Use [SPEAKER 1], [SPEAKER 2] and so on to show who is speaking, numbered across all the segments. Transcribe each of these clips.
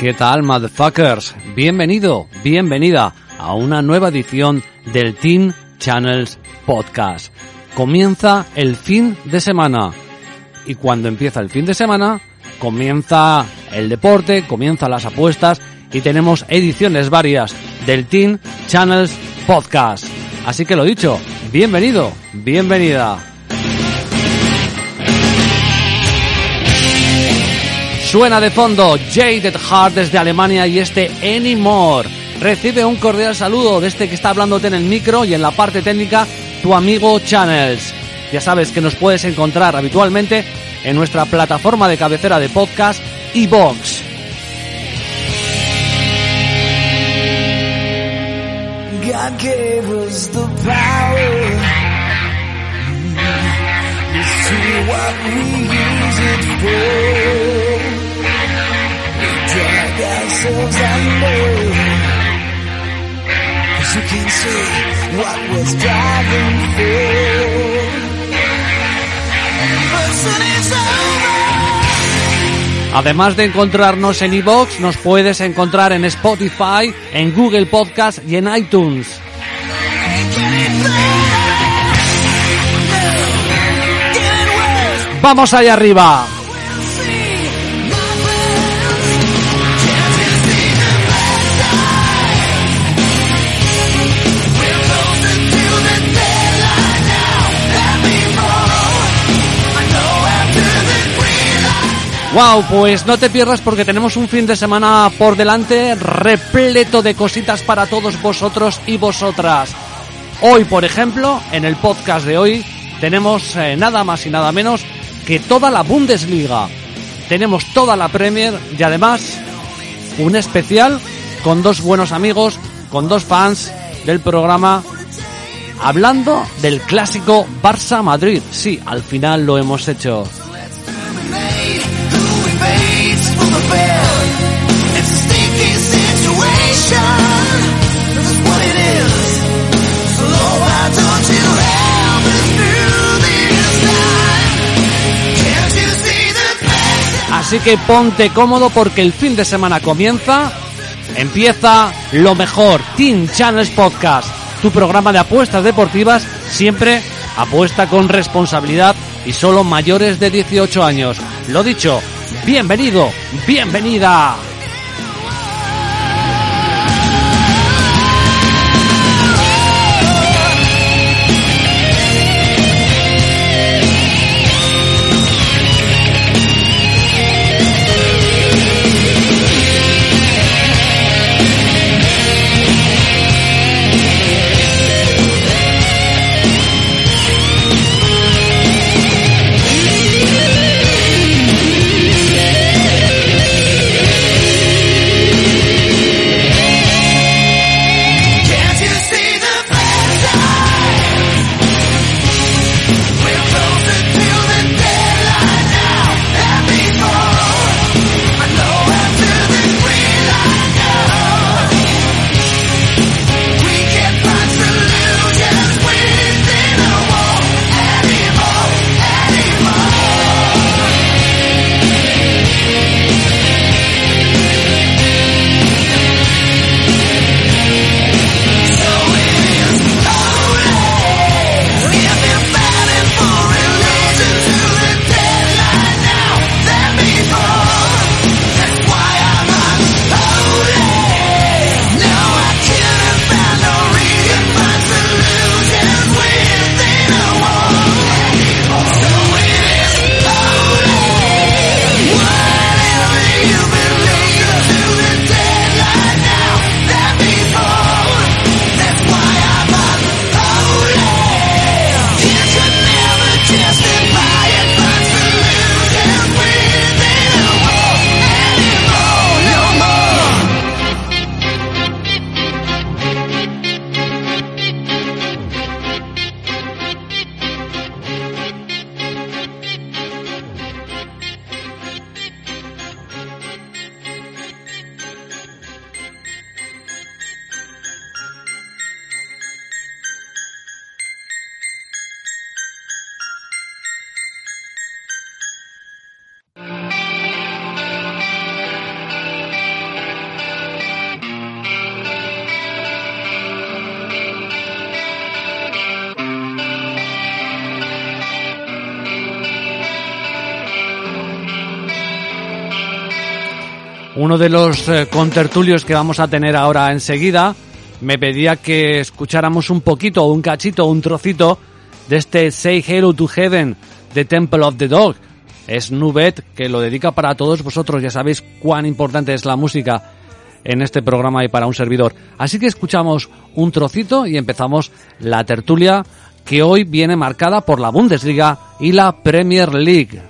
[SPEAKER 1] ¿Qué tal, motherfuckers? Bienvenido, bienvenida a una nueva edición del Teen Channels Podcast. Comienza el fin de semana. Y cuando empieza el fin de semana, comienza el deporte, comienzan las apuestas y tenemos ediciones varias del Teen Channels Podcast. Así que lo dicho, bienvenido, bienvenida. Suena de fondo Jaded Heart desde Alemania y este Anymore. Recibe un cordial saludo de este que está hablándote en el micro y en la parte técnica tu amigo Channels. Ya sabes que nos puedes encontrar habitualmente en nuestra plataforma de cabecera de podcast iBox.
[SPEAKER 2] God.
[SPEAKER 1] Además de encontrarnos en iBox, nos puedes encontrar en Spotify, en Google Podcast y en iTunes. ¡Vamos allá arriba! Wow, pues no te pierdas porque tenemos un fin de semana por delante repleto de cositas para todos vosotros y vosotras. Hoy, por ejemplo, en el podcast de hoy tenemos eh, nada más y nada menos que toda la Bundesliga. Tenemos toda la Premier y además un especial con dos buenos amigos, con dos fans del programa hablando del clásico Barça Madrid. Sí, al final lo hemos hecho. Así que ponte cómodo porque el fin de semana comienza. Empieza lo mejor, Team Channels Podcast, tu programa de apuestas deportivas, siempre apuesta con responsabilidad y solo mayores de 18 años. Lo dicho, bienvenido, bienvenida. Uno de los eh, contertulios que vamos a tener ahora enseguida me pedía que escucháramos un poquito, un cachito, un trocito de este Say Hello to Heaven de Temple of the Dog. Es Nubet que lo dedica para todos vosotros. Ya sabéis cuán importante es la música en este programa y para un servidor. Así que escuchamos un trocito y empezamos la tertulia que hoy viene marcada por la Bundesliga y la Premier League.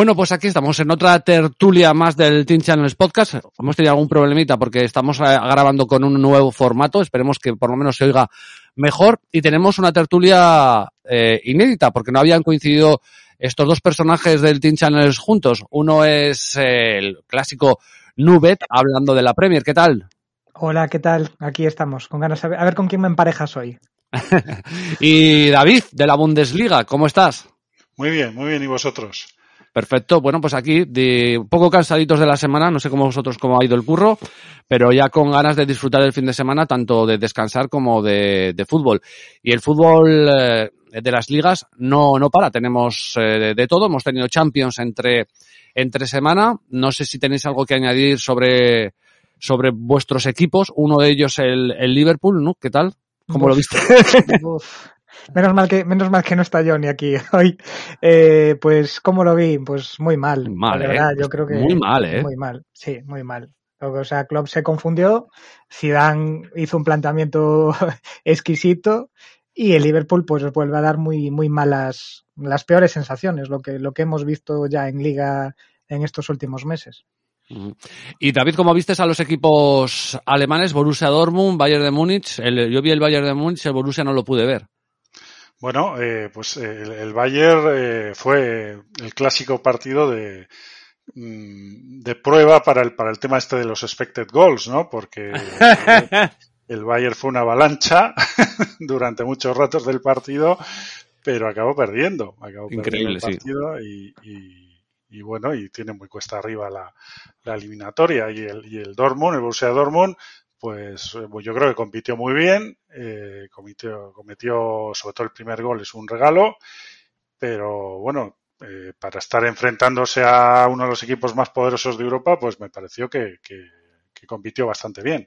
[SPEAKER 1] Bueno, pues aquí estamos en otra tertulia más del Teen Channels Podcast. Hemos tenido algún problemita porque estamos eh, grabando con un nuevo formato. Esperemos que por lo menos se oiga mejor. Y tenemos una tertulia eh, inédita porque no habían coincidido estos dos personajes del Teen Channels juntos. Uno es eh, el clásico Nubet hablando de la Premier. ¿Qué tal?
[SPEAKER 3] Hola, ¿qué tal? Aquí estamos, con ganas de ver, a ver con quién me emparejas hoy.
[SPEAKER 1] y David de la Bundesliga. ¿Cómo estás?
[SPEAKER 4] Muy bien, muy bien. ¿Y vosotros?
[SPEAKER 1] Perfecto. Bueno, pues aquí, de un poco cansaditos de la semana, no sé cómo vosotros cómo ha ido el curro, pero ya con ganas de disfrutar el fin de semana, tanto de descansar como de, de fútbol. Y el fútbol eh, de las ligas no, no para. Tenemos eh, de, de todo. Hemos tenido Champions entre, entre semana. No sé si tenéis algo que añadir sobre, sobre vuestros equipos. Uno de ellos el, el Liverpool, ¿no? ¿Qué tal? ¿Cómo lo viste?
[SPEAKER 3] Menos mal que menos mal que no está Johnny aquí hoy. Eh, pues cómo lo vi, pues muy mal.
[SPEAKER 1] Mal,
[SPEAKER 3] la
[SPEAKER 1] ¿eh?
[SPEAKER 3] verdad, yo creo que
[SPEAKER 1] Muy mal, ¿eh?
[SPEAKER 3] Muy mal, sí, muy mal. O sea, Klopp se confundió, Zidane hizo un planteamiento exquisito y el Liverpool pues vuelve a dar muy muy malas las peores sensaciones, lo que lo que hemos visto ya en liga en estos últimos meses.
[SPEAKER 1] Y David, ¿cómo vistes a los equipos alemanes? Borussia Dortmund, Bayern de Múnich. El- yo vi el Bayern de Múnich, el Borussia no lo pude ver.
[SPEAKER 4] Bueno, eh, pues eh, el, el Bayern eh, fue el clásico partido de, mm, de prueba para el, para el tema este de los expected goals, ¿no? Porque el Bayern fue una avalancha durante muchos ratos del partido, pero acabó perdiendo. Acabó
[SPEAKER 1] Increíble,
[SPEAKER 4] perdiendo el
[SPEAKER 1] sí.
[SPEAKER 4] partido y, y- y bueno, y tiene muy cuesta arriba la, la eliminatoria. Y el, y el Dortmund, el Borussia Dortmund, pues eh, pues yo creo que compitió muy bien, eh, cometió, cometió sobre todo el primer gol, es un regalo, pero bueno, eh, para estar enfrentándose a uno de los equipos más poderosos de Europa, pues me pareció que, que- compitió bastante bien.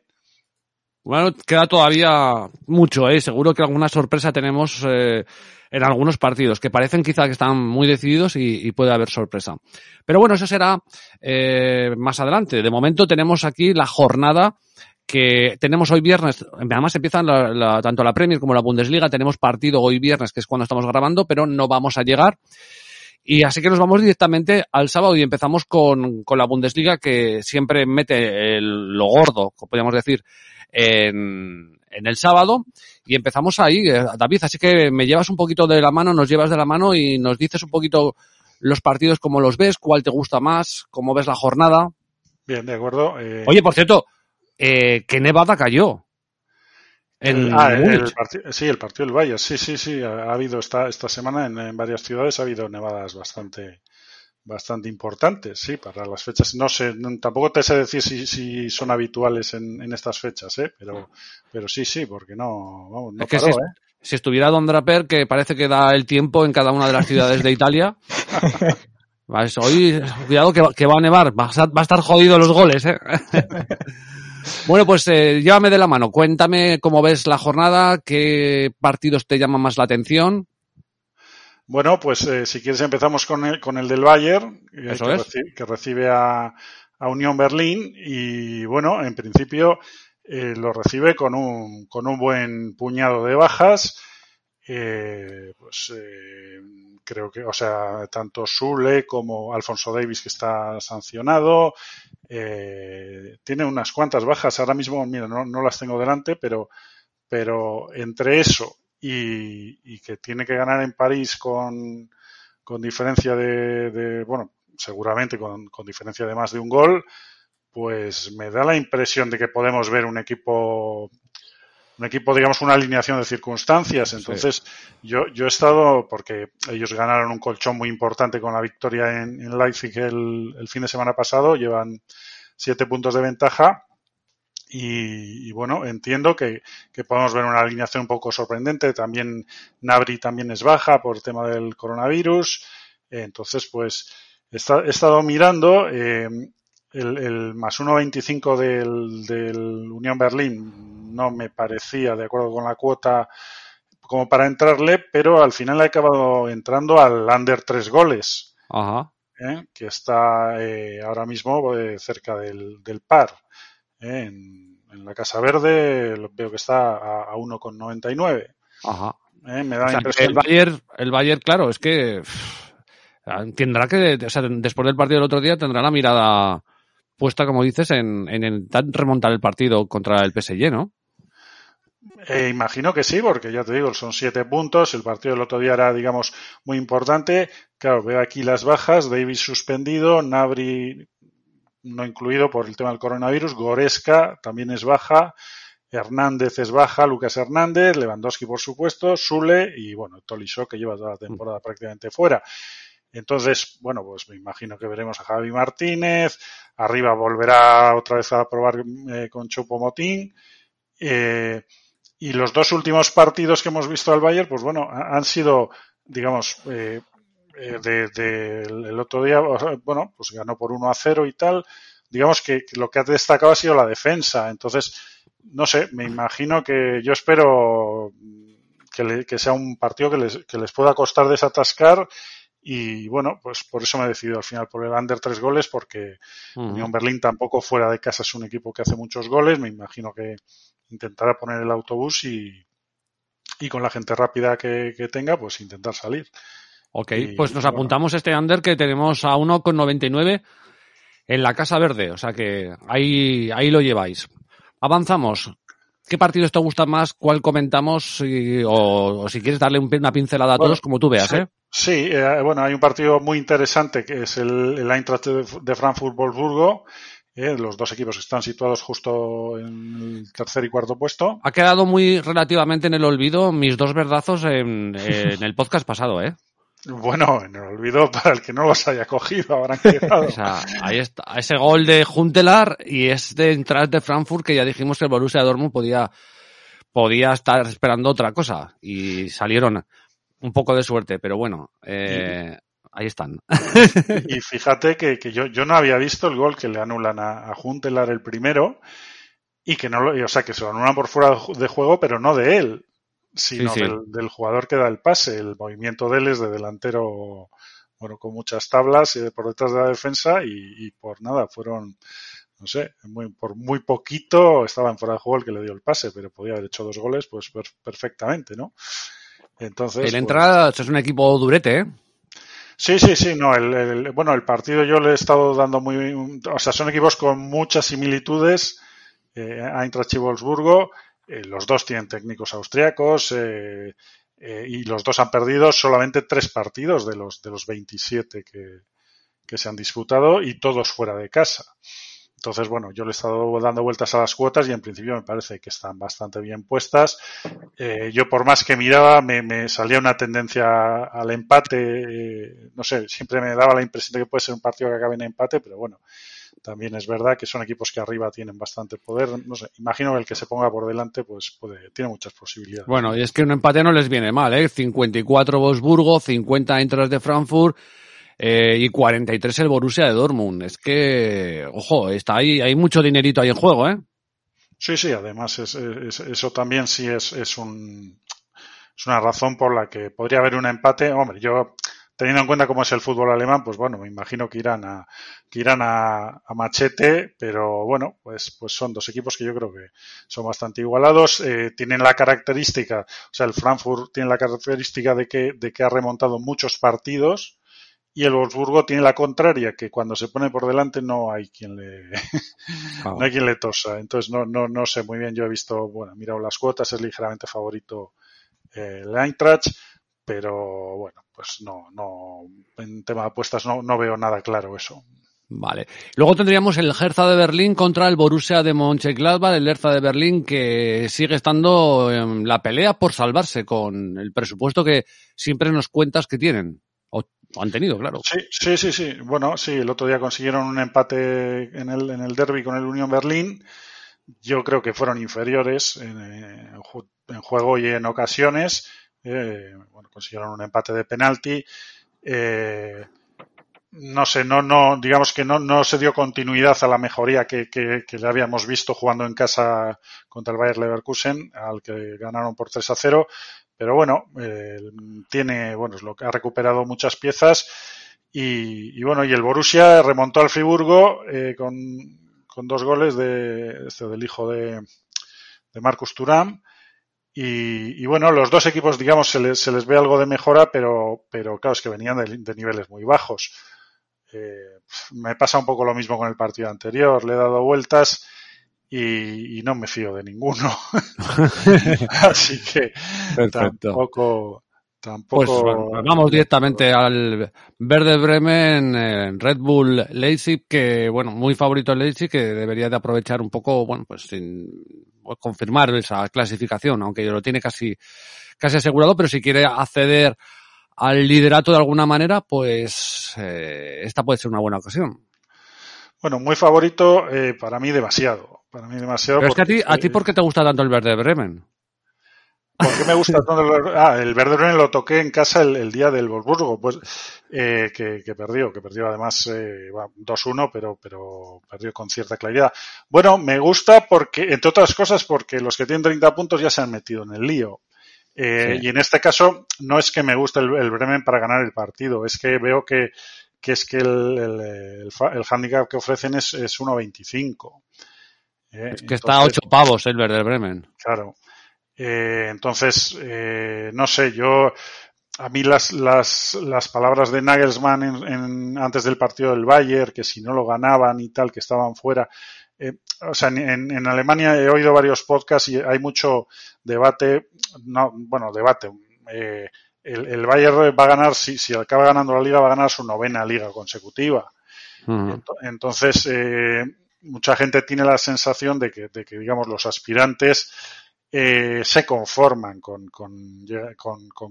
[SPEAKER 1] Bueno, queda todavía mucho, ¿eh? Seguro que alguna sorpresa tenemos eh, en algunos partidos, que parecen quizá que están muy decididos y, y puede haber sorpresa. Pero bueno, eso será eh, más adelante. De momento tenemos aquí la jornada que tenemos hoy viernes, además empiezan la- la- tanto la Premier como la Bundesliga, tenemos partido hoy viernes, que es cuando estamos grabando, pero no vamos a llegar. Y así que nos vamos directamente al sábado y empezamos con, con la Bundesliga que siempre mete el- lo gordo, como podríamos decir, en, en el sábado. Y empezamos ahí, eh, David, así que me llevas un poquito de la mano, nos llevas de la mano y nos dices un poquito los partidos, cómo los ves, cuál te gusta más, cómo ves la jornada.
[SPEAKER 4] Bien, de acuerdo. eh,
[SPEAKER 1] Oye, por cierto, eh, que Nevada cayó. En
[SPEAKER 4] el- ah, el- sí, el partido del Bayern, sí, sí, sí, ha, ha habido esta, esta semana en, en varias ciudades, ha habido nevadas bastante, bastante importantes, sí, para las fechas. No sé, tampoco te sé decir si, si son habituales en, en estas fechas, ¿eh? pero, pero sí, sí, porque no, vamos, no
[SPEAKER 1] Es que
[SPEAKER 4] paró,
[SPEAKER 1] sí,
[SPEAKER 4] ¿eh?
[SPEAKER 1] si estuviera Don Draper, que parece que da el tiempo en cada una de las ciudades de Italia. Vas, Hoy, cuidado que, va- que va a nevar, va a, estar- va a estar jodido los goles, ¿eh? bueno, pues eh, llévame de la mano, cuéntame cómo ves la jornada, qué partidos te llaman más la atención.
[SPEAKER 4] Bueno, pues eh, si quieres empezamos con el, con el del Bayern, eh,
[SPEAKER 1] Eso
[SPEAKER 4] que, reci- que recibe a, a Unión Berlín y bueno, en principio eh, lo recibe con un, con un buen puñado de bajas. Eh, pues eh, creo que, o sea, tanto Sule como Alfonso Davis que está sancionado, eh, tiene unas cuantas bajas. Ahora mismo, mira, no, las tengo delante, pero, pero entre eso y, y que tiene que ganar en París con, con diferencia de, de, bueno, seguramente con, con diferencia de más de un gol, pues me da la impresión de que podemos ver un equipo un equipo, digamos, una alineación de circunstancias. Entonces, yo, yo he estado, porque ellos ganaron un colchón muy importante con la victoria en, en Leipzig el, el fin de semana pasado, llevan siete puntos de ventaja. Y, y bueno, entiendo que, que podemos ver una alineación un poco sorprendente. También Nabri también es baja por tema del coronavirus. Entonces, pues he estado mirando eh, el, el más 1.25 del, del Unión Berlín no me parecía de acuerdo con la cuota como para entrarle, pero al final he acabado entrando al under tres goles,
[SPEAKER 1] Ajá.
[SPEAKER 4] ¿eh? que está eh, ahora mismo eh, cerca del, del par. ¿eh? En, en la Casa Verde veo que está a, a 1,99.
[SPEAKER 1] Ajá.
[SPEAKER 4] Me da
[SPEAKER 1] O sea,
[SPEAKER 4] impresión.
[SPEAKER 1] el Bayern, el Bayern, claro, es que pff, tendrá que, o sea, después del partido del otro día tendrá la mirada puesta, como dices, en, en remontar el partido contra el PSG, ¿no?
[SPEAKER 4] Eh, imagino que sí, porque ya te digo, son siete puntos. El partido del otro día era, digamos, muy importante. Claro, veo aquí las bajas. Davis suspendido, Nabri no incluido por el tema del coronavirus. Goreska también es baja. Hernández es baja, Lucas Hernández, Lewandowski por supuesto, Sule y bueno, Tolisso que lleva toda la temporada prácticamente fuera. Entonces, bueno, pues me imagino que veremos a Javi Martínez, arriba volverá otra vez a probar eh, con Chopo Motín. Eh, y los dos últimos partidos que hemos visto al Bayern, pues bueno, ha- han sido, digamos, eh, el otro día, bueno, pues ganó por 1 a 0 y tal. Digamos que, que lo que ha destacado ha sido la defensa. Entonces, no sé, me imagino que yo espero que, le- que sea un partido que les, que les pueda costar desatascar. Y bueno, pues por eso me he decidido al final por el under tres goles, porque
[SPEAKER 1] Ujú.
[SPEAKER 4] Unión Berlín tampoco fuera de casa es un equipo que hace muchos goles. Me imagino que intentará poner el autobús y, y con la gente rápida que, que tenga, pues intentar salir.
[SPEAKER 1] Ok,
[SPEAKER 4] Y,
[SPEAKER 1] pues nos
[SPEAKER 4] bueno.
[SPEAKER 1] apuntamos este under que tenemos a 1,99 en la Casa Verde, o sea que ahí, ahí lo lleváis. Avanzamos. ¿Qué partidos te gustan más? ¿Cuál comentamos? Y- o, o si quieres darle un- una pincelada a
[SPEAKER 4] Bueno,
[SPEAKER 1] todos, como tú veas,
[SPEAKER 4] sí.
[SPEAKER 1] ¿eh?
[SPEAKER 4] Sí, eh, bueno, hay un partido muy interesante que es el, el Eintracht de, Frankfurt-Wolfsburgo. eh, los dos equipos están situados justo en el tercer y cuarto puesto.
[SPEAKER 1] Ha quedado muy relativamente en el olvido mis dos verdazos en, en el podcast pasado, ¿eh?
[SPEAKER 4] Bueno, en el olvido para el que no los haya cogido, habrán quedado.
[SPEAKER 1] O sea, ahí está, ese gol de Juntelar y este entrar de Frankfurt que ya dijimos que el Borussia Dortmund podía, podía estar esperando otra cosa y salieron un poco de suerte, pero bueno, eh, ahí están.
[SPEAKER 4] Y fíjate que, que yo, yo no había visto el gol que le anulan a, a Juntelar el primero y que no lo, o sea, que se lo anulan por fuera de juego, pero no de él, sino
[SPEAKER 1] Sí, sí.
[SPEAKER 4] Del, del jugador que da el pase. El movimiento de él es de delantero, bueno, con muchas tablas y por detrás de la defensa y, y por nada, fueron, no sé, muy, por muy poquito estaba en fuera de juego el que le dio el pase, pero podía haber hecho dos goles, pues per- perfectamente, ¿no? Entonces,
[SPEAKER 1] El
[SPEAKER 4] pues,
[SPEAKER 1] entrada es un equipo durete, ¿eh?
[SPEAKER 4] Sí, sí, sí, no, el, el- bueno, el partido yo le he estado dando muy, o sea, son equipos con muchas similitudes, eh, Eintracht y Wolfsburgo, eh, los dos tienen técnicos austriacos, eh, eh, y los dos han perdido solamente tres partidos de los, de los 27 que, que se han disputado y todos fuera de casa. Entonces, bueno, yo le he estado dando vueltas a las cuotas y en principio me parece que están bastante bien puestas. Eh, yo por más que miraba me, salía una tendencia al empate. eh, no sé, siempre me daba la impresión de que puede ser un partido que acabe en empate, pero bueno, también es verdad que son equipos que arriba tienen bastante poder. No sé, imagino que el que se ponga por delante, pues puede, tiene muchas posibilidades.
[SPEAKER 1] Bueno, y es que un empate no les viene mal, ¿eh? 54 Wolfsburgo, 50 Eintracht de Frankfurt eh, y 43 el Borussia de Dortmund. Es que, ojo, está ahí, hay mucho dinerito ahí en juego, ¿eh?
[SPEAKER 4] Sí, sí, además es, es- eso también sí es, es un es una razón por la que podría haber un empate. Hombre, yo teniendo en cuenta cómo es el fútbol alemán, pues bueno, me imagino que irán a que irán a, a machete, pero bueno, pues pues son dos equipos que yo creo que son bastante igualados. Eh, tienen la característica, o sea, el Frankfurt tiene la característica de que de que ha remontado muchos partidos. Y el Wolfsburgo tiene la contraria, que cuando se pone por delante no hay quien le, no hay quien le tosa. Entonces no, no, no sé muy bien. Yo he visto, bueno, he mirado las cuotas, es ligeramente favorito eh, el Eintracht, pero bueno, pues no, no, en tema de apuestas no, no veo nada claro eso.
[SPEAKER 1] Vale. Luego tendríamos el Hertha de Berlín contra el Borussia de Mönchengladbach, el Hertha de Berlín que sigue estando en la pelea por salvarse con el presupuesto que siempre nos cuentas que tienen. O, han tenido, claro.
[SPEAKER 4] Sí, sí, sí, sí. Bueno, sí, el otro día consiguieron un empate en el, en el derby con el Unión Berlín. Yo creo que fueron inferiores en, en juego y en ocasiones. Eh, bueno, consiguieron un empate de penalti. Eh, no sé, no, no, digamos que no, no se dio continuidad a la mejoría que, que, que habíamos visto jugando en casa contra el Bayer Leverkusen, al que ganaron por 3 a 0. Pero bueno, eh, tiene, bueno, es lo que ha recuperado muchas piezas. Y, y bueno, y el Borussia remontó al Friburgo eh, con, con dos goles de este del hijo de, de Marcus Thuram. Y, y bueno, los dos equipos, digamos, se les, se les ve algo de mejora, pero, pero claro, es que venían de, de niveles muy bajos. Eh, me pasa un poco lo mismo con el partido anterior. Le he dado vueltas y, y no me fío de ninguno. Así que
[SPEAKER 1] Perfecto.
[SPEAKER 4] tampoco,
[SPEAKER 1] Pues bueno, vamos directamente al Verde Bremen, eh, Red Bull Leipzig, que bueno, muy favorito el Leipzig, que debería de aprovechar un poco, bueno, pues sin pues, confirmar esa clasificación, aunque lo tiene casi, casi asegurado, pero si quiere acceder al liderato de alguna manera, pues eh, esta puede ser una buena ocasión.
[SPEAKER 4] Bueno, muy favorito, eh, para mí demasiado. Para mí demasiado.
[SPEAKER 1] Pero es que a ti, a ti, ¿por qué te gusta tanto el Verde Bremen?
[SPEAKER 4] ¿Por qué me gusta tanto el, ah, el Verde Bremen lo toqué en casa el, el día del Wolfsburgo, pues eh, que, que perdió, que perdió además eh, va, 2-1, pero, pero perdió con cierta claridad. Bueno, me gusta porque, entre otras cosas, porque los que tienen 30 puntos ya se han metido en el lío. Eh,
[SPEAKER 1] Sí.
[SPEAKER 4] Y en este caso no es que me guste el, el Bremen para ganar el partido, es que veo que, que es que el, el, el handicap que ofrecen es, es 1.25. Eh,
[SPEAKER 1] Es que está a ocho pavos el Verde Bremen.
[SPEAKER 4] Claro. Eh, entonces, eh, no sé, yo, a mí las, las, las palabras de Nagelsmann en, en- antes del partido del Bayern, que si no lo ganaban y tal, que estaban fuera. eh, o sea, en, en Alemania he oído varios podcasts y hay mucho debate, no, bueno, debate. el, el Bayern va a ganar, si, si acaba ganando la liga, va a ganar su novena liga consecutiva. Entonces, eh, mucha gente tiene la sensación de que, de que digamos, los aspirantes eh, se conforman con, con,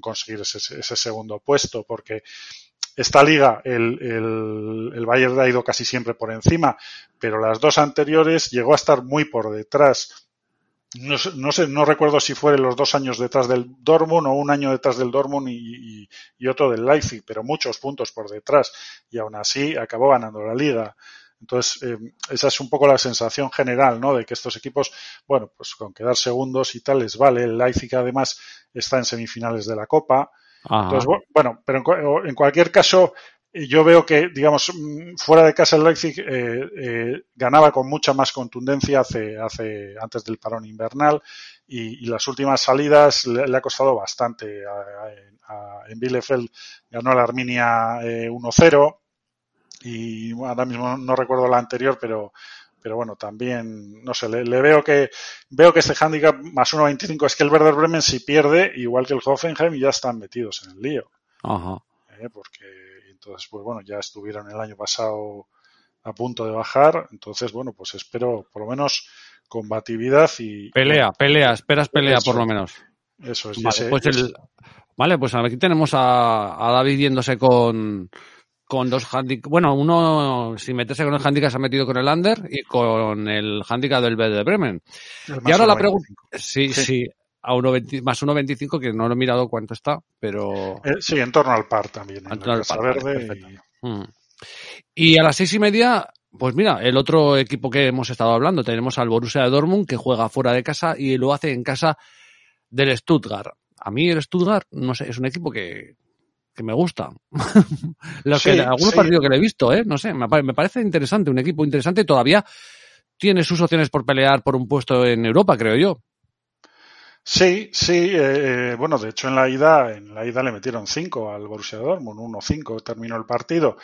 [SPEAKER 4] conseguir ese, ese segundo puesto, porque esta liga, el, el, el Bayern ha ido casi siempre por encima, pero las dos anteriores llegó a estar muy por detrás. No, no sé, no recuerdo si fueron los dos años detrás del Dortmund o un año detrás del Dortmund y, y- y otro del Leipzig, pero muchos puntos por detrás. Y aún así acabó ganando la liga. Entonces, eh, esa es un poco la sensación general, ¿no? De que estos equipos, bueno, pues con quedar segundos y tal les vale. El Leipzig además está en semifinales de la Copa.
[SPEAKER 1] Ajá.
[SPEAKER 4] Entonces, bu- bueno, pero en, en cualquier caso, eh, yo veo que, digamos, mm, fuera de casa el Leipzig eh, eh, ganaba con mucha más contundencia hace, hace, antes del parón invernal y, y las últimas salidas le, le ha costado bastante. A- a- en Bielefeld ganó la Arminia eh, 1-0 y ahora mismo no recuerdo la anterior, pero pero bueno, también, no sé, le, le veo que veo que este handicap más 1.25 es que el Werder Bremen si pierde, igual que el Hoffenheim, ya están metidos en el lío.
[SPEAKER 1] Ajá.
[SPEAKER 4] ¿eh? Porque entonces, pues bueno, ya estuvieron el año pasado a punto de bajar. Entonces, bueno, pues espero por lo menos combatividad y.
[SPEAKER 1] Pelea, pelea, esperas pelea
[SPEAKER 4] Eso.
[SPEAKER 1] por lo menos.
[SPEAKER 4] Eso es. y
[SPEAKER 1] Vale,
[SPEAKER 4] ese-
[SPEAKER 1] pues el, vale, pues aquí tenemos a, a David yéndose con, con dos handicaps. Bueno, uno, si meterse con el handicap, se ha metido con el under y con el handicap del Werder Bremen. Y ahora la
[SPEAKER 4] 1,25.
[SPEAKER 1] pregunta. Sí,
[SPEAKER 4] Sí.
[SPEAKER 1] sí. A 1,20 más 1,25, que no lo he mirado cuánto está, pero.
[SPEAKER 4] Eh, sí, en torno al par también. En
[SPEAKER 1] En torno
[SPEAKER 4] la
[SPEAKER 1] al
[SPEAKER 4] Casa
[SPEAKER 1] par,
[SPEAKER 4] Verde. y-
[SPEAKER 1] Mm. Y a las seis y media, pues mira, el otro equipo que hemos estado hablando, tenemos al Borussia de Dortmund, que juega fuera de casa y lo hace en casa del Stuttgart. A mí el Stuttgart, no sé, es un equipo que, que me gusta. Los
[SPEAKER 4] Sí,
[SPEAKER 1] que, algunos
[SPEAKER 4] sí.
[SPEAKER 1] partidos que le he visto, ¿eh? No sé, me, me parece interesante, un equipo interesante todavía tiene sus opciones por pelear por un puesto en Europa, creo yo.
[SPEAKER 4] Sí, sí, eh, eh, bueno, de hecho en la ida, en la ida le metieron 5 al Borussia Dortmund, 1-5 terminó el partido.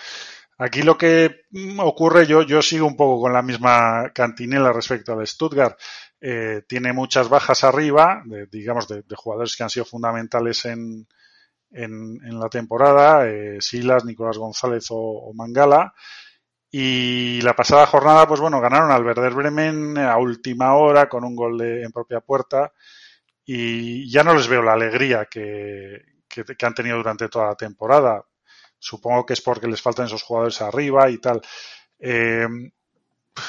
[SPEAKER 4] Aquí lo que mm, ocurre, yo, yo sigo un poco con la misma cantinela respecto al Stuttgart. Eh, tiene muchas bajas arriba, de, digamos, de, de jugadores que han sido fundamentales en, en, en la temporada, eh, Silas, Nicolás González o, Mangala. Y la pasada jornada, pues bueno, ganaron al Werder Bremen a última hora con un gol de, en propia puerta y ya no les veo la alegría que, que, que han tenido durante toda la temporada. Supongo que es porque les faltan esos jugadores arriba y tal. Eh,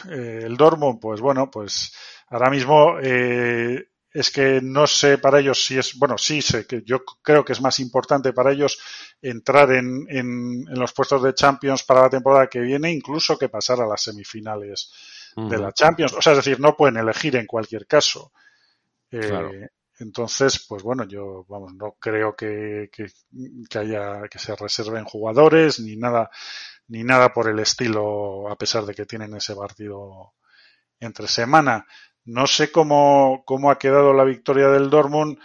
[SPEAKER 4] eh, el Dortmund, pues bueno, pues ahora mismo eh, es que no sé para ellos si es, bueno, sí sé que yo creo que es más importante para ellos entrar en, en, en los puestos de Champions para la temporada que viene, incluso que pasar a las semifinales de la Champions. O sea, es decir, no pueden elegir en cualquier caso. Eh,
[SPEAKER 1] Claro.
[SPEAKER 4] Entonces, pues bueno, yo vamos, no creo que, que, que haya que se reserven jugadores ni nada ni nada por el estilo, a pesar de que tienen ese partido entre semana. No sé cómo, cómo ha quedado la victoria del Dortmund.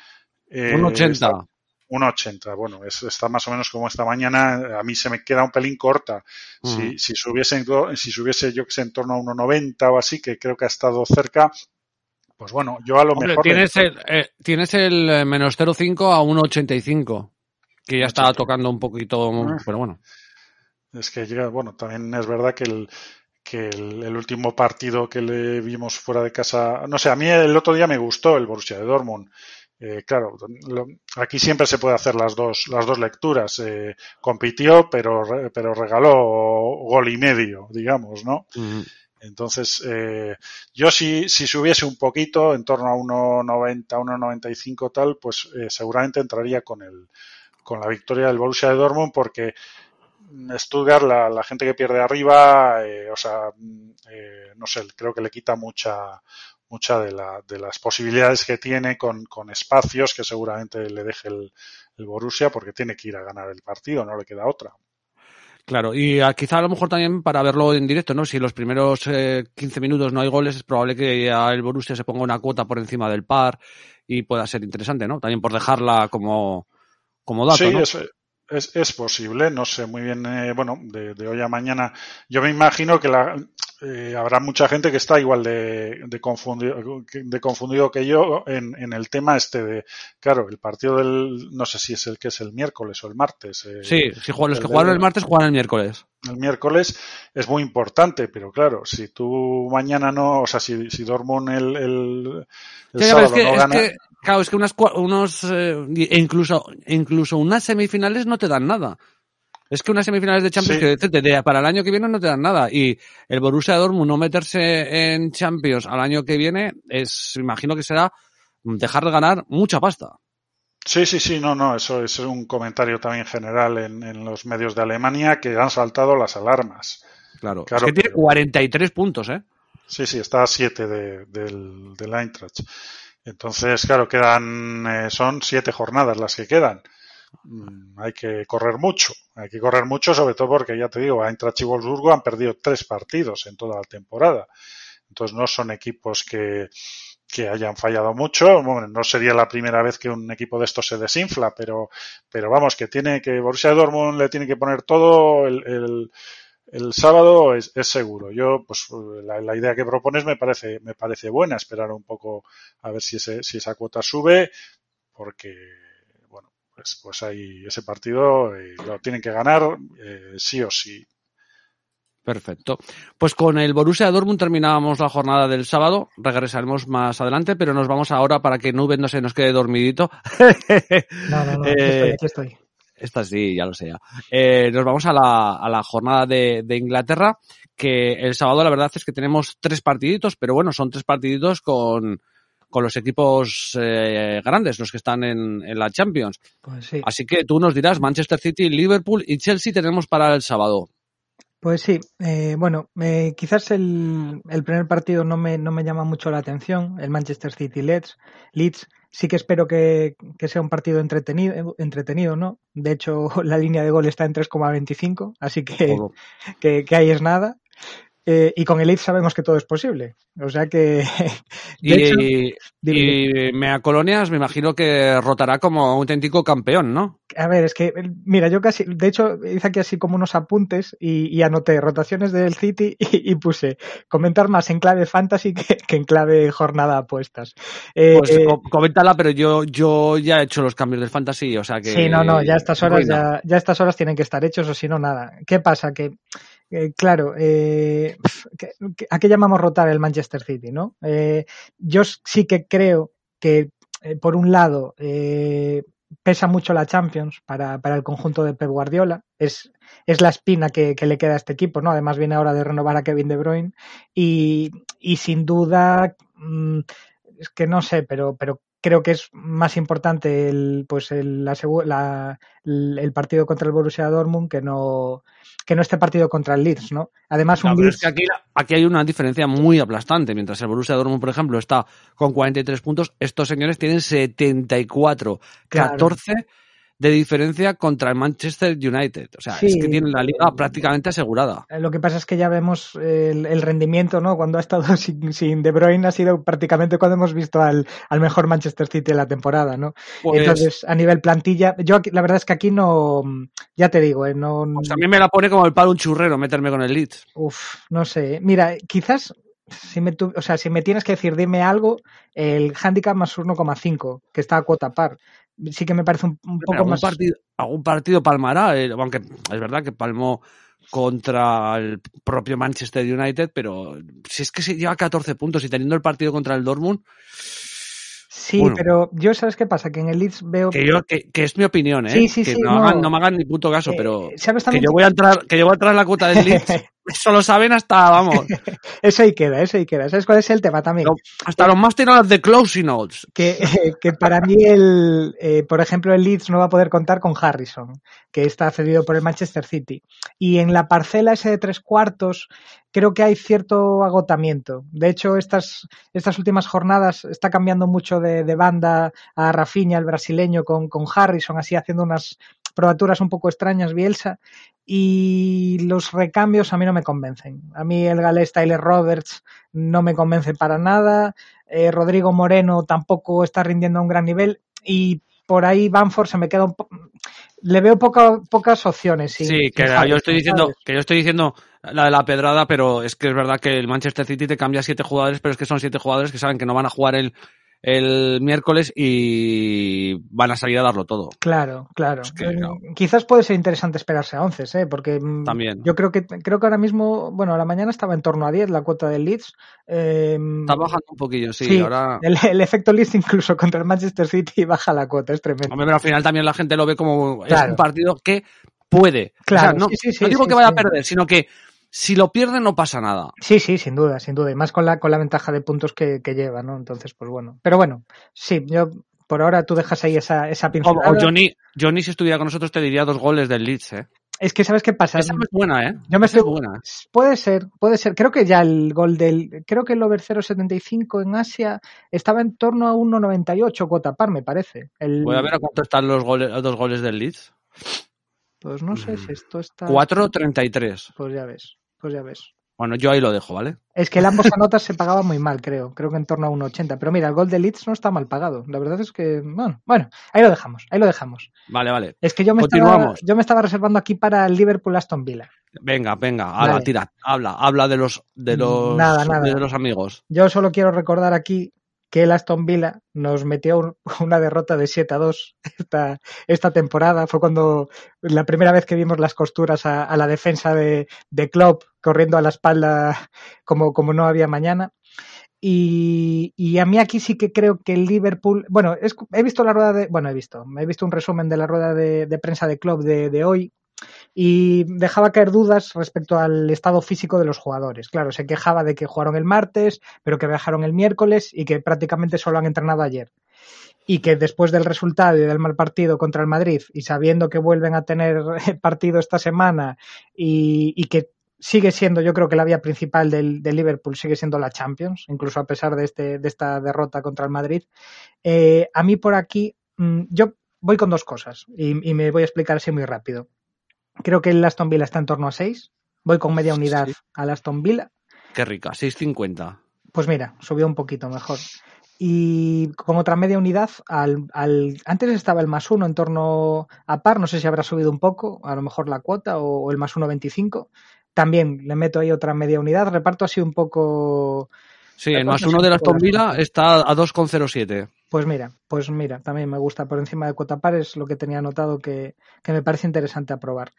[SPEAKER 4] Eh,
[SPEAKER 1] Un 80.
[SPEAKER 4] está- un 80, bueno, es, está más o menos como esta mañana. A mí se me queda un pelín corta.
[SPEAKER 1] Ujú.
[SPEAKER 4] Si, si subiese, si subiese yo que sé en torno a 1,90 o así, que creo que ha estado cerca, pues bueno, yo a lo
[SPEAKER 1] Hombre,
[SPEAKER 4] mejor.
[SPEAKER 1] tienes el, eh, tienes el eh, menos 0,5 a 1,85. Que ya está tocando un poquito,
[SPEAKER 4] Ah.
[SPEAKER 1] pero bueno.
[SPEAKER 4] Es que llega, bueno, también es verdad que el, que el, el último partido que le vimos fuera de casa, no sé, a mí el otro día me gustó el Borussia de Dortmund. Eh, claro, lo- aquí siempre se puede hacer las dos, las dos lecturas. Eh, compitió, pero, re- pero regaló gol y medio, digamos, ¿no? Entonces, eh, yo si, si subiese un poquito, en torno a 1,90, 1,95 tal, pues eh, seguramente entraría con el, con la victoria del Borussia de Dortmund porque Stuttgart, la, la gente que pierde arriba, eh, o sea, mm, eh, no sé, creo que le quita mucha, mucha de, la, de las posibilidades que tiene con, con espacios que seguramente le deje el, el Borussia porque tiene que ir a ganar el partido, no le queda otra.
[SPEAKER 1] Claro, y ah, quizá a lo mejor también para verlo en directo, ¿no? Si los primeros eh, 15 minutos no hay goles, es probable que ya el Borussia se ponga una cuota por encima del par y pueda ser interesante, ¿no? También por dejarla como, como dato,
[SPEAKER 4] sí,
[SPEAKER 1] ¿no?
[SPEAKER 4] es, es, es posible, no sé muy bien, eh, bueno, de, de hoy a mañana. Yo me imagino que la, eh, habrá mucha gente que está igual de, de, confundido, de confundido que yo en, en, el tema este de, claro, el partido del, no sé si es el que es el miércoles o el martes. Eh,
[SPEAKER 1] sí, si juegan, los que jugaron el martes juegan el miércoles.
[SPEAKER 4] El miércoles es muy importante, pero claro, si tú mañana no, o sea, si, si Dortmund el, el, el
[SPEAKER 1] sí,
[SPEAKER 4] sábado
[SPEAKER 1] es que,
[SPEAKER 4] no gana.
[SPEAKER 1] Es que, claro, es que unas, unos, eh, incluso, incluso unas semifinales no te dan nada. Es que unas semifinales de Champions sí. que de, para el año que viene no te dan nada. Y el Borussia Dortmund no meterse en Champions al año que viene es, imagino que será dejar de ganar mucha pasta.
[SPEAKER 4] Sí, sí, sí, no, no, eso es un comentario también general en, en los medios de Alemania que han saltado las alarmas.
[SPEAKER 1] Claro, claro es que tiene 43 puntos, ¿eh?
[SPEAKER 4] Sí, sí, está a 7 de, del, del Eintracht. Entonces, claro, quedan, eh, son siete jornadas las que quedan. Mm, hay que correr mucho, hay que correr mucho, sobre todo porque ya te digo, Eintracht y Wolfsburgo han perdido tres partidos en toda la temporada. Entonces no son equipos que, que hayan fallado mucho. No sería la primera vez que un equipo de estos se desinfla, pero, pero vamos, que tiene que Borussia Dortmund le tiene que poner todo el, el, el sábado es, es, seguro. Yo, pues, la, la, idea que propones me parece, me parece buena, esperar un poco a ver si, ese, si esa cuota sube, porque, pues, pues hay ese partido, eh, lo tienen que ganar, eh, sí o sí.
[SPEAKER 1] Perfecto. Pues con el Borussia Dortmund terminábamos la jornada del sábado. Regresaremos más adelante, pero nos vamos ahora para que Nubes no se nos quede dormidito.
[SPEAKER 3] no, no, no, aquí estoy, aquí estoy.
[SPEAKER 1] esta sí, ya lo sé ya. Eh, nos vamos a la, a la jornada de, de Inglaterra, que el sábado la verdad es que tenemos tres partiditos, pero bueno, son tres partiditos con, con los equipos eh, grandes, los que están en, en la Champions.
[SPEAKER 3] Pues sí.
[SPEAKER 1] Así que tú nos dirás, Manchester City, Liverpool y Chelsea tenemos para el sábado.
[SPEAKER 3] Pues sí, eh, bueno, eh, quizás el, el primer partido no me, no me llama mucho la atención, el Manchester City Leeds. Leeds sí que espero que, que sea un partido entretenido, entretenido, ¿no? De hecho, la línea de gol está en 3,25, así que, que, que ahí es nada. Eh, y con el Leeds sabemos que todo es posible. O sea que, de hecho,
[SPEAKER 1] Y, y Mea Colonias me imagino que rotará como auténtico campeón, ¿no?
[SPEAKER 3] A ver, es que, mira, yo casi, de hecho, hice aquí así como unos apuntes y, y anoté rotaciones del City y, y puse comentar más en clave fantasy que, que en clave jornada apuestas. Eh,
[SPEAKER 1] Pues
[SPEAKER 3] eh,
[SPEAKER 1] co- coméntala, pero yo, yo ya he hecho los cambios del fantasy, o sea que.
[SPEAKER 3] sí, no, no, ya a estas horas, ya, ya a estas horas tienen que estar hechos o si no, nada. ¿Qué pasa? Que, eh, claro, eh, ¿a qué llamamos rotar el Manchester City, no? Eh, yo sí que creo que, eh, por un lado, eh, pesa mucho la Champions para, para el conjunto de Pep Guardiola. Es, es la espina que, que le queda a este equipo, ¿no? Además viene ahora de renovar a Kevin De Bruyne y, y sin duda, mm, es que no sé, pero, pero creo que es más importante el, pues el, la, la- el partido contra el Borussia Dortmund que no, que no este partido contra el Leeds, ¿no? Además, un Leeds...
[SPEAKER 1] es que aquí, aquí hay una diferencia muy aplastante. Mientras el Borussia Dortmund, por ejemplo, está con 43 puntos, estos señores tienen 74,
[SPEAKER 3] Claro.
[SPEAKER 1] 14 de diferencia contra el Manchester United. O sea,
[SPEAKER 3] Sí.
[SPEAKER 1] es que tienen la liga prácticamente asegurada.
[SPEAKER 3] Eh, Lo que pasa es que ya vemos el, el rendimiento, ¿no? Cuando ha estado sin, sin De Bruyne ha sido prácticamente cuando hemos visto al, al mejor Manchester City de la temporada, ¿no?
[SPEAKER 1] Pues,
[SPEAKER 3] Entonces, a nivel plantilla, yo la verdad es que aquí no, ya te digo, eh, no,
[SPEAKER 1] pues a mí me la pone como el palo un churrero meterme con el Leeds.
[SPEAKER 3] uf, no sé. Mira, quizás si me, tu- o sea, si me tienes que decir, dime algo, el handicap más 1,5, que está a cuota par. Sí que me parece un, un poco
[SPEAKER 1] algún
[SPEAKER 3] más.
[SPEAKER 1] partido, algún partido palmará, eh, aunque es verdad que palmó contra el propio Manchester United, pero si es que se lleva 14 puntos y teniendo el partido contra el Dortmund,
[SPEAKER 3] Sí,
[SPEAKER 1] bueno.
[SPEAKER 3] pero yo, ¿sabes qué pasa? Que en el Leeds veo.
[SPEAKER 1] que yo que, que es mi opinión, ¿eh?
[SPEAKER 3] Sí, sí,
[SPEAKER 1] que
[SPEAKER 3] sí,
[SPEAKER 1] no,
[SPEAKER 3] no.
[SPEAKER 1] Hagan, no me hagan ni puto caso,
[SPEAKER 3] eh,
[SPEAKER 1] pero
[SPEAKER 3] ¿Sabes
[SPEAKER 1] que yo voy a entrar, que yo voy a entrar en la cuota del Leeds, eso lo saben hasta, vamos,
[SPEAKER 3] Eso ahí queda, eso ahí queda. ¿Sabes cuál es el tema también?
[SPEAKER 1] hasta los más tirados de closing notes.
[SPEAKER 3] Que, que para mí, el, eh, por ejemplo, el Leeds no va a poder contar con Harrison, que está cedido por el Manchester City. Y en la parcela ese de tres cuartos, creo que hay cierto agotamiento. De hecho, estas, estas últimas jornadas está cambiando mucho de, de banda a Rafinha, el brasileño, con, con Harrison, así haciendo unas probaturas un poco extrañas, Bielsa. Y los recambios a mí no me convencen. A mí el galés Tyler Roberts no me convence para nada. Eh, Rodrigo Moreno tampoco está rindiendo a un gran nivel. Y por ahí Banford se me queda un po- Le veo poca- pocas opciones. sin-
[SPEAKER 1] Sí, que yo estoy diciendo,
[SPEAKER 3] ¿sabes?
[SPEAKER 1] que yo estoy diciendo la de la pedrada, pero es que es verdad que el Manchester City te cambia siete jugadores, pero es que son siete jugadores que saben que no van a jugar el, el miércoles y van a salir a darlo todo.
[SPEAKER 3] Claro, claro.
[SPEAKER 1] Es que, claro.
[SPEAKER 3] Quizás puede ser interesante esperarse a 11, ¿eh? porque mm,
[SPEAKER 1] También.
[SPEAKER 3] yo creo que creo que ahora mismo, bueno, a la mañana estaba en torno a 10 la cuota del Leeds. Eh,
[SPEAKER 1] Está bajando un poquillo, sí,
[SPEAKER 3] sí,
[SPEAKER 1] ahora...
[SPEAKER 3] el, el efecto Leeds incluso contra el Manchester City baja la cuota, es tremendo.
[SPEAKER 1] Hombre, pero al final también la gente lo ve como es un partido que puede.
[SPEAKER 3] Claro,
[SPEAKER 1] o sea, no,
[SPEAKER 3] sí, sí,
[SPEAKER 1] no digo que vaya a perder, sino que si lo pierde no pasa nada.
[SPEAKER 3] Sí, sí, sin duda, sin duda. Y más con la, con la ventaja de puntos que, que lleva, ¿no? Entonces, pues bueno. Pero bueno, sí, yo por ahora tú dejas ahí esa, esa
[SPEAKER 1] O,
[SPEAKER 3] pincelada.
[SPEAKER 1] o Johnny, Johnny, si estuviera con nosotros, te diría dos goles del Leeds, ¿eh?
[SPEAKER 3] Es que, ¿sabes qué pasa?
[SPEAKER 1] Esa es buena, ¿eh?
[SPEAKER 3] Yo me
[SPEAKER 1] Esa es
[SPEAKER 3] estoy-
[SPEAKER 1] buena.
[SPEAKER 3] Puede ser, puede ser. Creo que ya el gol del. Creo que el over 0.75 en Asia estaba en torno a 1.98 cuota par, me parece. El,
[SPEAKER 1] Voy a ver a cuánto están los goles, los dos goles del Leeds.
[SPEAKER 3] Pues no sé
[SPEAKER 1] Mm.
[SPEAKER 3] si esto está.
[SPEAKER 1] 4.33.
[SPEAKER 3] Pues ya ves, pues ya ves.
[SPEAKER 1] Bueno, yo ahí lo dejo, ¿vale?
[SPEAKER 3] Es que el ambos anotas se pagaba muy mal, creo. Creo que en torno a 1.80. Pero mira, el gol de Leeds no está mal pagado. La verdad es que, bueno, bueno, ahí lo dejamos, ahí lo dejamos.
[SPEAKER 1] Vale, vale.
[SPEAKER 3] Es que yo me, estaba, yo me estaba reservando aquí para el Liverpool Aston Villa.
[SPEAKER 1] Venga, venga, habla, tira, habla, habla de los de los
[SPEAKER 3] Nada, nada.
[SPEAKER 1] de los amigos.
[SPEAKER 3] Yo solo quiero recordar aquí que el Aston Villa nos metió un- una derrota de 7 a 2 esta, temporada. Fue cuando la primera vez que vimos las costuras a, la defensa de, de Klopp corriendo a la espalda como, como no había mañana. Y, a mí aquí sí que creo que el Liverpool, bueno, es, he visto la rueda de, bueno, he visto, he visto un resumen de la rueda de, prensa de de, de, hoy y dejaba caer dudas respecto al estado físico de los jugadores. Claro, se quejaba de que jugaron el martes, pero que viajaron el miércoles y que prácticamente solo han entrenado ayer. Y que después del resultado y del mal partido contra el Madrid y sabiendo que vuelven a tener partido esta semana y, y que sigue siendo, yo creo que la vía principal del, Liverpool sigue siendo la Champions, incluso a pesar de, este, de esta derrota contra el Madrid. Eh, a mí por aquí, mmm, yo voy con dos cosas y, y, me voy a explicar así muy rápido. Creo que el Aston Villa está en torno a 6. Voy con media unidad sí. al Aston Villa.
[SPEAKER 1] Qué rica, 6.50.
[SPEAKER 3] Pues mira, subió un poquito mejor. Y con otra media unidad, al, al, antes estaba el más uno en torno a par, no sé si habrá subido un poco, a lo mejor la cuota o, o el más 1.25 también le meto ahí otra media unidad, reparto así un poco.
[SPEAKER 1] Sí, el más uno de la Aston Villa está a 2,07.
[SPEAKER 3] Pues mira, pues mira, también me gusta por encima de cuota par, es lo que tenía anotado que, que me parece interesante a probar.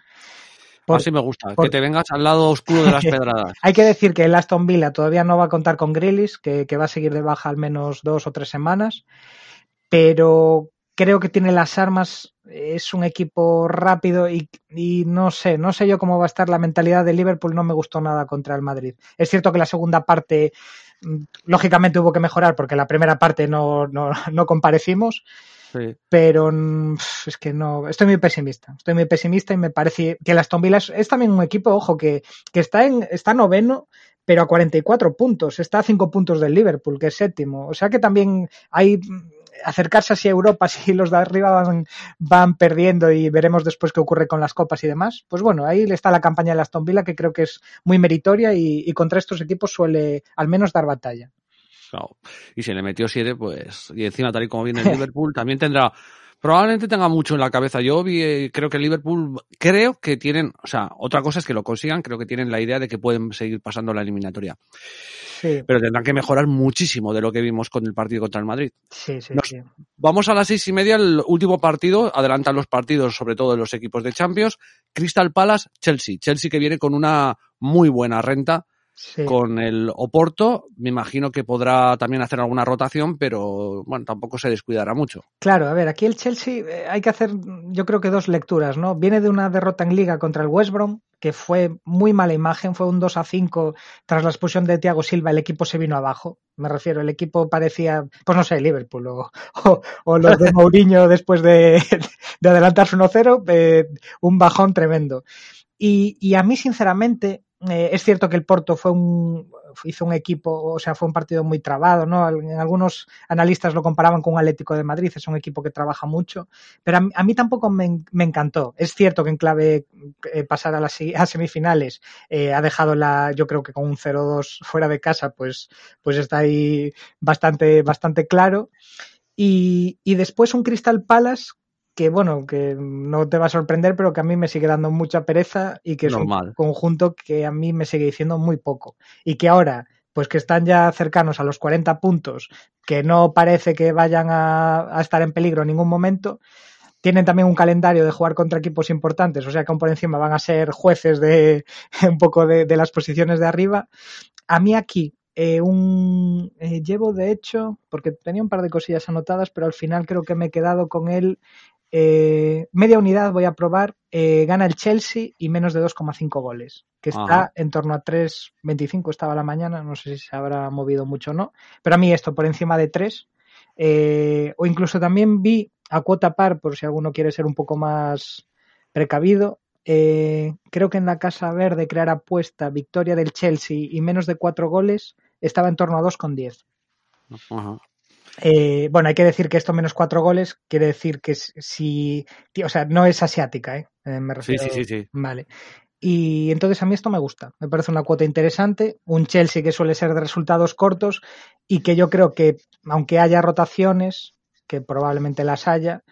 [SPEAKER 1] Por, Así me gusta, por, que te vengas al lado oscuro de las pedradas.
[SPEAKER 3] Hay que decir que el Aston Villa todavía no va a contar con Grillis, que, que va a seguir de baja al menos dos o tres semanas, pero creo que tiene las armas, es un equipo rápido y, y, no sé, no sé yo cómo va a estar la mentalidad de Liverpool, no me gustó nada contra el Madrid. Es cierto que la segunda parte, lógicamente hubo que mejorar porque la primera parte no, no, no comparecimos, sí. pero mm, es que no, estoy muy pesimista, estoy muy pesimista y me parece que Villa es, es también un equipo, ojo, que, que está, en, está noveno, pero a 44 puntos, está a 5 puntos del Liverpool, que es séptimo. O sea que también hay acercarse así a Europa si los de arriba van, van, perdiendo y veremos después qué ocurre con las copas y demás. Pues bueno, ahí está la campaña de Aston Villa que creo que es muy meritoria y, y contra estos equipos suele al menos dar batalla.
[SPEAKER 1] Claro. Y si le metió siete, pues, y encima tal y como viene el Liverpool, también tendrá probablemente tenga mucho en la cabeza. Yo vi, eh, creo que Liverpool, creo que tienen, o sea, otra cosa es que lo consigan, creo que tienen la idea de que pueden seguir pasando la eliminatoria.
[SPEAKER 3] Sí.
[SPEAKER 1] Pero tendrán que mejorar muchísimo de lo que vimos con el partido contra el Madrid.
[SPEAKER 3] Sí, sí,
[SPEAKER 1] Nos,
[SPEAKER 3] sí.
[SPEAKER 1] Vamos a las seis y media, el último partido, adelantan los partidos, sobre todo de los equipos de Champions, Crystal Palace, Chelsea. Chelsea que viene con una muy buena renta. Sí. Con el Oporto, me imagino que podrá también hacer alguna rotación, pero bueno, tampoco se descuidará mucho.
[SPEAKER 3] Claro, a ver, aquí el Chelsea eh, hay que hacer, yo creo que dos lecturas, ¿no? Viene de una derrota en Liga contra el West Brom, que fue muy mala imagen, fue un 2 a 5 tras la expulsión de Thiago Silva, el equipo se vino abajo. Me refiero, el equipo parecía, pues no sé, Liverpool o, o, o los de Mourinho después de, de adelantarse 1-0, eh, un bajón tremendo. Y, y a mí, sinceramente, eh, es cierto que el Porto fue un, hizo un equipo, o sea, fue un partido muy trabado, ¿no? En algunos analistas lo comparaban con un Atlético de Madrid, es un equipo que trabaja mucho, pero a mí, tampoco me, me, encantó. Es cierto que en clave eh, pasar a las semifinales eh, ha dejado la, yo creo que con un 0-2 fuera de casa, pues, pues está ahí bastante, bastante claro. Y, y después un Crystal Palace que bueno, que no te va a sorprender, pero que a mí me sigue dando mucha pereza y que es un conjunto que a mí me sigue diciendo muy poco. Y que ahora, pues que están ya cercanos a los 40 puntos, que no parece que vayan a, a estar en peligro en ningún momento, tienen también un calendario de jugar contra equipos importantes, o sea que aún por encima van a ser jueces de un poco de, de las posiciones de arriba. A mí aquí, eh, un eh, llevo de hecho, porque tenía un par de cosillas anotadas, pero al final creo que me he quedado con él eh, media unidad voy a probar, eh, gana el Chelsea y menos de 2,5 goles, que está Ajá. en torno a 3,25 estaba la mañana, no sé si se habrá movido mucho o no, pero a mí esto por encima de 3, eh, o incluso también vi a cuota par, por si alguno quiere ser un poco más precavido, creo que en la Casa Verde crear apuesta, victoria del Chelsea y menos de 4 goles, estaba en torno a 2,10.
[SPEAKER 1] Ajá.
[SPEAKER 3] Eh, bueno, hay que decir que esto menos cuatro goles quiere decir que si, o sea, no es asiática, ¿eh? eh me refiero,
[SPEAKER 1] sí, sí, sí, sí.
[SPEAKER 3] Vale. Y entonces a mí esto me gusta, me parece una cuota interesante, un Chelsea que suele ser de resultados cortos y que yo creo que aunque haya rotaciones, que probablemente las haya,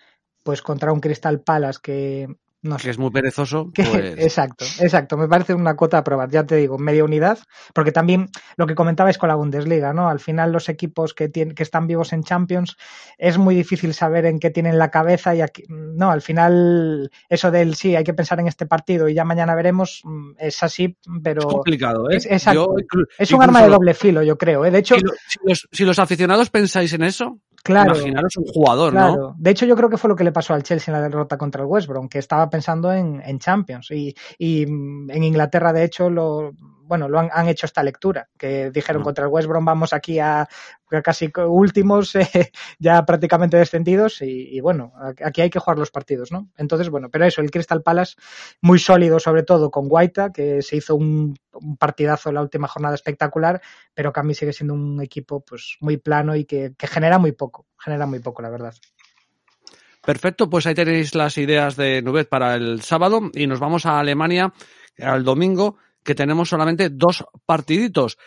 [SPEAKER 3] pues contra un Crystal Palace que, no
[SPEAKER 1] que es muy perezoso,
[SPEAKER 3] Que-
[SPEAKER 1] pues...
[SPEAKER 3] Exacto, exacto. Me parece una cuota a probar. Ya te digo, media unidad, porque también lo que comentabais con la Bundesliga, ¿no? Al final los equipos que tienen, que están vivos en Champions es muy difícil saber en qué tienen la cabeza y aquí, no, al final eso del sí, hay que pensar en este partido y ya mañana veremos mm, es así, pero
[SPEAKER 1] Es complicado, ¿eh?
[SPEAKER 3] Es- exacto.
[SPEAKER 1] Yo inclu-
[SPEAKER 3] es un arma de doble filo, yo creo. ¿eh? De hecho,
[SPEAKER 1] los, si los aficionados pensáis en eso,
[SPEAKER 3] claro.
[SPEAKER 1] imaginaros un jugador,
[SPEAKER 3] Claro,
[SPEAKER 1] ¿no?
[SPEAKER 3] de hecho yo creo que fue lo que le pasó al Chelsea en la derrota contra el West Brom, que estaba pensando en, en Champions y, y, mm, en Inglaterra de hecho lo bueno lo han, han hecho esta lectura, que dijeron contra el West Brom vamos aquí a, a casi últimos, eh, ya prácticamente descendidos y, y bueno, aquí hay que jugar los partidos, ¿no? Entonces bueno, pero eso, el Crystal Palace muy sólido sobre todo con Guaita, que se hizo un, un partidazo en la última jornada espectacular, pero que a mí sigue siendo un equipo pues muy plano y que, que genera muy poco, genera muy poco la verdad.
[SPEAKER 1] Perfecto, pues ahí tenéis las ideas de Nubet para el sábado y nos vamos a Alemania al domingo, que tenemos solamente dos partiditos.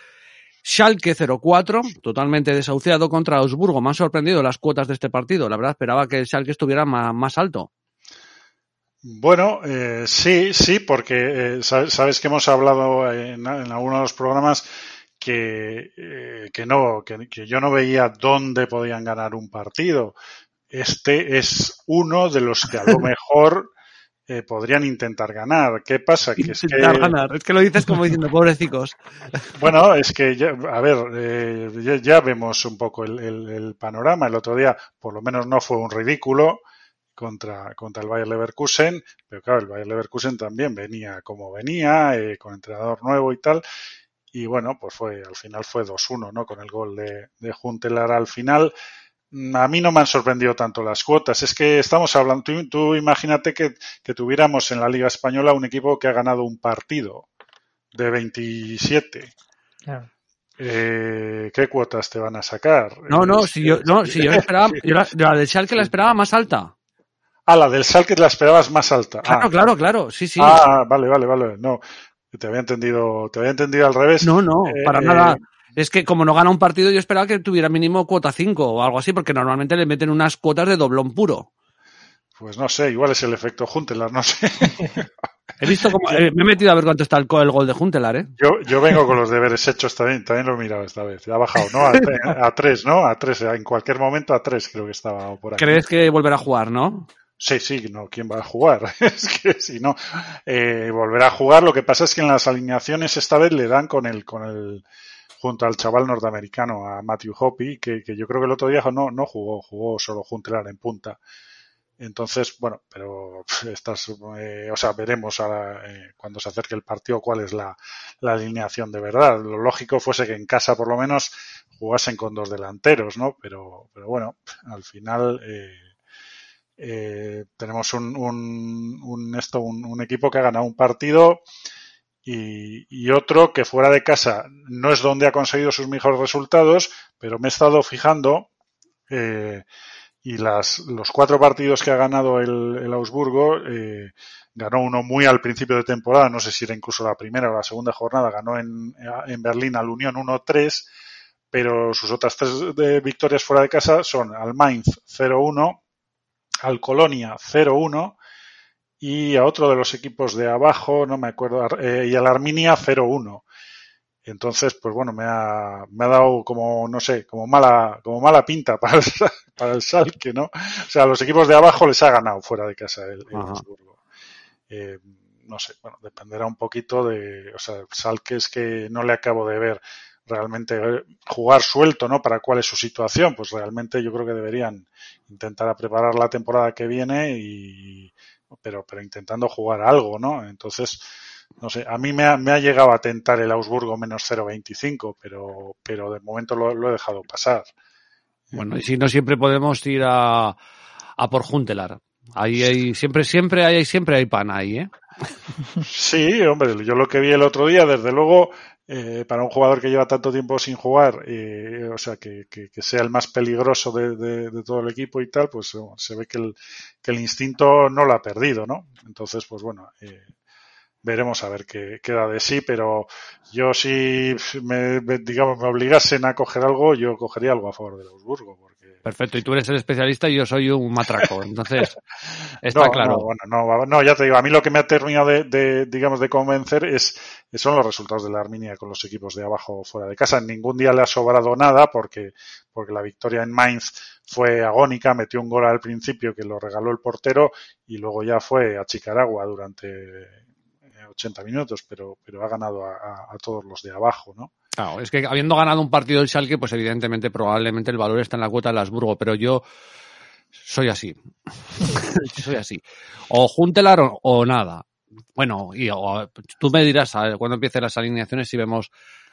[SPEAKER 1] Schalke 04, totalmente desahuciado contra Augsburgo. Me han sorprendido las cuotas de este partido. La verdad esperaba que el Schalke estuviera más, más alto.
[SPEAKER 4] Bueno, eh, sí, sí, porque eh, sa- sabes que hemos hablado en, en algunos de los programas que, eh, que no, que, que yo no veía dónde podían ganar un partido. Este es uno de los que a lo mejor eh, podrían intentar ganar. ¿Qué pasa? Que es que,
[SPEAKER 1] Intentar ganar. Es que lo dices como diciendo, pobrecicos.
[SPEAKER 4] bueno, es que, ya, a ver, eh, ya, ya vemos un poco el, el- el panorama. El otro día, por lo menos, no fue un ridículo contra, contra el Bayer Leverkusen, pero claro, el Bayer Leverkusen también venía como venía, eh, con entrenador nuevo y tal. Y bueno, pues fue, al final fue 2-1, ¿no? Con el gol de, de Juntelar al final. Mm, A mí no me han sorprendido tanto las cuotas. Es que estamos hablando, tú, tú imagínate que, que tuviéramos en la Liga Española un equipo que ha ganado un partido de 27.
[SPEAKER 3] Claro.
[SPEAKER 4] Eh, ¿Qué cuotas te van a sacar?
[SPEAKER 1] No, no,
[SPEAKER 4] Eh,
[SPEAKER 1] si yo, no, si yo esperaba, yo la, yo la del Schalke la esperaba más alta.
[SPEAKER 4] Ah, la del Salque la esperabas más alta.
[SPEAKER 1] Claro,
[SPEAKER 4] ah,
[SPEAKER 1] claro, claro, sí, sí.
[SPEAKER 4] Ah, vale, vale, vale. No, te había entendido, te había entendido al revés.
[SPEAKER 1] No, no,
[SPEAKER 4] Eh,
[SPEAKER 1] para
[SPEAKER 4] eh,
[SPEAKER 1] nada. Es que como no gana un partido, yo esperaba que tuviera mínimo cuota 5 o algo así, porque normalmente le meten unas cuotas de doblón puro.
[SPEAKER 4] Pues no sé, igual es el efecto Juntelar, no sé.
[SPEAKER 1] He visto como, eh, me he metido a ver cuánto está el, gol de Juntelar, ¿eh?
[SPEAKER 4] Yo, yo vengo con los deberes hechos también, también lo he mirado esta vez. Ha bajado, ¿no? A, a tres, ¿no? A tres, en cualquier momento a tres creo que estaba por aquí.
[SPEAKER 1] ¿Crees que volverá a jugar, no?
[SPEAKER 4] Sí, sí, no, ¿quién va a jugar? es que si no, eh, volverá a jugar. Lo que pasa es que en las alineaciones esta vez le dan con el, con el, junto al chaval norteamericano, a Matthew Hoppy, que, que yo creo que el otro día no, no jugó, jugó solo Juntelar en punta. Entonces, bueno, pero estas, eh, o sea, veremos ahora, eh, cuando se acerque el partido cuál es la, la alineación de verdad. Lo lógico fuese que en casa por lo menos jugasen con dos delanteros, ¿no? Pero, pero bueno, al final eh, eh, tenemos un, un, esto, un equipo que ha ganado un partido y, otro que fuera de casa no es donde ha conseguido sus mejores resultados, pero me he estado fijando eh, y las, los cuatro partidos que ha ganado el, Augsburgo, eh, ganó uno muy al principio de temporada, no sé si era incluso la primera o la segunda jornada, ganó en, en Berlín al Unión 1-3, pero sus otras tres de victorias fuera de casa son al Mainz 0-1, al Colonia 0-1 y a otro de los equipos de abajo, no me acuerdo, eh, y al Arminia 0-1. Entonces, pues bueno, me ha, me ha dado como, no sé, como mala, como mala pinta para el, para el Salque, ¿no? O sea, a los equipos de abajo les ha ganado fuera de casa el, el. Eh, no sé, bueno, dependerá un poquito de, o sea, Salque es que no le acabo de ver realmente eh, jugar suelto, ¿no? Para cuál es su situación, pues realmente yo creo que deberían intentar a preparar la temporada que viene y, pero, pero intentando jugar algo, ¿no? Entonces, no sé, a mí me ha, me ha llegado a tentar el Augsburgo menos 0.25, pero, pero de momento lo, lo he dejado pasar.
[SPEAKER 1] Bueno, y si no, siempre podemos ir a, a por Juntelar. Ahí hay, siempre, siempre hay, siempre hay pan ahí, ¿eh?
[SPEAKER 4] Sí, hombre, yo lo que vi el otro día, desde luego, eh, para un jugador que lleva tanto tiempo sin jugar, eh, o sea, que, sea el más peligroso de, de, de, todo el equipo y tal, pues se ve que el, que el instinto no lo ha perdido, ¿no? Entonces, pues bueno, eh, veremos a ver qué queda de sí, pero yo si me, digamos, me obligasen a coger algo, yo cogería algo a favor del Augsburgo, porque
[SPEAKER 1] Perfecto, y tú eres el especialista y yo soy un matraco, entonces está
[SPEAKER 4] no,
[SPEAKER 1] claro.
[SPEAKER 4] No, bueno, no, no, ya te digo, a mí lo que me ha terminado de, de, digamos, de convencer es son los resultados de la Arminia con los equipos de abajo fuera de casa. Ningún día le ha sobrado nada porque, porque la victoria en Mainz fue agónica, metió un gol al principio que lo regaló el portero y luego ya fue a Chicaragua durante 80 minutos, pero, pero ha ganado a, a, a todos los de abajo, ¿no?
[SPEAKER 1] Claro, es que habiendo ganado un partido el Schalke, pues evidentemente probablemente el valor está en la cuota del Habsburgo, pero yo soy así. soy así. O Juntelar o, o nada. Bueno, y o, tú me dirás cuando empiecen las alineaciones si vemos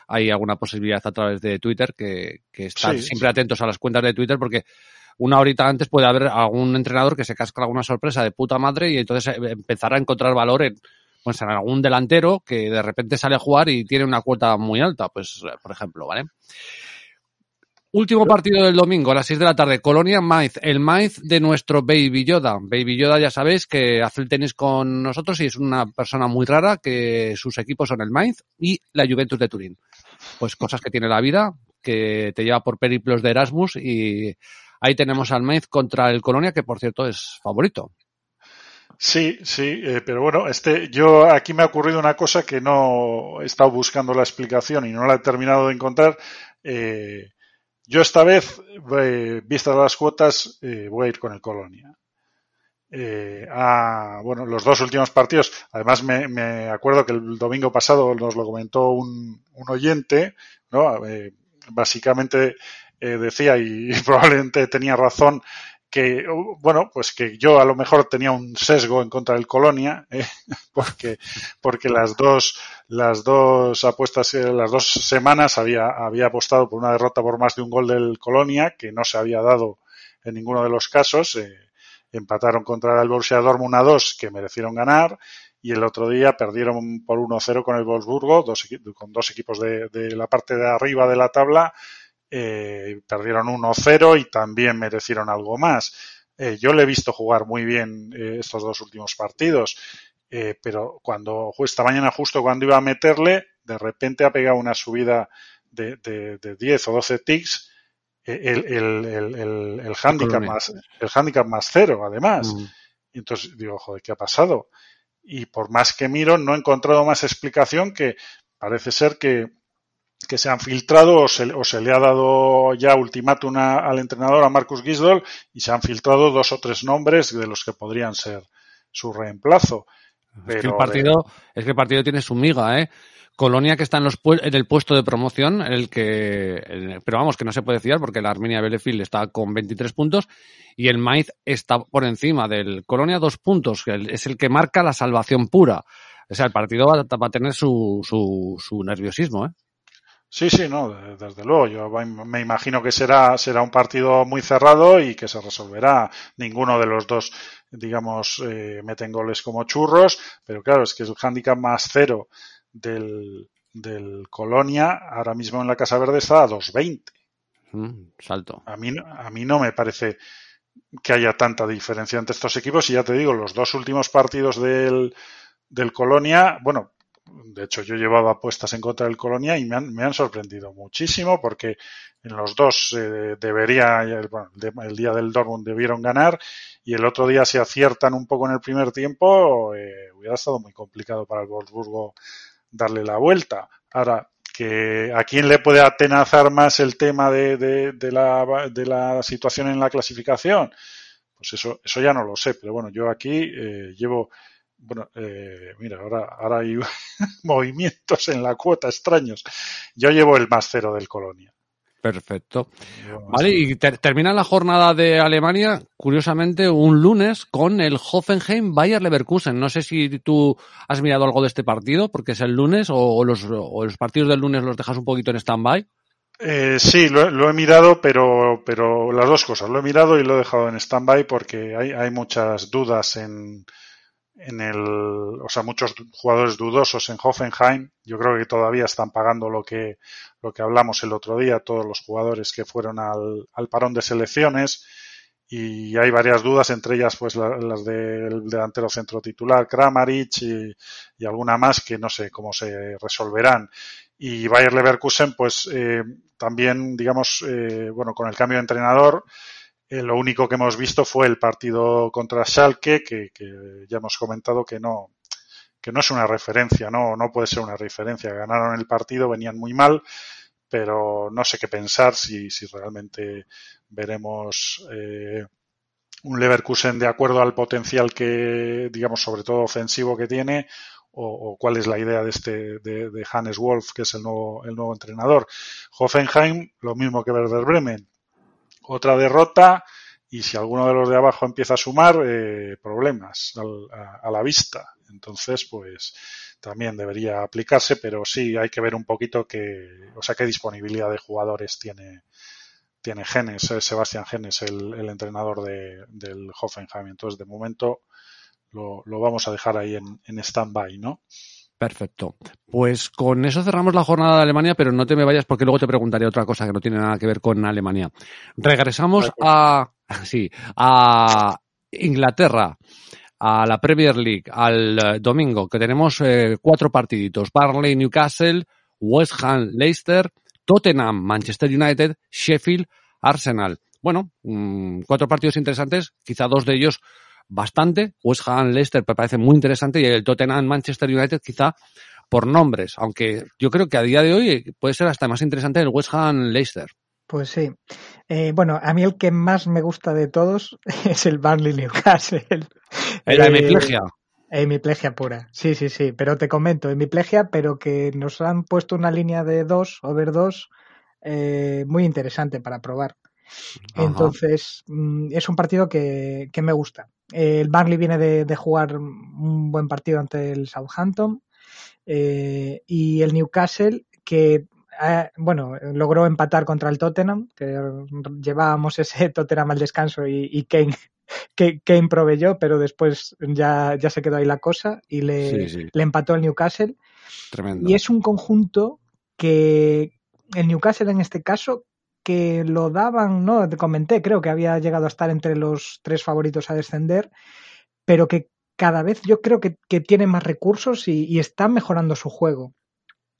[SPEAKER 1] hay alguna posibilidad a través de Twitter que, que estar
[SPEAKER 4] Sí,
[SPEAKER 1] siempre
[SPEAKER 4] sí.
[SPEAKER 1] atentos a las cuentas de Twitter porque una horita antes puede haber algún entrenador que se casca alguna sorpresa de puta madre y entonces eh, empezará a encontrar valor en, pues en algún delantero que de repente sale a jugar y tiene una cuota muy alta, pues por ejemplo, ¿vale? Último partido del domingo a las 6 de la tarde, Colonia Mainz, el Mainz de nuestro Baby Yoda. Baby Yoda ya sabéis que hace el tenis con nosotros y es una persona muy rara que sus equipos son el Mainz y la Juventus de Turín. Pues cosas que tiene la vida, que te lleva por periplos de Erasmus y ahí tenemos al Mainz contra el Colonia que por cierto es favorito.
[SPEAKER 4] Sí, sí, eh, pero bueno, este, yo aquí me ha ocurrido una cosa que no he estado buscando la explicación y no la he terminado de encontrar. Eh, yo esta vez, eh, vistas las cuotas, eh, voy a ir con el Colonia. A, bueno, los dos últimos partidos, además me, me, acuerdo que el domingo pasado nos lo comentó un, un oyente, ¿no? Básicamente decía, y probablemente tenía razón, que, bueno, pues que yo a lo mejor tenía un sesgo en contra del Colonia, ¿eh? porque, porque las dos, las dos apuestas, las dos semanas había, había apostado por una derrota por más de un gol del Colonia, que no se había dado en ninguno de los casos. Eh, empataron contra el Borussia Dortmund a dos, que merecieron ganar, y el otro día perdieron por 1-0 con el Wolfsburgo, dos, con dos equipos de, de la parte de arriba de la tabla, eh, perdieron 1-0 y también merecieron algo más. Eh, yo le he visto jugar muy bien eh, estos dos últimos partidos, eh, pero cuando esta mañana justo cuando iba a meterle, de repente ha pegado una subida de, de, de 10 o 12 ticks el, el, el, el, el handicap más el handicap más cero además mm. y entonces digo joder qué ha pasado y por más que miro no he encontrado más explicación que parece ser que que se han filtrado o se, o se, le ha dado ya ultimátum al entrenador, a Marcus Gisdol, y se han filtrado dos o tres nombres de los que podrían ser su reemplazo.
[SPEAKER 1] Pero, es, que el partido, de... es que el partido tiene su miga, ¿eh? Colonia que está en, los en el puesto de promoción, el que, el, pero vamos, que no se puede fiar porque la Armenia Bielefeld está con 23 puntos y el Mainz está por encima del Colonia dos puntos, que es el que marca la salvación pura. O sea, el partido va, va a tener su, su, su nerviosismo, ¿eh?
[SPEAKER 4] Sí, sí, no, desde luego. Yo me imagino que será, será un partido muy cerrado y que se resolverá. Ninguno de los dos, digamos, eh, meten goles como churros, pero claro, es que es el handicap más cero del, del Colonia, ahora mismo en la Casa Verde está a 2.20.
[SPEAKER 1] Mm, salto.
[SPEAKER 4] A mí, a mí no me parece que haya tanta diferencia entre estos equipos y ya te digo, los dos últimos partidos del, del Colonia, bueno, de hecho, yo llevaba apuestas en contra del Colonia y me han, me han sorprendido muchísimo porque en los dos eh, debería, bueno, el día del Dortmund debieron ganar y el otro día se aciertan un poco en el primer tiempo, eh, hubiera estado muy complicado para el Wolfsburgo darle la vuelta. Ahora, que a quién le puede atenazar más el tema de, la, de la situación en la clasificación, pues eso, eso ya no lo sé, pero bueno, yo aquí eh, llevo bueno, eh, mira, ahora, ahora hay movimientos en la cuota extraños. Yo llevo el más cero del Colonia.
[SPEAKER 1] Perfecto. Vale, y ter termina la jornada de Alemania, curiosamente, un lunes con el Hoffenheim Bayer Leverkusen. No sé si tú has mirado algo de este partido, porque es el lunes, o, o, los, o los, partidos del lunes los dejas un poquito en stand-by.
[SPEAKER 4] Eh, sí, lo, lo, he mirado, pero, pero las dos cosas. Lo he mirado y lo he dejado en stand-by porque hay, hay muchas dudas en, en el, o sea, muchos jugadores dudosos en Hoffenheim. Yo creo que todavía están pagando lo que, lo que hablamos el otro día, todos los jugadores que fueron al, al parón de selecciones. Y hay varias dudas, entre ellas, pues las del delantero centro titular, Kramaric y, y alguna más que no sé cómo se resolverán. Y Bayer Leverkusen, pues eh, también, digamos, eh, bueno, con el cambio de entrenador, eh, lo único que hemos visto fue el partido contra Schalke, que, ya hemos comentado que no, que no es una referencia, no, no puede ser una referencia. Ganaron el partido, venían muy mal, pero no sé qué pensar si, si realmente veremos eh, un Leverkusen de acuerdo al potencial que, digamos, sobre todo ofensivo que tiene, o, cuál es la idea de este de, de, Hannes Wolf, que es el nuevo, el nuevo entrenador. Hoffenheim, lo mismo que Werder Bremen. Otra derrota, y si alguno de los de abajo empieza a sumar, eh, problemas al, a, la vista. Entonces, pues también debería aplicarse, pero sí hay que ver un poquito que, o sea, qué disponibilidad de jugadores tiene, tiene Genes, eh, Sebastián Genes, el, el entrenador de, del Hoffenheim. Entonces, de momento lo, lo vamos a dejar ahí en, en stand-by, ¿no?
[SPEAKER 1] Perfecto. Pues con eso cerramos la jornada de Alemania, pero no te me vayas porque luego te preguntaré otra cosa que no tiene nada que ver con Alemania. Regresamos a, sí, a Inglaterra, a la Premier League, al domingo, que tenemos eh, cuatro partiditos. Barley, Newcastle, West Ham, Leicester, Tottenham, Manchester United, Sheffield, Arsenal. Bueno, mmm, cuatro partidos interesantes, quizá dos de ellos bastante. West Ham, Leicester me parece muy interesante y el Tottenham, Manchester United quizá por nombres, aunque yo creo que a día de hoy puede ser hasta más interesante el West Ham, Leicester.
[SPEAKER 3] Pues sí. Eh, bueno, a mí el que más me gusta de todos es el Burnley Newcastle.
[SPEAKER 1] ¿La hemiplegia?
[SPEAKER 3] Eh, hemiplegia pura, sí, sí, sí. Pero te comento, hemiplegia, pero que nos han puesto una línea de dos, over dos, eh, muy interesante para probar. Ajá. Entonces, mm, es un partido que, que me gusta. El Burnley viene de, de, jugar un buen partido ante el Southampton eh, y el Newcastle que eh, bueno, logró empatar contra el Tottenham, que llevábamos ese Tottenham al descanso y, y Kane, Kane proveyó, pero después ya, ya se quedó ahí la cosa y le, sí, sí. le empató el Newcastle.
[SPEAKER 1] Tremendo.
[SPEAKER 3] Y es un conjunto que el Newcastle en este caso que lo daban, no, te comenté, creo que había llegado a estar entre los tres favoritos a descender, pero que cada vez yo creo que, que tiene más recursos y, está mejorando su juego.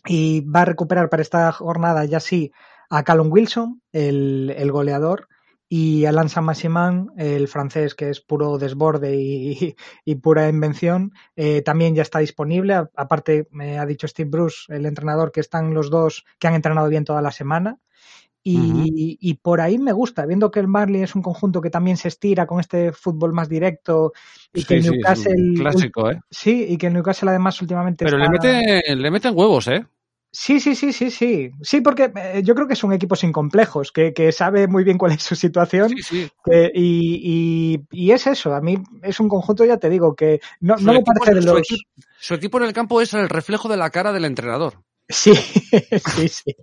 [SPEAKER 3] Y va a recuperar para esta jornada ya sí a Callum Wilson, el, el goleador, y Alain Saint-Maximin, el francés, que es puro desborde y, y pura invención, eh, también ya está disponible. aparte, me ha dicho Steve Bruce, el entrenador, que están los dos que han entrenado bien toda la semana. Y, uh -huh. y, por ahí me gusta, viendo que el Marley es un conjunto que también se estira con este fútbol más directo y
[SPEAKER 1] sí,
[SPEAKER 3] que el Newcastle.
[SPEAKER 1] Sí, clásico, ¿eh?
[SPEAKER 3] Sí, y que el Newcastle además últimamente.
[SPEAKER 1] Pero está... le, mete, le meten huevos, ¿eh?
[SPEAKER 3] Sí, sí, sí, sí, sí. Sí, porque eh, yo creo que son equipos sin complejos, que, que sabe muy bien cuál es su situación.
[SPEAKER 1] Sí, sí.
[SPEAKER 3] Que, y, y, y, es eso, a mí es un conjunto, ya te digo, que no, no me parece de los...
[SPEAKER 1] Su equipo, su equipo en el campo es el reflejo de la cara del entrenador.
[SPEAKER 3] Sí, sí, sí.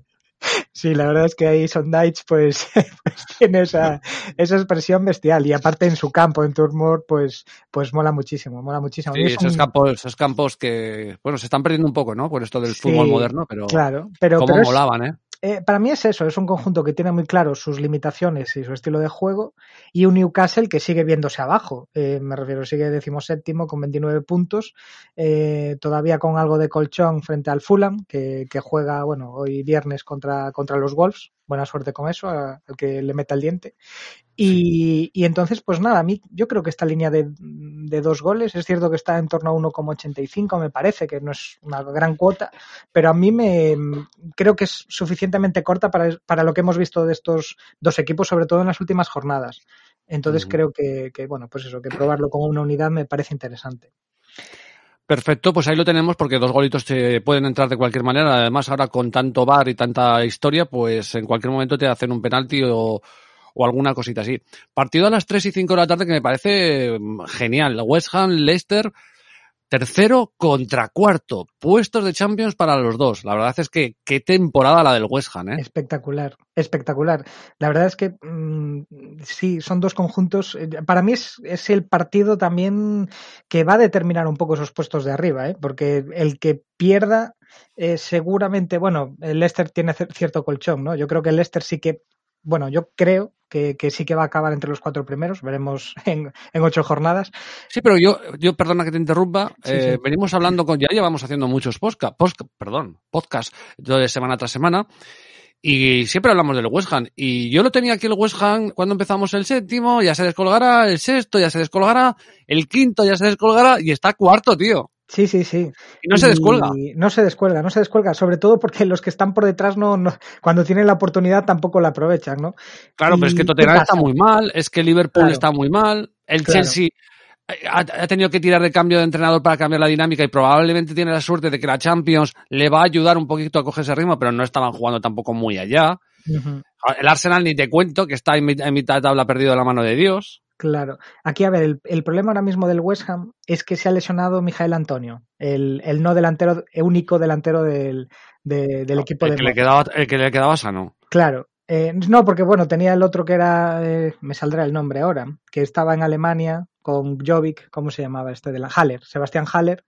[SPEAKER 3] Sí, la verdad es que ahí Sondage pues, pues tiene esa, esa expresión bestial y aparte en su campo, en Turmor, pues, pues mola muchísimo, mola muchísimo.
[SPEAKER 1] Sí, esos, un... campos, esos campos que, bueno, se están perdiendo un poco, ¿no? Por esto del sí, fútbol moderno, pero,
[SPEAKER 3] claro, pero,
[SPEAKER 1] cómo
[SPEAKER 3] pero
[SPEAKER 1] molaban, ¿eh?
[SPEAKER 3] Eh, para mí es eso, es un conjunto que tiene muy claro sus limitaciones y su estilo de juego y un Newcastle que sigue viéndose abajo, eh, me refiero, sigue decimoséptimo con 29 puntos, eh, todavía con algo de colchón frente al Fulham, que, que juega, bueno, hoy viernes contra, contra los Wolves, buena suerte con eso, al que le meta el diente. Y, y, entonces, pues nada, a mí yo creo que esta línea de, de dos goles, es cierto que está en torno a 1,85, me parece que no es una gran cuota, pero a mí me creo que es suficientemente corta para, para lo que hemos visto de estos dos equipos, sobre todo en las últimas jornadas. Entonces uh -huh. creo que, que, bueno, pues eso, que probarlo con una unidad me parece interesante.
[SPEAKER 1] Perfecto, pues ahí lo tenemos porque dos golitos te pueden entrar de cualquier manera. Además, ahora con tanto bar y tanta historia, pues en cualquier momento te hacen un penalti o, alguna cosita así. Partido a las 3 y 5 de la tarde que me parece mm, genial. West Ham, Leicester, tercero contra cuarto. Puestos de Champions para los dos. La verdad es que qué temporada la del West Ham, ¿eh?
[SPEAKER 3] Espectacular, espectacular. La verdad es que mmm, sí, son dos conjuntos. Para mí es, es, el partido también que va a determinar un poco esos puestos de arriba, ¿eh? Porque el que pierda, eh, seguramente, bueno, el Leicester tiene cierto colchón, ¿no? Yo creo que el Leicester sí que bueno, yo creo que, que, sí que va a acabar entre los cuatro primeros, veremos en, en ocho jornadas.
[SPEAKER 1] Sí, pero yo, yo perdona que te interrumpa, sí, eh, sí. venimos hablando con, ya llevamos haciendo muchos podcast, perdón, podcast de semana tras semana, y siempre hablamos del West Ham. Y yo lo tenía aquí el West Ham cuando empezamos el séptimo, ya se descolgará, el sexto ya se descolgará, el quinto ya se descolgará y está cuarto, tío.
[SPEAKER 3] Sí, sí, sí.
[SPEAKER 1] Y no se descuelga.
[SPEAKER 3] Y no se descuelga, no se descuelga, sobre todo porque los que están por detrás no, no cuando tienen la oportunidad tampoco la aprovechan, ¿no?
[SPEAKER 1] Claro, pero es que Tottenham está muy mal, es que Liverpool claro. está muy mal, el claro. Chelsea ha, ha, tenido que tirar de cambio de entrenador para cambiar la dinámica y probablemente tiene la suerte de que la Champions le va a ayudar un poquito a coger ese ritmo, pero no estaban jugando tampoco muy allá. Uh -huh. El Arsenal ni te cuento que está en, en mitad de tabla perdido de la mano de Dios.
[SPEAKER 3] Claro. Aquí, a ver, el, el, problema ahora mismo del West Ham es que se ha lesionado Mijael Antonio, el, el no delantero, único delantero del, de, del
[SPEAKER 1] no,
[SPEAKER 3] equipo
[SPEAKER 1] el
[SPEAKER 3] de
[SPEAKER 1] que, le quedaba, el que le quedaba sano.
[SPEAKER 3] Claro. Eh, no, porque bueno, tenía el otro que era, eh, me saldrá el nombre ahora, que estaba en Alemania con Jovic, ¿cómo se llamaba este de la Haller? Sebastián Haller,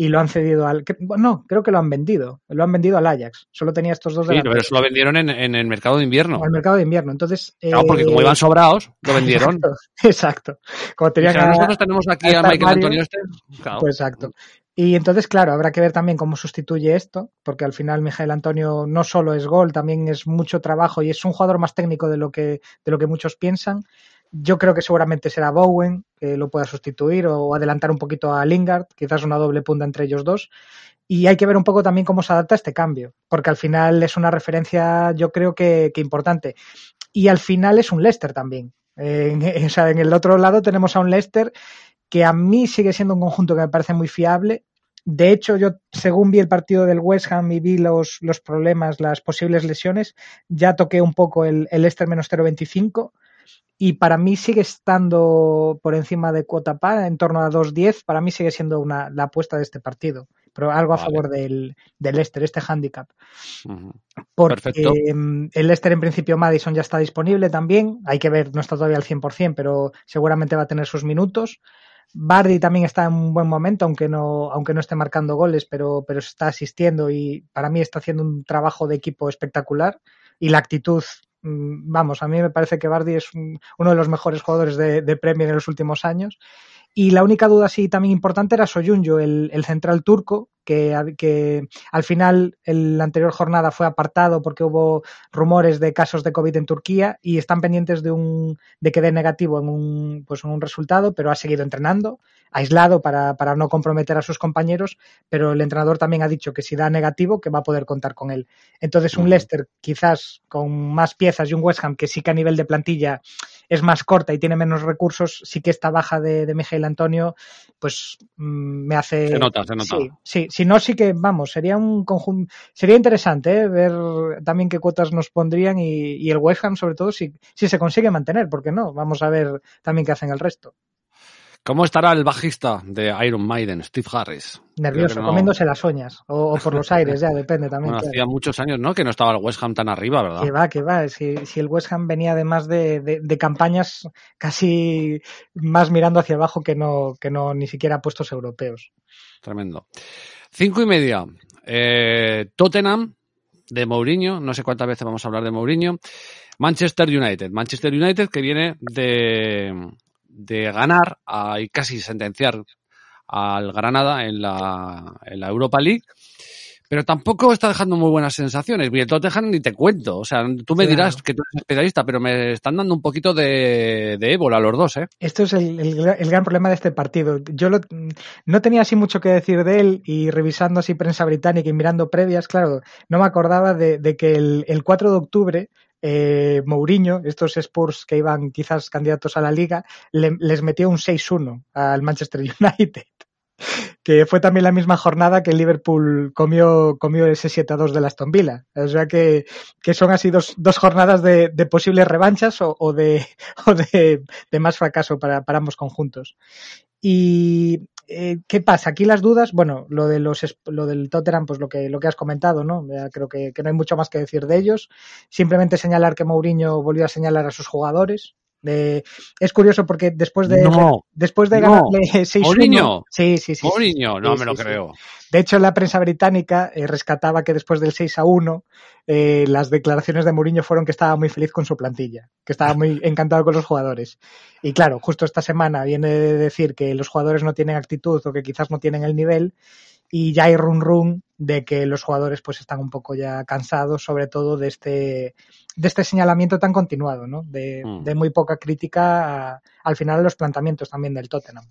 [SPEAKER 3] y lo han cedido al. No, creo que lo han vendido. Lo han vendido al Ajax. Solo tenía estos dos.
[SPEAKER 1] Sí, pero eso lo vendieron en, en, el mercado de invierno.
[SPEAKER 3] Al mercado de invierno. Entonces.
[SPEAKER 1] Claro, eh... porque como iban sobrados, lo vendieron.
[SPEAKER 3] Exacto. exacto. Como tenían
[SPEAKER 1] sea, nosotros tenemos aquí a, Michael Antonio.
[SPEAKER 3] Claro. Pues exacto. Y entonces, claro, habrá que ver también cómo sustituye esto, porque al final Miguel Antonio no solo es gol, también es mucho trabajo y es un jugador más técnico de lo que, de lo que muchos piensan. Yo creo que seguramente será Bowen, que lo pueda sustituir o adelantar un poquito a Lingard, quizás una doble punta entre ellos dos. Y hay que ver un poco también cómo se adapta este cambio, porque al final es una referencia, yo creo que, importante. Y al final es un Leicester también. Eh, o sea, en el otro lado tenemos a un Leicester que a mí sigue siendo un conjunto que me parece muy fiable. De hecho, yo, según vi el partido del West Ham y vi los, los problemas, las posibles lesiones, ya toqué un poco el, el Leicester menos 0.25 y para mí sigue estando por encima de cuota par, en torno a 2.10, para mí sigue siendo una, la apuesta de este partido, pero algo a vale. favor del, del Leicester, este handicap. Uh -huh. Porque Perfecto. el Leicester en principio Madison ya está disponible también, hay que ver, no está todavía al 100%, pero seguramente va a tener sus minutos. Bardi también está en un buen momento, aunque no, aunque no esté marcando goles, pero, pero está asistiendo y para mí está haciendo un trabajo de equipo espectacular y la actitud vamos, a mí me parece que Bardi es un, uno de los mejores jugadores de, de, Premier en los últimos años. Y la única duda sí también importante era Soyuncu, el, el central turco, que, que, al final en la anterior jornada fue apartado porque hubo rumores de casos de COVID en Turquía y están pendientes de un de que dé negativo en un pues en un resultado, pero ha seguido entrenando, aislado para, para no comprometer a sus compañeros, pero el entrenador también ha dicho que si da negativo que va a poder contar con él. Entonces un Leicester quizás con más piezas y un West Ham que sí que a nivel de plantilla es más corta y tiene menos recursos, sí que esta baja de, de Miguel Antonio pues mmm, me hace
[SPEAKER 1] se nota, se nota.
[SPEAKER 3] Sí, sí, si no, sí que, vamos, sería un conjunto, sería interesante ¿eh? ver también qué cuotas nos pondrían y, y, el West Ham, sobre todo, si, si se consigue mantener, porque no, vamos a ver también qué hacen el resto.
[SPEAKER 1] ¿Cómo estará el bajista de Iron Maiden, Steve Harris?
[SPEAKER 3] Nervioso, no... comiéndose las uñas, o, o, por los aires, ya depende también.
[SPEAKER 1] Bueno, claro. hacía muchos años, ¿no? Que no estaba el West Ham tan arriba, ¿verdad?
[SPEAKER 3] Que va, que va. Si, si el West Ham venía además de, de, de, campañas casi más mirando hacia abajo que no, que no ni siquiera puestos europeos.
[SPEAKER 1] Tremendo. Cinco y media. Eh, Tottenham de Mourinho, no sé cuántas veces vamos a hablar de Mourinho. Manchester United. Manchester United que viene de, de ganar a, y casi sentenciar al Granada en la, en la Europa League pero tampoco está dejando muy buenas sensaciones. Y el Tottenham ni te cuento. O sea, tú me dirás que tú eres especialista, pero me están dando un poquito de, de ébola los dos, ¿eh?
[SPEAKER 3] Esto es el, el, el, gran problema de este partido. Yo lo, no tenía así mucho que decir de él y revisando así prensa británica y mirando previas, claro, no me acordaba de, de que el, el 4 de octubre eh, Mourinho, estos Spurs que iban quizás candidatos a la liga, le, les metió un 6-1 al Manchester United que fue también la misma jornada que Liverpool comió, comió ese 7 a 2 de la Aston Villa. O sea que, que son así dos, dos jornadas de, de, posibles revanchas o, o de, o de, de más fracaso para, para, ambos conjuntos. Y eh, ¿qué pasa? Aquí las dudas, bueno, lo de los lo del Tottenham, pues lo que lo que has comentado, ¿no? Creo que, que, no hay mucho más que decir de ellos. Simplemente señalar que Mourinho volvió a señalar a sus jugadores, Eh, es curioso porque después de,
[SPEAKER 1] No,
[SPEAKER 3] después de
[SPEAKER 1] no.
[SPEAKER 3] ganarle 6-1.
[SPEAKER 1] Mourinho.
[SPEAKER 3] Sí, sí, sí.
[SPEAKER 1] Mourinho, no
[SPEAKER 3] Sí,
[SPEAKER 1] me lo
[SPEAKER 3] sí, sí.
[SPEAKER 1] creo.
[SPEAKER 3] De hecho, la prensa británica eh, rescataba que después del 6 a 1, eh, las declaraciones de Mourinho fueron que estaba muy feliz con su plantilla, que estaba muy encantado con los jugadores. Y claro, justo esta semana viene de decir que los jugadores no tienen actitud o que quizás no tienen el nivel y ya hay run run de que los jugadores pues están un poco ya cansados, sobre todo de este de este señalamiento tan continuado, ¿no? De,
[SPEAKER 1] Mm.
[SPEAKER 3] de muy poca crítica a- al final de los planteamientos también del Tottenham.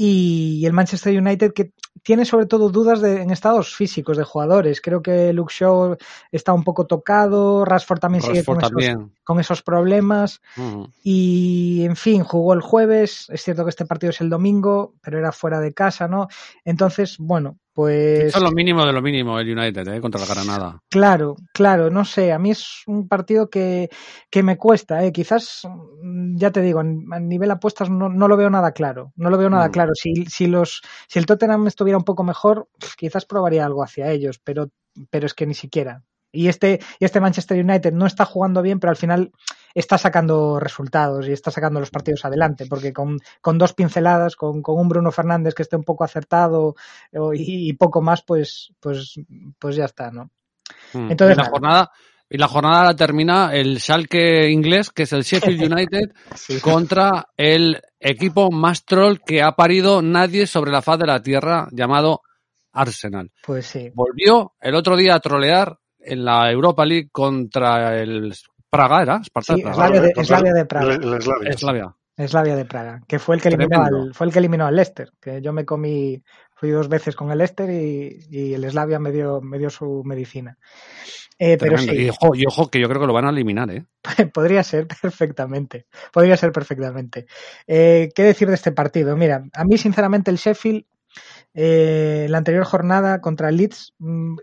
[SPEAKER 3] Y el Manchester United que tiene sobre todo dudas de, en estados físicos de jugadores. Creo que Luke Shaw está un poco tocado, Rashford también sigue con esos,
[SPEAKER 1] también.
[SPEAKER 3] con esos problemas.
[SPEAKER 1] Ujú.
[SPEAKER 3] Y, en fin, jugó el jueves. Es cierto que este partido es el domingo, pero era fuera de casa, ¿no? Entonces, bueno, pues...
[SPEAKER 1] Hizo lo mínimo de lo mínimo el United, ¿eh? Contra la Granada.
[SPEAKER 3] Claro, claro, no sé, a mí es un partido que, que me cuesta, ¿eh? quizás, mm, ya te digo, en- a nivel apuestas no, no lo veo nada claro, no lo veo nada
[SPEAKER 1] Mm.
[SPEAKER 3] claro. Si, si, los, si el Tottenham estuviera un poco mejor, quizás probaría algo hacia ellos, pero, pero es que ni siquiera. Y este, y este Manchester United no está jugando bien, pero al final está sacando resultados y está sacando los partidos adelante, porque con, con dos pinceladas, con, con un Bruno Fernández que esté un poco acertado y, y poco más, pues, pues, pues ya está, ¿no?
[SPEAKER 1] Mm.
[SPEAKER 3] Entonces,
[SPEAKER 1] y la
[SPEAKER 3] nada.
[SPEAKER 1] jornada y la jornada la termina el Schalke inglés, que es el Sheffield United, contra el equipo más troll que ha parido nadie sobre la faz de la tierra, llamado Arsenal.
[SPEAKER 3] Pues sí.
[SPEAKER 1] Volvió el otro día a trolear en la Europa League contra el Praga, ¿era? Spartak
[SPEAKER 3] Sí,
[SPEAKER 1] Praga.
[SPEAKER 3] Slavia de- Praga.
[SPEAKER 4] el- el Slavia.
[SPEAKER 1] Slavia.
[SPEAKER 3] Slavia de Praga, que fue el que eliminó al, fue el que eliminó al Leicester, que yo me comí, fui dos veces con el Leicester y, y el Slavia me dio, me dio su medicina. Eh, pero sí,
[SPEAKER 1] Y, ojo, y ojo, que yo creo que lo van a eliminar, ¿eh?
[SPEAKER 3] podría ser perfectamente. Podría ser perfectamente. Eh, ¿Qué decir de este partido? Mira, a mí, sinceramente, el Sheffield, eh, la anterior jornada contra el Leeds, mm,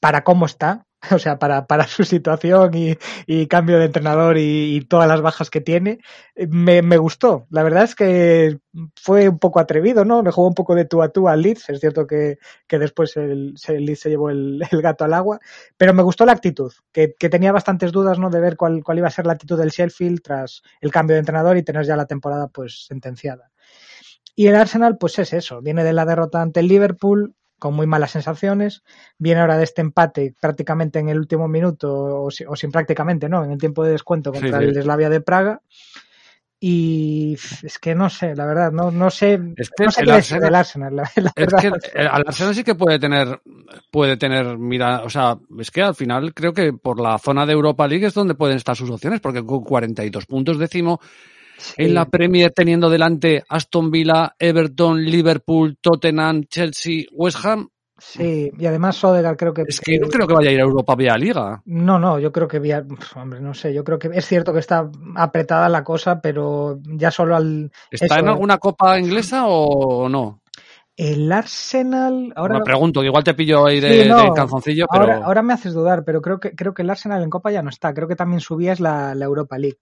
[SPEAKER 3] para cómo está, o sea, para, para su situación y, y cambio de entrenador y, y todas las bajas que tiene, eh, me, me gustó. La verdad es que fue un poco atrevido, ¿no? Le jugó un poco de tú a tú al Leeds. Es cierto que, que después el, el Leeds se llevó el, el gato al agua, pero me gustó la actitud, que, que tenía bastantes dudas, ¿no? De ver cuál, cuál iba a ser la actitud del Sheffield tras el cambio de entrenador y tener ya la temporada, pues, sentenciada. Y el Arsenal, pues es eso, viene de la derrota ante el Liverpool con muy malas sensaciones, viene ahora de este empate prácticamente en el último minuto, o, si- o sin prácticamente, ¿no? En el tiempo de descuento
[SPEAKER 1] Sí,
[SPEAKER 3] contra
[SPEAKER 1] sí.
[SPEAKER 3] el Slavia de Praga. Y es que no sé, la verdad, no, no sé,
[SPEAKER 1] Es que
[SPEAKER 3] no sé
[SPEAKER 1] el
[SPEAKER 3] qué
[SPEAKER 1] Arsenal-
[SPEAKER 3] Arsenal, la, la
[SPEAKER 1] Es que el- Arsenal sí que puede tener, puede tener, mira, o sea, es que al final creo que por la zona de Europa League es donde pueden estar sus opciones, porque con 42 puntos décimo en la Premier teniendo delante Aston Villa, Everton, Liverpool, Tottenham, Chelsea, West Ham,
[SPEAKER 3] Sí, y además Sodegar creo que...
[SPEAKER 1] es que no creo que vaya a ir a Europa vía Liga.
[SPEAKER 3] No, no, yo creo que vía, hombre, no sé, yo creo que es cierto que está apretada la cosa, pero ya solo al
[SPEAKER 1] ¿Está
[SPEAKER 3] Eso,
[SPEAKER 1] en alguna copa inglesa o no?
[SPEAKER 3] el Arsenal ahora
[SPEAKER 1] me pregunto, que igual te pillo ahí de,
[SPEAKER 3] Sí, no,
[SPEAKER 1] de calzoncillo, pero
[SPEAKER 3] ahora, ahora me haces dudar, pero creo que creo que el Arsenal en Copa ya no está, creo que también subía es la, la Europa League.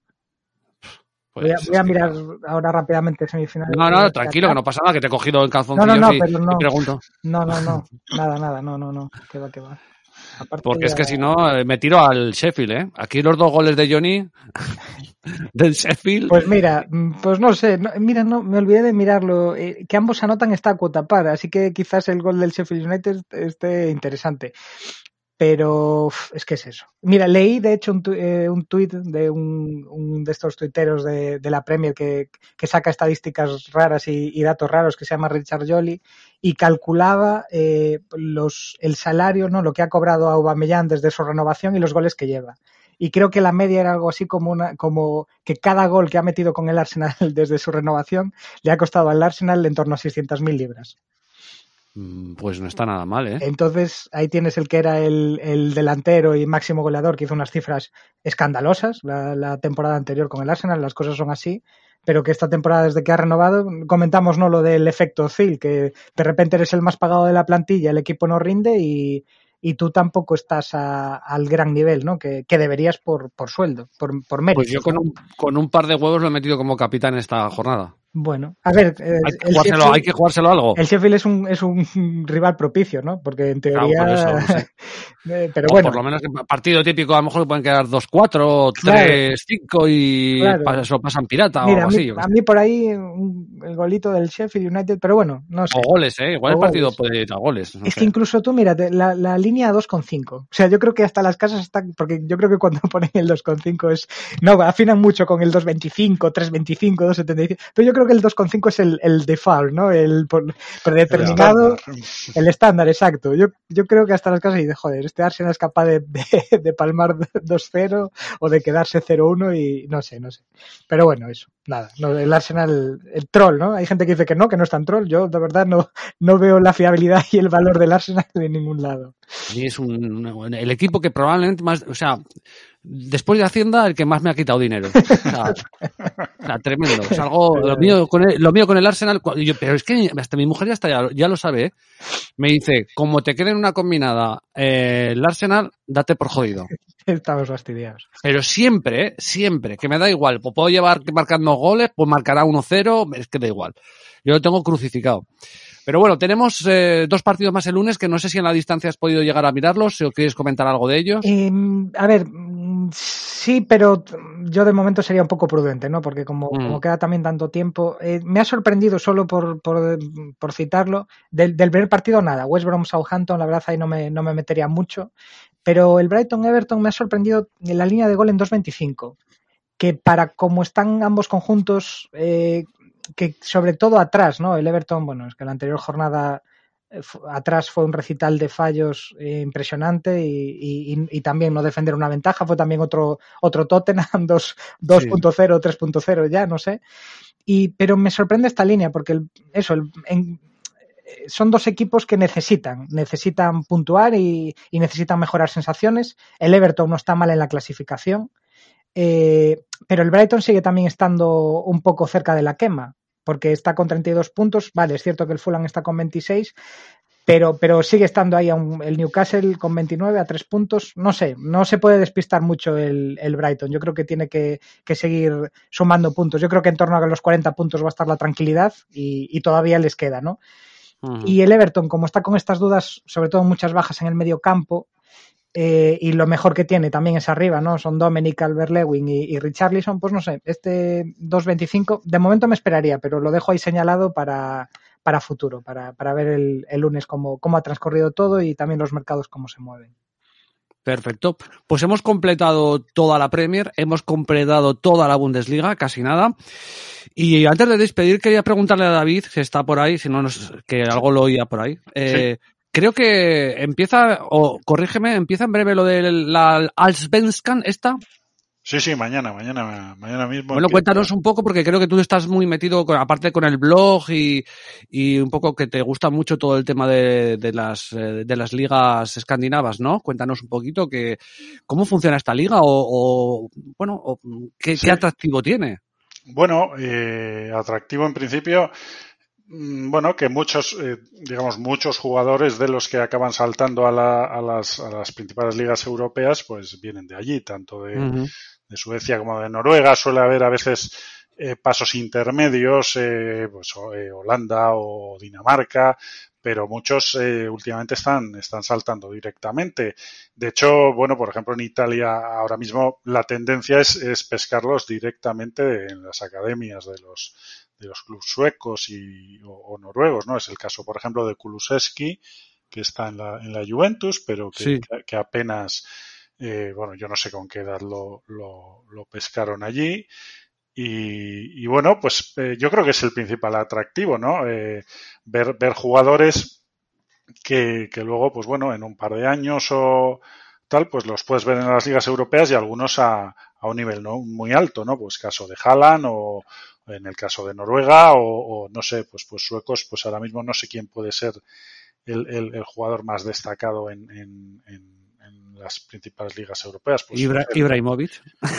[SPEAKER 1] Pues,
[SPEAKER 3] voy a, voy mirar ahora rápidamente semifinales.
[SPEAKER 1] No, no, tranquilo, que no pasa nada, que te he cogido en calzoncillo
[SPEAKER 3] No, no, no,
[SPEAKER 1] y,
[SPEAKER 3] pero no.
[SPEAKER 1] pregunto.
[SPEAKER 3] No, no, no, nada, nada, no, no, no, que va, que va. Aparte
[SPEAKER 1] Porque es que si no, eh, me tiro al Sheffield, ¿eh? Aquí los dos goles de Johnny del Sheffield.
[SPEAKER 3] Pues mira, mm, pues no sé, no- mira, no, me olvidé de mirarlo, eh, que ambos anotan esta cuota par, así que quizás el gol del Sheffield United esté interesante. Pero es que es eso. Mira, leí de hecho un, tu- eh, un tuit de un, de estos tuiteros de, de la Premier que, que saca estadísticas raras y, y datos raros que se llama Richard Jolly y calculaba eh, los, el salario, no, lo que ha cobrado a Aubameyang desde su renovación y los goles que lleva y creo que la media era algo así como una como que cada gol que ha metido con el Arsenal desde su renovación le ha costado al Arsenal en torno a 600.000 libras.
[SPEAKER 1] Mm, Pues no está nada mal, ¿eh?
[SPEAKER 3] Entonces ahí tienes el que era el, el delantero y máximo goleador que hizo unas cifras escandalosas la, la temporada anterior con el Arsenal, las cosas son así, pero que esta temporada desde que ha renovado, comentamos no lo del efecto Zil, que de repente eres el más pagado de la plantilla, el equipo no rinde y, y tú tampoco estás a- al gran nivel, ¿no? Que, que deberías por, por sueldo, por, por mérito.
[SPEAKER 1] Pues yo con un, con un par de huevos lo he metido como capitán esta jornada.
[SPEAKER 3] Bueno, a ver, eh,
[SPEAKER 1] Hay que
[SPEAKER 3] el
[SPEAKER 1] jugárselo,
[SPEAKER 3] Sheffield-
[SPEAKER 1] hay que jugárselo algo.
[SPEAKER 3] El Sheffield es un, es un rival propicio, ¿no? Porque en
[SPEAKER 1] Claro,
[SPEAKER 3] teoría.
[SPEAKER 1] por eso, sí.
[SPEAKER 3] Eh, Pero
[SPEAKER 1] O
[SPEAKER 3] bueno,
[SPEAKER 1] por lo menos que partido típico, a lo mejor pueden quedar 2-4, o
[SPEAKER 3] Claro.
[SPEAKER 1] 3-5 y
[SPEAKER 3] Claro.
[SPEAKER 1] lo pasan pirata
[SPEAKER 3] mira,
[SPEAKER 1] o
[SPEAKER 3] a
[SPEAKER 1] algo
[SPEAKER 3] mí,
[SPEAKER 1] así. yo qué
[SPEAKER 3] a mí por ahí un- el golito del Sheffield United, pero bueno, no sé.
[SPEAKER 1] O goles, ¿eh? Igual
[SPEAKER 3] O
[SPEAKER 1] el partido
[SPEAKER 3] goles.
[SPEAKER 1] puede ir a goles. no
[SPEAKER 3] Es
[SPEAKER 1] sé.
[SPEAKER 3] que incluso tú, mírate, la, la línea 2,5. O sea, yo creo que hasta las casas están, porque yo creo que cuando ponen el 2,5 es, no, afinan mucho con el 2,25, 3,25, 2,75, pero yo creo que el 2,5 es el, el default, ¿no? El predeterminado,
[SPEAKER 4] Estándar.
[SPEAKER 3] el estándar, exacto. Yo, yo creo que hasta las casas y de joder, este Arsenal es capaz de, de, de palmar 2-0 o de quedarse 0-1 y no sé, no sé. Pero bueno, eso, nada. No, el Arsenal, el troll, ¿no? Hay gente que dice que no, que no es tan troll. Yo, de verdad, no, no veo la fiabilidad y el valor del Arsenal de ningún lado.
[SPEAKER 1] Y es un, el equipo que probablemente más, o sea, después de Hacienda, el que más me ha quitado dinero. O sea, o sea, tremendo. Algo, lo mío con el, lo mío con el Arsenal, yo- pero es que hasta mi mujer ya, está, ya, ya lo sabe, ¿eh? Me dice, como te quede en una combinada eh, el Arsenal, date por jodido.
[SPEAKER 3] Estamos fastidiados.
[SPEAKER 1] Pero siempre, ¿eh? siempre, que me da igual. Pues puedo llevar marcando goles, pues marcará 1-0, es que da igual. Yo lo tengo crucificado. Pero bueno, tenemos eh, dos partidos más el lunes que no sé si en la distancia has podido llegar a mirarlos, si os queréis comentar algo de ellos.
[SPEAKER 3] Eh, a ver, sí, pero yo de momento sería un poco prudente, ¿no? Porque como,
[SPEAKER 1] Mm.
[SPEAKER 3] como queda también tanto tiempo, eh, me ha sorprendido solo por, por, por citarlo, del, del primer partido nada, West Brom Southampton, la verdad ahí no me, no me metería mucho, pero el Brighton Everton me ha sorprendido en la línea de gol en 2.25, que para como están ambos conjuntos, eh, que sobre todo atrás, ¿no? El Everton, bueno, es que la anterior jornada atrás fue un recital de fallos eh, impresionante y, y- y también no defender una ventaja. Fue también otro, otro Tottenham 2 2.0, 3.0 ya, no sé. Y, pero me sorprende esta línea porque el- eso, el- en- eh, son dos equipos que necesitan, necesitan puntuar y, y necesitan mejorar sensaciones. El Everton no está mal en la clasificación, eh, pero el Brighton sigue también estando un poco cerca de la quema, porque está con 32 puntos. Vale, es cierto que el Fulham está con 26, pero, pero sigue estando ahí aún el Newcastle con 29 a 3 puntos. No sé, no se puede despistar mucho el, el Brighton. Yo creo que tiene que, que seguir sumando puntos. Yo creo que en torno a los 40 puntos va a estar la tranquilidad y, y todavía les queda, ¿no? Y el Everton, como está con estas dudas, sobre todo muchas bajas en el medio campo, eh, y lo mejor que tiene también es arriba, ¿no? Son Dominic, Albert-Lewin y, y Richarlison, pues no sé, este 2.25, de momento me esperaría, pero lo dejo ahí señalado para, para futuro, para, para ver el, el lunes cómo, cómo ha transcurrido todo y también los mercados cómo se mueven.
[SPEAKER 1] Perfecto. Pues hemos completado toda la Premier, hemos completado toda la Bundesliga, casi nada. Y antes de despedir, quería preguntarle a David, si está por ahí, si no, nos- que algo lo oía por ahí. Eh, Creo que empieza, o corrígeme, empieza en breve lo de la Allsvenskan, esta.
[SPEAKER 4] Sí, sí, mañana, mañana, mañana mismo.
[SPEAKER 1] Bueno, cuéntanos un poco, porque creo que tú estás muy metido, con, aparte con el blog y, y un poco que te gusta mucho todo el tema de, de las, eh, de las ligas escandinavas, ¿no? Cuéntanos un poquito que, cómo funciona esta liga o, o, bueno, o qué,
[SPEAKER 4] Sí.
[SPEAKER 1] qué atractivo tiene.
[SPEAKER 4] Bueno, eh, atractivo en principio. Mm, Bueno, que muchos, eh, digamos, muchos jugadores de los que acaban saltando a, la- a las, a las principales ligas europeas, pues vienen de allí, tanto de, Suecia como de Noruega. Suele haber a veces eh, pasos intermedios, eh, pues eh, Holanda o Dinamarca, pero muchos eh, últimamente están, están saltando directamente. De hecho, bueno, por ejemplo, en Italia ahora mismo la tendencia es, es pescarlos directamente en las academias de los de los clubes suecos y, o, o noruegos, ¿no? Es el caso, por ejemplo, de Kulusevski, que está en la, en la Juventus, pero que,
[SPEAKER 1] Sí.
[SPEAKER 4] que, que apenas, eh, bueno, yo no sé con qué edad lo, lo, lo pescaron allí. Y, y bueno, pues eh, yo creo que es el principal atractivo, ¿no? Eh, ver, ver jugadores que, que luego, pues bueno, en un par de años o tal, pues los puedes ver en las ligas europeas y algunos a, a un nivel no muy alto, ¿no? Pues caso de Haaland o en el caso de Noruega o, o no sé, pues, pues suecos, pues ahora mismo no sé quién puede ser el, el, el jugador más destacado en, en, en, en las principales ligas europeas. Pues,
[SPEAKER 1] Ibra-
[SPEAKER 4] el-
[SPEAKER 1] Ibrahimovic.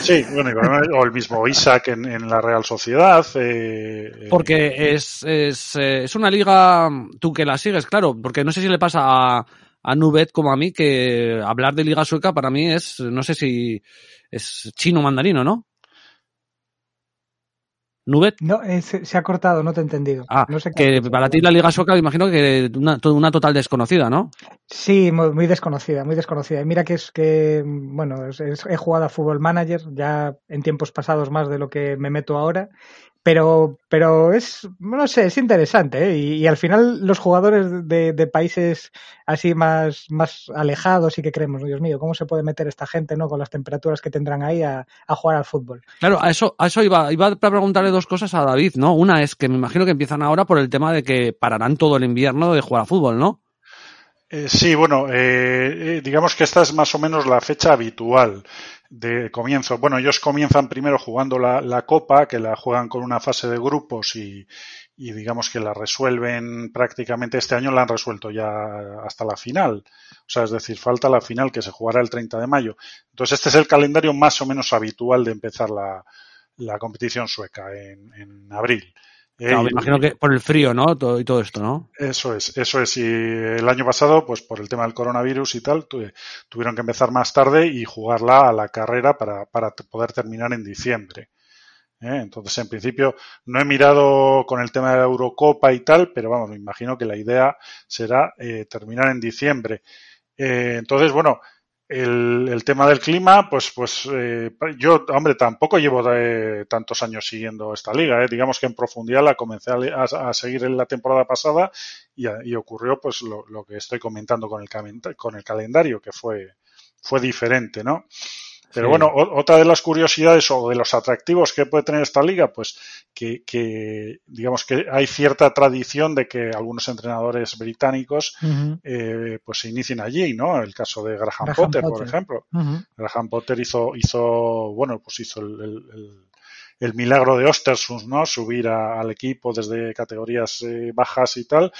[SPEAKER 4] Sí, bueno, Ibrahimovic, o el mismo Isaac en, en la Real Sociedad. eh, eh,
[SPEAKER 1] Porque es, es, eh, es una liga, tú que la sigues, claro, porque no sé si le pasa a, a Nubet como a mí, que hablar de liga sueca para mí es, no sé si es chino mandarino, ¿no? Nubet.
[SPEAKER 3] No, eh, se, se ha cortado, no te he entendido.
[SPEAKER 1] Ah,
[SPEAKER 3] no sé
[SPEAKER 1] que para ti la Liga Sueca, me imagino que una, una total desconocida, ¿no?
[SPEAKER 3] Sí, muy, muy desconocida, muy desconocida. Y mira que es que, bueno, es- es- he jugado a Fútbol Manager ya en tiempos pasados más de lo que me meto ahora, pero, pero es, no sé, es interesante, ¿eh? Y, y al final los jugadores de, de países así más, más alejados y que creemos, Dios mío, ¿cómo se puede meter esta gente, no? Con las temperaturas que tendrán ahí a, a jugar al fútbol.
[SPEAKER 1] Claro, a eso, a eso iba, iba a preguntarle dos cosas a David, ¿no? Una es que me imagino que empiezan ahora por el tema de que pararán todo el invierno de jugar a fútbol, ¿no?
[SPEAKER 4] Eh, sí, bueno, eh, eh, digamos que esta es más o menos la fecha habitual de comienzo. Bueno, ellos comienzan primero jugando la, la Copa, que la juegan con una fase de grupos y, y digamos que la resuelven prácticamente este año, la han resuelto ya hasta la final. O sea, es decir, falta la final que se jugará el 30 de mayo. Entonces, este es el calendario más o menos habitual de empezar la, la competición sueca en, en abril.
[SPEAKER 1] Claro, me imagino que por el frío, ¿no? Todo, y todo esto, ¿no?
[SPEAKER 4] eso es, eso es. Y el año pasado, pues por el tema del coronavirus y tal, tu- tuvieron que empezar más tarde y jugarla a la carrera para, poder terminar en diciembre. ¿eh? Entonces, en principio, no he mirado con el tema de la Eurocopa y tal, pero vamos, me imagino que la idea será eh, terminar en diciembre. Eh, entonces, bueno, el, el tema del clima, pues, pues eh, yo, hombre, tampoco llevo de tantos años siguiendo esta liga. ¿eh? Digamos que en profundidad la comencé a, a- seguir en la temporada pasada y, ocurrió pues lo, lo que estoy comentando con el, con el calendario, que fue, fue diferente, ¿no? Pero
[SPEAKER 1] Sí.
[SPEAKER 4] bueno, otra de las curiosidades o de los atractivos que puede tener esta liga, pues que, que digamos que hay cierta tradición de que algunos entrenadores británicos eh, pues se inicien allí, ¿no? El caso de Graham,
[SPEAKER 3] Graham
[SPEAKER 4] Potter, por ejemplo. Graham Potter hizo, hizo bueno, pues hizo el, el- el- el milagro de Ostersund, ¿no? Subir a- al equipo desde categorías eh, bajas y tal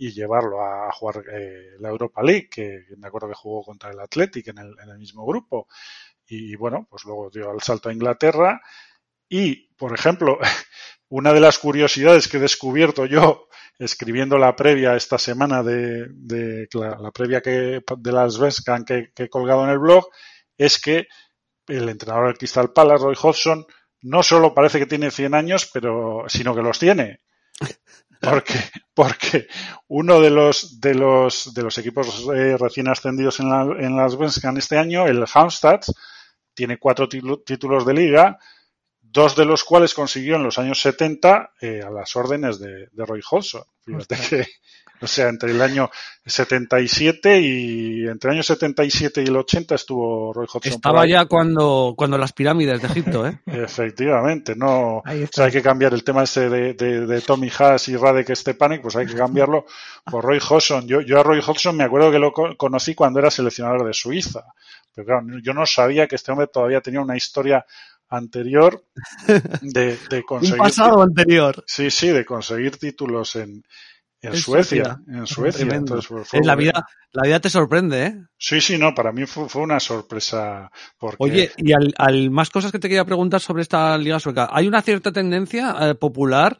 [SPEAKER 4] y llevarlo a, a jugar eh, la Europa League, que, que me acuerdo que jugó contra el Athletic en el, en el mismo grupo. Y bueno, pues luego dio el salto a Inglaterra. Y, por ejemplo, una de las curiosidades que he descubierto yo escribiendo la previa esta semana de, de la, la previa que, de las Vescan que, que he colgado en el blog es que el entrenador del Crystal Palace, Roy Hodgson, no solo parece que tiene 100 años, pero sino que los tiene. Porque, porque uno de los, de los, de los equipos eh, recién ascendidos en, la, en las Vescan este año, el Halmstad, tiene cuatro título- títulos de liga, dos de los cuales consiguió en los años 70 eh, a las órdenes de, de Roy Hodgson. Fíjate que, o sea, entre el año 77 y entre el año 77 y el 80 estuvo Roy Hodgson.
[SPEAKER 1] Estaba ya cuando, cuando las pirámides de Egipto, ¿eh?
[SPEAKER 4] Efectivamente, no. O sea, hay que cambiar el tema ese de, de, de Tommy Haas y Radek Stepanek, pues hay que cambiarlo por Roy Hodgson. Yo, yo a Roy Hodgson me acuerdo que lo co- conocí cuando era seleccionador de Suiza. Pero claro, yo no sabía que este hombre todavía tenía una historia anterior de, de
[SPEAKER 1] Un
[SPEAKER 4] conseguir.
[SPEAKER 1] pasado anterior.
[SPEAKER 4] Sí, sí, de conseguir títulos en, Suecia. En Suecia. Entonces, fue- fue
[SPEAKER 1] la, vida, la vida te sorprende, ¿eh?
[SPEAKER 4] Sí, sí, no, para mí fue, fue una sorpresa. Porque
[SPEAKER 1] Oye, y al, al más cosas que te quería preguntar sobre esta liga sueca. Hay una cierta tendencia eh, popular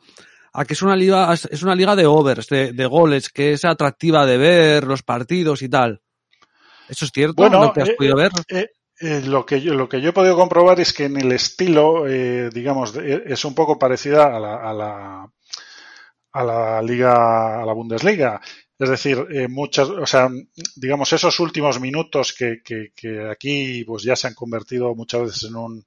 [SPEAKER 1] a que es una liga, es una liga de overs, de, de goles, que es atractiva de ver, los partidos y tal. ¿Eso es cierto?
[SPEAKER 4] Bueno,
[SPEAKER 1] ¿No te has
[SPEAKER 4] eh,
[SPEAKER 1] podido ver?
[SPEAKER 4] Eh, eh, lo, que yo, lo que yo he podido comprobar es que en el estilo, digamos, es un poco parecida a la, a la, a la Liga, a la Bundesliga. Es decir, eh, muchas, o sea, digamos, esos últimos minutos que, que, que aquí pues ya se han convertido muchas veces en un,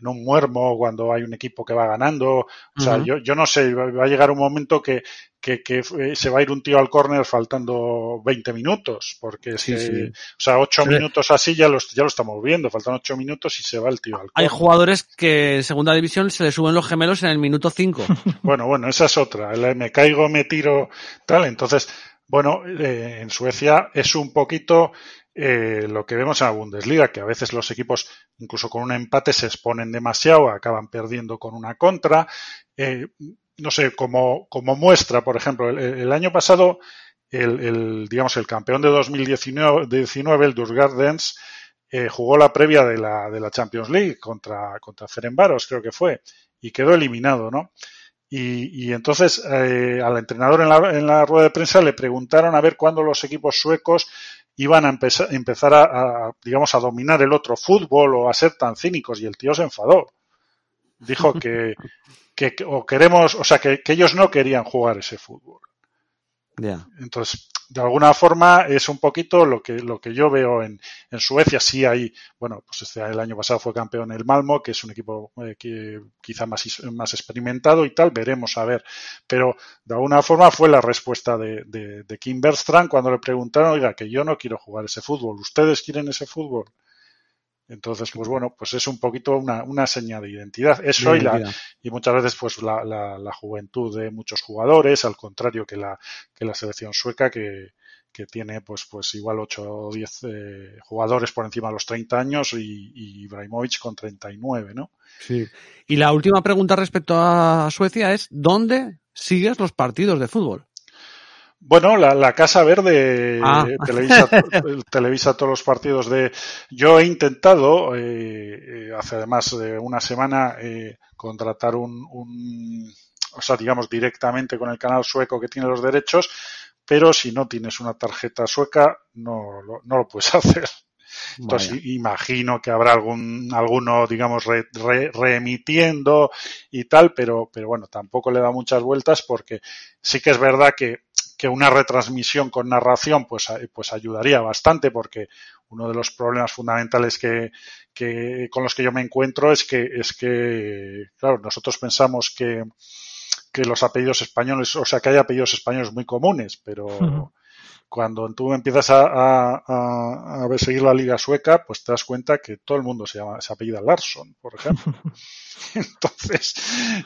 [SPEAKER 4] en un muermo cuando hay un equipo que va ganando. O sea, yo, yo no sé, va a llegar un momento que, que, que eh, se va a ir un tío al córner faltando 20 minutos, porque
[SPEAKER 1] Sí, sí.
[SPEAKER 4] o sea, 8
[SPEAKER 1] Sí.
[SPEAKER 4] minutos así ya, los, ya lo estamos viendo, faltan 8 minutos y se va el tío al
[SPEAKER 1] Hay
[SPEAKER 4] córner.
[SPEAKER 1] jugadores que en segunda división se le suben los gemelos en el minuto 5.
[SPEAKER 4] Bueno, bueno, esa es otra. El me caigo, me tiro, tal. Entonces, bueno, eh, en Suecia es un poquito eh, lo que vemos en la Bundesliga, que a veces los equipos, incluso con un empate, se exponen demasiado, acaban perdiendo con una contra. Eh, no sé, como, como muestra, por ejemplo, el, el año pasado, el, el, digamos, el campeón de 2019, 19, el Dusgardens, eh, jugó la previa de la, de la Champions League contra, contra Ferencváros, creo que fue, y quedó eliminado, ¿no? Y, y entonces eh, al entrenador en la, en la rueda de prensa le preguntaron a ver cuándo los equipos suecos iban a empezar, empezar a, a, digamos, a dominar el otro fútbol o a ser tan cínicos y el tío se enfadó. Dijo que, que, o queremos, o sea, que, que ellos no querían jugar ese fútbol. Entonces, de alguna forma es un poquito lo que, lo que yo veo en, en Suecia. Sí hay, bueno, pues este, el año pasado fue campeón el Malmo, que es un equipo eh, que quizá más, más experimentado y tal, veremos a ver. Pero de alguna forma fue la respuesta de, de, de Kim cuando le preguntaron, oiga, que yo no quiero jugar ese fútbol, ¿ustedes quieren ese fútbol? Entonces, pues bueno, pues es un poquito una, una señal de identidad. Eso y, la, y muchas veces pues la, la, la juventud de muchos jugadores, al contrario que la, que la selección sueca que, que tiene pues pues igual 8 o 10 eh, jugadores por encima de los 30 años y, y Ibrahimovic con 39, ¿no?
[SPEAKER 1] Sí. Y la última pregunta respecto a Suecia es, ¿dónde sigues los partidos de fútbol?
[SPEAKER 4] Bueno, la, la Casa Verde
[SPEAKER 1] Ah.
[SPEAKER 4] eh, televisa, televisa todos los partidos de... Yo he intentado, eh, eh, hace además de una semana, eh, contratar un, un, o sea, digamos, directamente con el canal sueco que tiene los derechos, pero si no tienes una tarjeta sueca, no, lo- no lo puedes hacer. Entonces
[SPEAKER 1] Vaya.
[SPEAKER 4] imagino que habrá algún, alguno, digamos, re- re- reemitiendo y tal, pero, pero bueno, tampoco le da muchas vueltas porque sí que es verdad que, que una retransmisión con narración pues, a- pues ayudaría bastante porque uno de los problemas fundamentales que, que con los que yo me encuentro es que, es que, claro, nosotros pensamos que, que los apellidos españoles, o sea, que hay apellidos españoles muy comunes, pero. Cuando tú empiezas a, a, a, a seguir la liga sueca, pues te das cuenta que todo el mundo se llama, se apellida Larsson, por ejemplo. Entonces,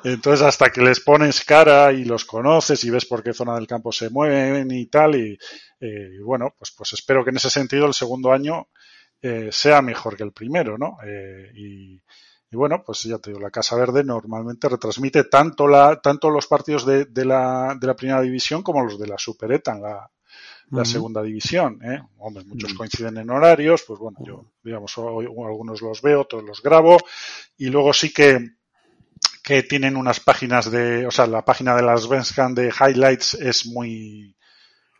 [SPEAKER 4] entonces hasta que les pones cara y los conoces y ves por qué zona del campo se mueven y tal, y, eh, y bueno, pues, pues espero que en ese sentido el segundo año eh, sea mejor que el primero, ¿no? Eh, y, y bueno, pues ya te digo, la Casa Verde normalmente retransmite tanto la, tanto los partidos de, de la, de la primera división como los de la Supereta en la, la segunda división, ¿eh? Hombre, muchos coinciden en horarios, pues bueno, yo, digamos, hoy- algunos los veo, otros los grabo, y luego sí que, que tienen unas páginas de, o sea, la página de las Svenskan de highlights es muy,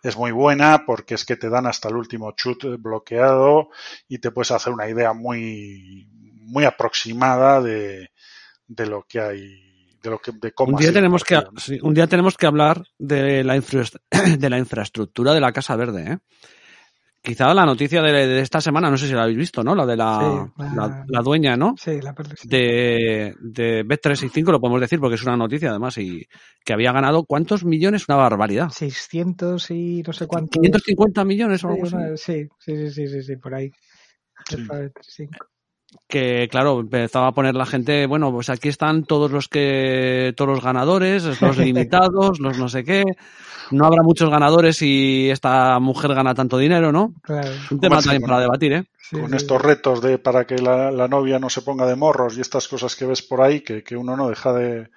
[SPEAKER 4] es muy buena porque es que te dan hasta el último chut bloqueado y te puedes hacer una idea muy, muy aproximada de, de lo que hay, de lo que, de cómo
[SPEAKER 1] Un día, tenemos que, un día tenemos que hablar de la, infra- de la infraestructura de la Casa Verde. ¿eh? Quizá la noticia de, de esta semana, no sé si la habéis visto, ¿no? La de la,
[SPEAKER 3] Sí, la-
[SPEAKER 1] la, la dueña, ¿no?
[SPEAKER 3] Sí, la per- sí.
[SPEAKER 1] De, de Bet365, lo podemos decir porque es una noticia además, y que había ganado ¿cuántos millones? Una barbaridad.
[SPEAKER 3] 600 y no sé cuánto.
[SPEAKER 1] 550 millones o
[SPEAKER 3] Sí,
[SPEAKER 1] algo así.
[SPEAKER 3] una- sí, sí, sí, sí, sí, sí, por ahí.
[SPEAKER 4] Sí.
[SPEAKER 3] Jefa de 35.
[SPEAKER 1] que claro, empezaba a poner la gente, bueno, pues aquí están todos los que, todos los ganadores, los limitados, los no sé qué. No habrá muchos ganadores si esta mujer gana tanto dinero, ¿no?
[SPEAKER 3] Claro.
[SPEAKER 1] Un tema también para debatir, ¿eh?
[SPEAKER 3] Sí,
[SPEAKER 4] con
[SPEAKER 3] sí,
[SPEAKER 4] estos retos de para que la, la novia no se ponga de morros y estas cosas que ves por ahí que, que uno no deja de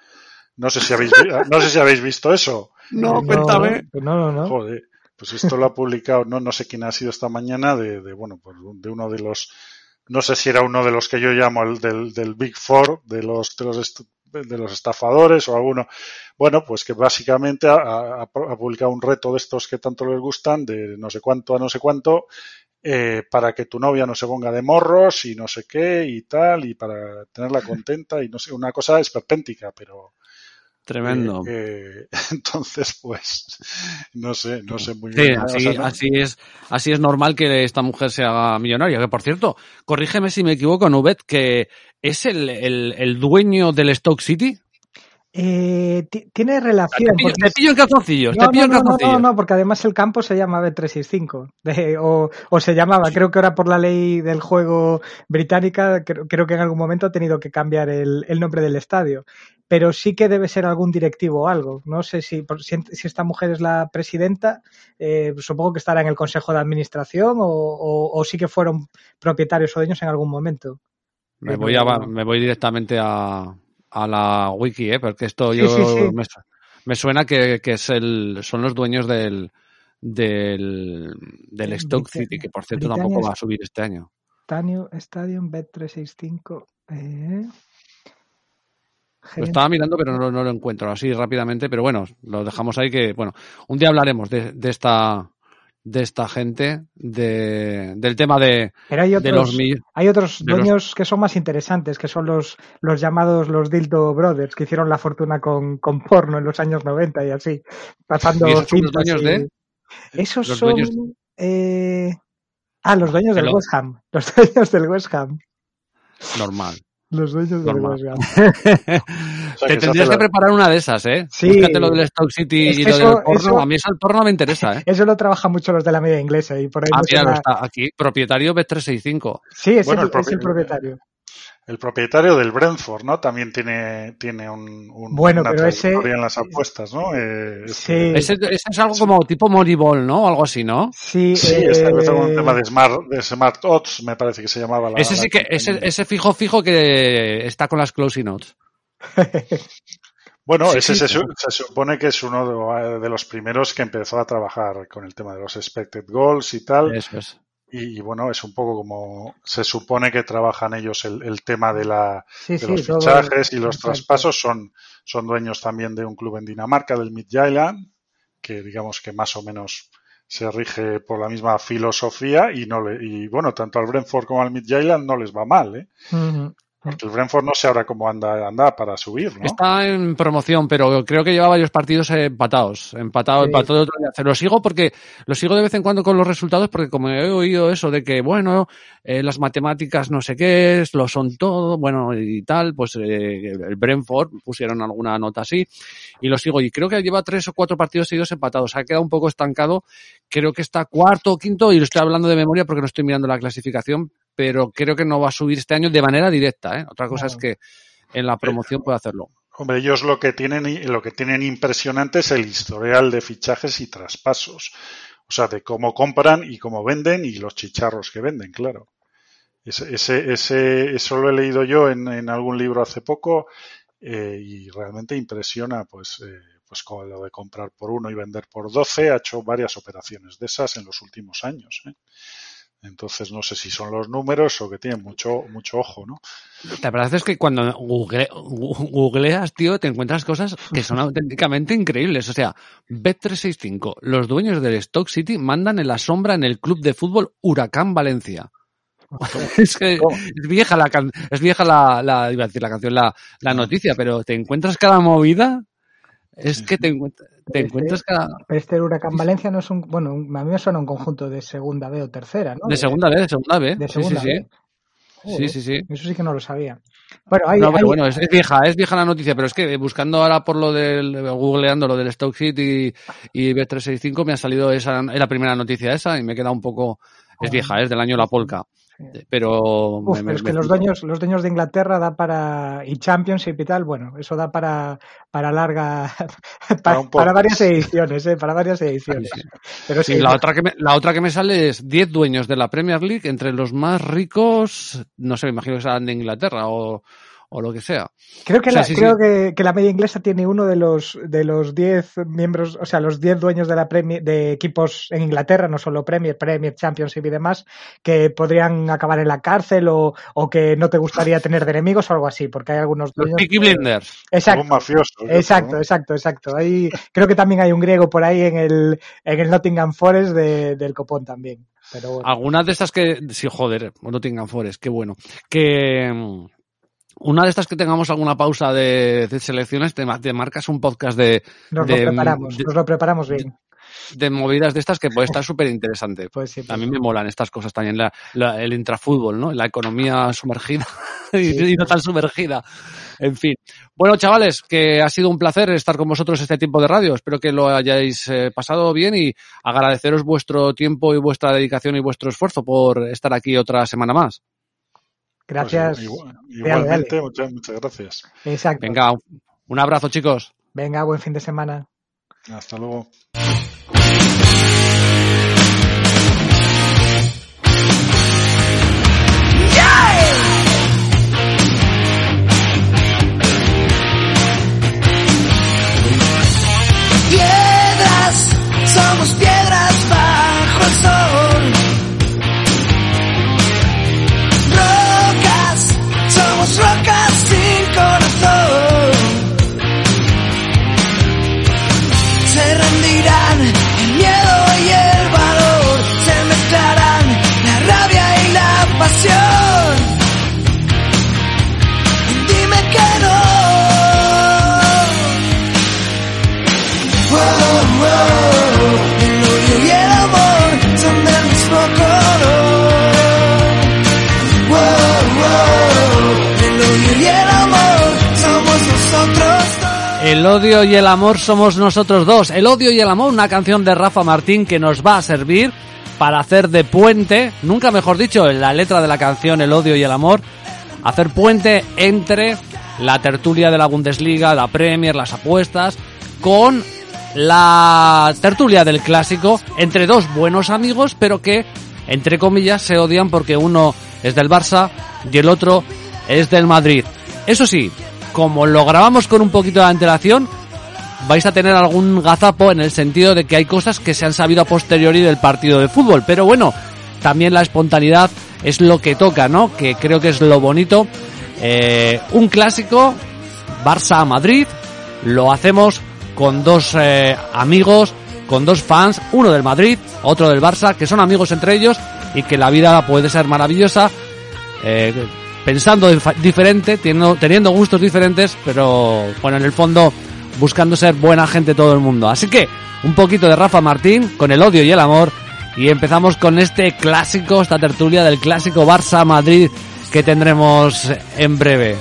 [SPEAKER 4] no sé si habéis no sé si habéis visto eso
[SPEAKER 1] No,
[SPEAKER 3] No,
[SPEAKER 1] cuéntame.
[SPEAKER 3] No, no, no.
[SPEAKER 4] joder pues esto lo ha publicado no no sé quién ha sido esta mañana de, de bueno pues de uno de los no sé si era uno de los que yo llamo el del, del Big Four de los de los de los estafadores o alguno. Bueno pues que básicamente ha, ha- ha publicado un reto de estos que tanto les gustan de no sé cuánto a no sé cuánto eh, para que tu novia no se ponga de morros y no sé qué y tal, y para tenerla contenta y no sé, una cosa esperpéntica, pero
[SPEAKER 1] Tremendo.
[SPEAKER 4] eh, eh, entonces pues no sé, no sé muy
[SPEAKER 1] Sí,
[SPEAKER 4] bien. o
[SPEAKER 1] así,
[SPEAKER 4] sea, ¿no?
[SPEAKER 1] así es, así es normal que esta mujer se haga millonaria. Que por cierto, corrígeme si me equivoco, Nubet, que es el, el, el dueño del Stoke City.
[SPEAKER 3] Eh, ti- tiene
[SPEAKER 1] Te
[SPEAKER 3] relación.
[SPEAKER 1] pillo,
[SPEAKER 3] porque
[SPEAKER 1] te pillo en calzoncillos,
[SPEAKER 3] No,
[SPEAKER 1] te pillo
[SPEAKER 3] no,
[SPEAKER 1] en
[SPEAKER 3] no, no,
[SPEAKER 1] calzoncillos.
[SPEAKER 3] no, no, porque además el campo se llama B365. de- o, o se llamaba, creo que ahora por la ley del juego británica, creo, creo que en algún momento ha tenido que cambiar el, el nombre del estadio. Pero sí que debe ser algún directivo o algo. No sé si, si, si esta mujer es la presidenta, eh, supongo que estará en el consejo de administración o, o- o sí que fueron propietarios o dueños en algún momento.
[SPEAKER 1] Me voy, a, me voy directamente a, a la wiki, ¿eh? porque esto
[SPEAKER 3] Sí,
[SPEAKER 1] yo
[SPEAKER 3] sí, sí.
[SPEAKER 1] Me, su- me suena que, que es el, son los dueños del, del, del
[SPEAKER 3] Eh, Britannia-
[SPEAKER 1] City, que por cierto
[SPEAKER 3] Britannia
[SPEAKER 1] tampoco va a subir este año.
[SPEAKER 3] Tanio Stadium Bet365. Eh.
[SPEAKER 1] Lo estaba mirando, pero no, no lo encuentro así rápidamente. Pero bueno, lo dejamos ahí que, bueno, un día hablaremos de, de esta de esta gente de, del tema de,
[SPEAKER 3] Pero hay
[SPEAKER 1] de
[SPEAKER 3] otros,
[SPEAKER 1] los
[SPEAKER 3] hay otros
[SPEAKER 1] los-
[SPEAKER 3] dueños que son más interesantes, que son los, los llamados los Dildo Brothers, que hicieron la fortuna con, con porno en los años 90 y así, pasando
[SPEAKER 1] ¿Y esos son los dueños
[SPEAKER 3] y-
[SPEAKER 1] de?
[SPEAKER 3] Esos
[SPEAKER 1] los
[SPEAKER 3] son...
[SPEAKER 1] dueños-
[SPEAKER 3] eh, Ah, los dueños del West Ham. Los dueños del West Ham.
[SPEAKER 1] normal.
[SPEAKER 3] Los dueños del
[SPEAKER 1] Normal.
[SPEAKER 3] Ham.
[SPEAKER 4] O sea,
[SPEAKER 1] Te
[SPEAKER 4] que
[SPEAKER 1] tendrías que
[SPEAKER 4] la-
[SPEAKER 1] preparar una de esas, ¿eh?
[SPEAKER 3] Sí.
[SPEAKER 1] Búscate lo del Stoke City
[SPEAKER 3] Es
[SPEAKER 1] y
[SPEAKER 3] que
[SPEAKER 1] lo
[SPEAKER 3] eso-
[SPEAKER 1] del porno.
[SPEAKER 3] eso-
[SPEAKER 1] A mí eso el porno me interesa, ¿eh?
[SPEAKER 3] Eso lo trabajan mucho los de la media inglesa y por ahí
[SPEAKER 1] Ah,
[SPEAKER 3] me
[SPEAKER 1] mira, lo
[SPEAKER 3] suena-
[SPEAKER 1] está aquí. Propietario B365.
[SPEAKER 3] Sí, es,
[SPEAKER 4] Bueno,
[SPEAKER 3] el,
[SPEAKER 4] el propio-
[SPEAKER 3] es el propietario.
[SPEAKER 4] El propietario del Brentford, ¿no? También tiene, tiene un, un-
[SPEAKER 3] Bueno,
[SPEAKER 4] una
[SPEAKER 3] pero ese-
[SPEAKER 4] en las apuestas, ¿no? Eh,
[SPEAKER 3] Sí.
[SPEAKER 1] Ese, ese es algo como tipo Moneyball, ¿no? Algo así, ¿no?
[SPEAKER 3] Sí,
[SPEAKER 4] Sí,
[SPEAKER 3] eh,
[SPEAKER 4] está con un tema de Smart, de Smart Odds, me parece que se llamaba la.
[SPEAKER 1] Ese
[SPEAKER 4] la
[SPEAKER 1] sí que, ese, ese fijo fijo que está con las closing notes.
[SPEAKER 4] Bueno,
[SPEAKER 1] Sí,
[SPEAKER 4] ese
[SPEAKER 1] sí,
[SPEAKER 4] se,
[SPEAKER 1] claro.
[SPEAKER 4] se supone que es uno de, de los primeros que empezó a trabajar con el tema de los expected goals y tal.
[SPEAKER 1] Eso es.
[SPEAKER 4] Y, y bueno, es un poco como se supone que trabajan ellos el, el tema de, la,
[SPEAKER 3] sí,
[SPEAKER 4] de
[SPEAKER 3] sí,
[SPEAKER 4] los fichajes y los
[SPEAKER 3] exacto.
[SPEAKER 4] traspasos. Son, son dueños también de un club en Dinamarca, del Midtjylland, que digamos que más o menos se rige por la misma filosofía y no le, y bueno, tanto al Brentford como al Midtjylland no les va mal, ¿eh? El Brentford no sé ahora cómo anda, anda para subir, ¿no?
[SPEAKER 1] Está en promoción, pero creo que lleva varios partidos empatados. Empatado,
[SPEAKER 3] Sí.
[SPEAKER 1] empatado de otro día. Lo sigo porque, lo sigo de vez en cuando con los resultados porque como he oído eso de que, bueno, eh, las matemáticas no sé qué es, lo son todo, bueno, y tal, pues eh, el Brentford pusieron alguna nota así y lo sigo. Y creo que lleva tres o cuatro partidos seguidos empatados. Ha quedado un poco estancado. Creo que está cuarto o quinto y lo estoy hablando de memoria porque no estoy mirando la clasificación, pero creo que no va a subir este año de manera directa, ¿eh? Otra cosa es que en la promoción puede hacerlo.
[SPEAKER 4] Hombre, ellos lo que tienen y- lo que tienen impresionante es el historial de fichajes y traspasos. O sea, de cómo compran y cómo venden y los chicharros que venden, claro. Ese, ese, ese- eso lo he leído yo en, en algún libro hace poco eh, y realmente impresiona, pues, eh, pues con lo de comprar por uno y vender por 12. Ha hecho varias operaciones de esas en los últimos años. ¿eh? Entonces no sé si son los números o que tienen mucho, mucho ojo, ¿no?
[SPEAKER 1] La verdad es que cuando google- googleas, tío, te encuentras cosas que son auténticamente increíbles. O sea, Bet365, los dueños del Stock City mandan en la sombra en el club de fútbol Huracán Valencia. es que es vieja la can- es vieja la, la- iba a decir la canción, la, la noticia, pero te encuentras cada movida, es que te, encuent- te
[SPEAKER 3] Este-
[SPEAKER 1] encuentras cada
[SPEAKER 3] Pero este Huracán Valencia no es un. Bueno, a mí me suena un conjunto de segunda B o tercera, ¿no?
[SPEAKER 1] de segunda vez, de segunda vez.
[SPEAKER 3] De
[SPEAKER 1] Sí,
[SPEAKER 3] segunda
[SPEAKER 1] sí,
[SPEAKER 3] B.
[SPEAKER 1] sí. Sí,
[SPEAKER 3] Joder,
[SPEAKER 1] sí, sí.
[SPEAKER 3] Eso sí que no lo sabía. Bueno, hay,
[SPEAKER 1] No, pero
[SPEAKER 3] hay-
[SPEAKER 1] bueno, es, es vieja, es vieja la noticia, pero es que buscando ahora por lo del, googleando lo del Stock City y, y B365 me ha salido esa, es la primera noticia esa y me queda un poco, es vieja, es del año La Polca.
[SPEAKER 3] Sí.
[SPEAKER 1] Pero,
[SPEAKER 3] Uf,
[SPEAKER 1] me-
[SPEAKER 3] pero es
[SPEAKER 1] me-
[SPEAKER 3] que los dueños, los dueños de Inglaterra da para y Championship y tal, bueno, eso da para para larga para, varias ediciones, ¿eh? para varias ediciones.
[SPEAKER 1] Sí, sí.
[SPEAKER 3] Pero sí,
[SPEAKER 1] la otra que me, la otra que me sale es 10 dueños de la Premier League entre los más ricos, no sé, me imagino que serán de Inglaterra o, o lo que sea.
[SPEAKER 3] creo que
[SPEAKER 1] o sea,
[SPEAKER 3] la,
[SPEAKER 1] sí,
[SPEAKER 3] creo
[SPEAKER 1] sí.
[SPEAKER 3] que, que la media inglesa tiene uno de los de los 10 miembros, o sea, los 10 dueños de la Premier de equipos en Inglaterra, no solo Premier, Premier, Championship y demás, que podrían acabar en la cárcel o, o que no te gustaría tener de enemigos o algo así, porque hay algunos
[SPEAKER 1] Los
[SPEAKER 3] dueños
[SPEAKER 1] Peaky
[SPEAKER 3] que-
[SPEAKER 1] Blinders.
[SPEAKER 3] Exacto.
[SPEAKER 4] Un mafioso.
[SPEAKER 3] Exacto,
[SPEAKER 4] creo,
[SPEAKER 3] exacto, exacto. Ahí, creo que también hay un griego por ahí en el, en el Nottingham Forest de- del Copón también. Pero bueno.
[SPEAKER 1] Algunas de estas que, sí, joder, Nottingham Forest, qué bueno. Que mm, una de estas que tengamos alguna pausa de, de selecciones, te, ma- te marcas un podcast de,
[SPEAKER 3] nos
[SPEAKER 1] de-
[SPEAKER 3] lo preparamos,
[SPEAKER 1] de-
[SPEAKER 3] nos lo preparamos bien.
[SPEAKER 1] de movidas de estas que puede estar súper interesante.
[SPEAKER 3] Pues sí,
[SPEAKER 1] A
[SPEAKER 3] pues
[SPEAKER 1] mí
[SPEAKER 3] sí.
[SPEAKER 1] me molan estas cosas también, la, la- el intrafútbol, ¿no? La economía sumergida y no tan sumergida. En fin. Bueno, chavales, que ha sido un placer estar con vosotros este tiempo de radio. Espero que lo hayáis eh, pasado bien y agradeceros vuestro tiempo y vuestra dedicación y vuestro esfuerzo por estar aquí otra semana más.
[SPEAKER 4] Pues
[SPEAKER 3] Gracias. Dale,
[SPEAKER 4] igualmente,
[SPEAKER 3] dale.
[SPEAKER 4] Muchas, muchas gracias.
[SPEAKER 3] Exacto.
[SPEAKER 1] Venga, un abrazo, chicos.
[SPEAKER 3] Venga, buen fin de semana.
[SPEAKER 4] Hasta luego.
[SPEAKER 2] Piedras, somos piedras bajo el sol.
[SPEAKER 1] Odio y el amor somos nosotros dos. El odio y el amor, una canción de Rafa Martín que nos va a servir para hacer de puente, nunca mejor dicho, en la letra de la canción El odio y el amor, hacer puente entre la tertulia de la Bundesliga, la Premier, las apuestas, con la tertulia del clásico entre dos buenos amigos, pero que, entre comillas, se odian porque uno es del Barça y el otro es del Madrid. Eso sí, como lo grabamos con un poquito de antelación, vais a tener algún gazapo en el sentido de que hay cosas que se han sabido a posteriori del partido de fútbol. Pero bueno, también la espontaneidad es lo que toca, ¿no? Que creo que es lo bonito. Eh, un clásico, Barça-Madrid, lo hacemos con dos eh, amigos, con dos fans, uno del Madrid, otro del Barça, que son amigos entre ellos y que la vida puede ser maravillosa. Eh, pensando dif- diferente, teniendo, gustos diferentes, pero bueno, en el fondo buscando ser buena gente todo el mundo. Así que un poquito de Rafa Martín con el odio y el amor y empezamos con este clásico, esta tertulia del clásico Barça Madrid que tendremos en breve.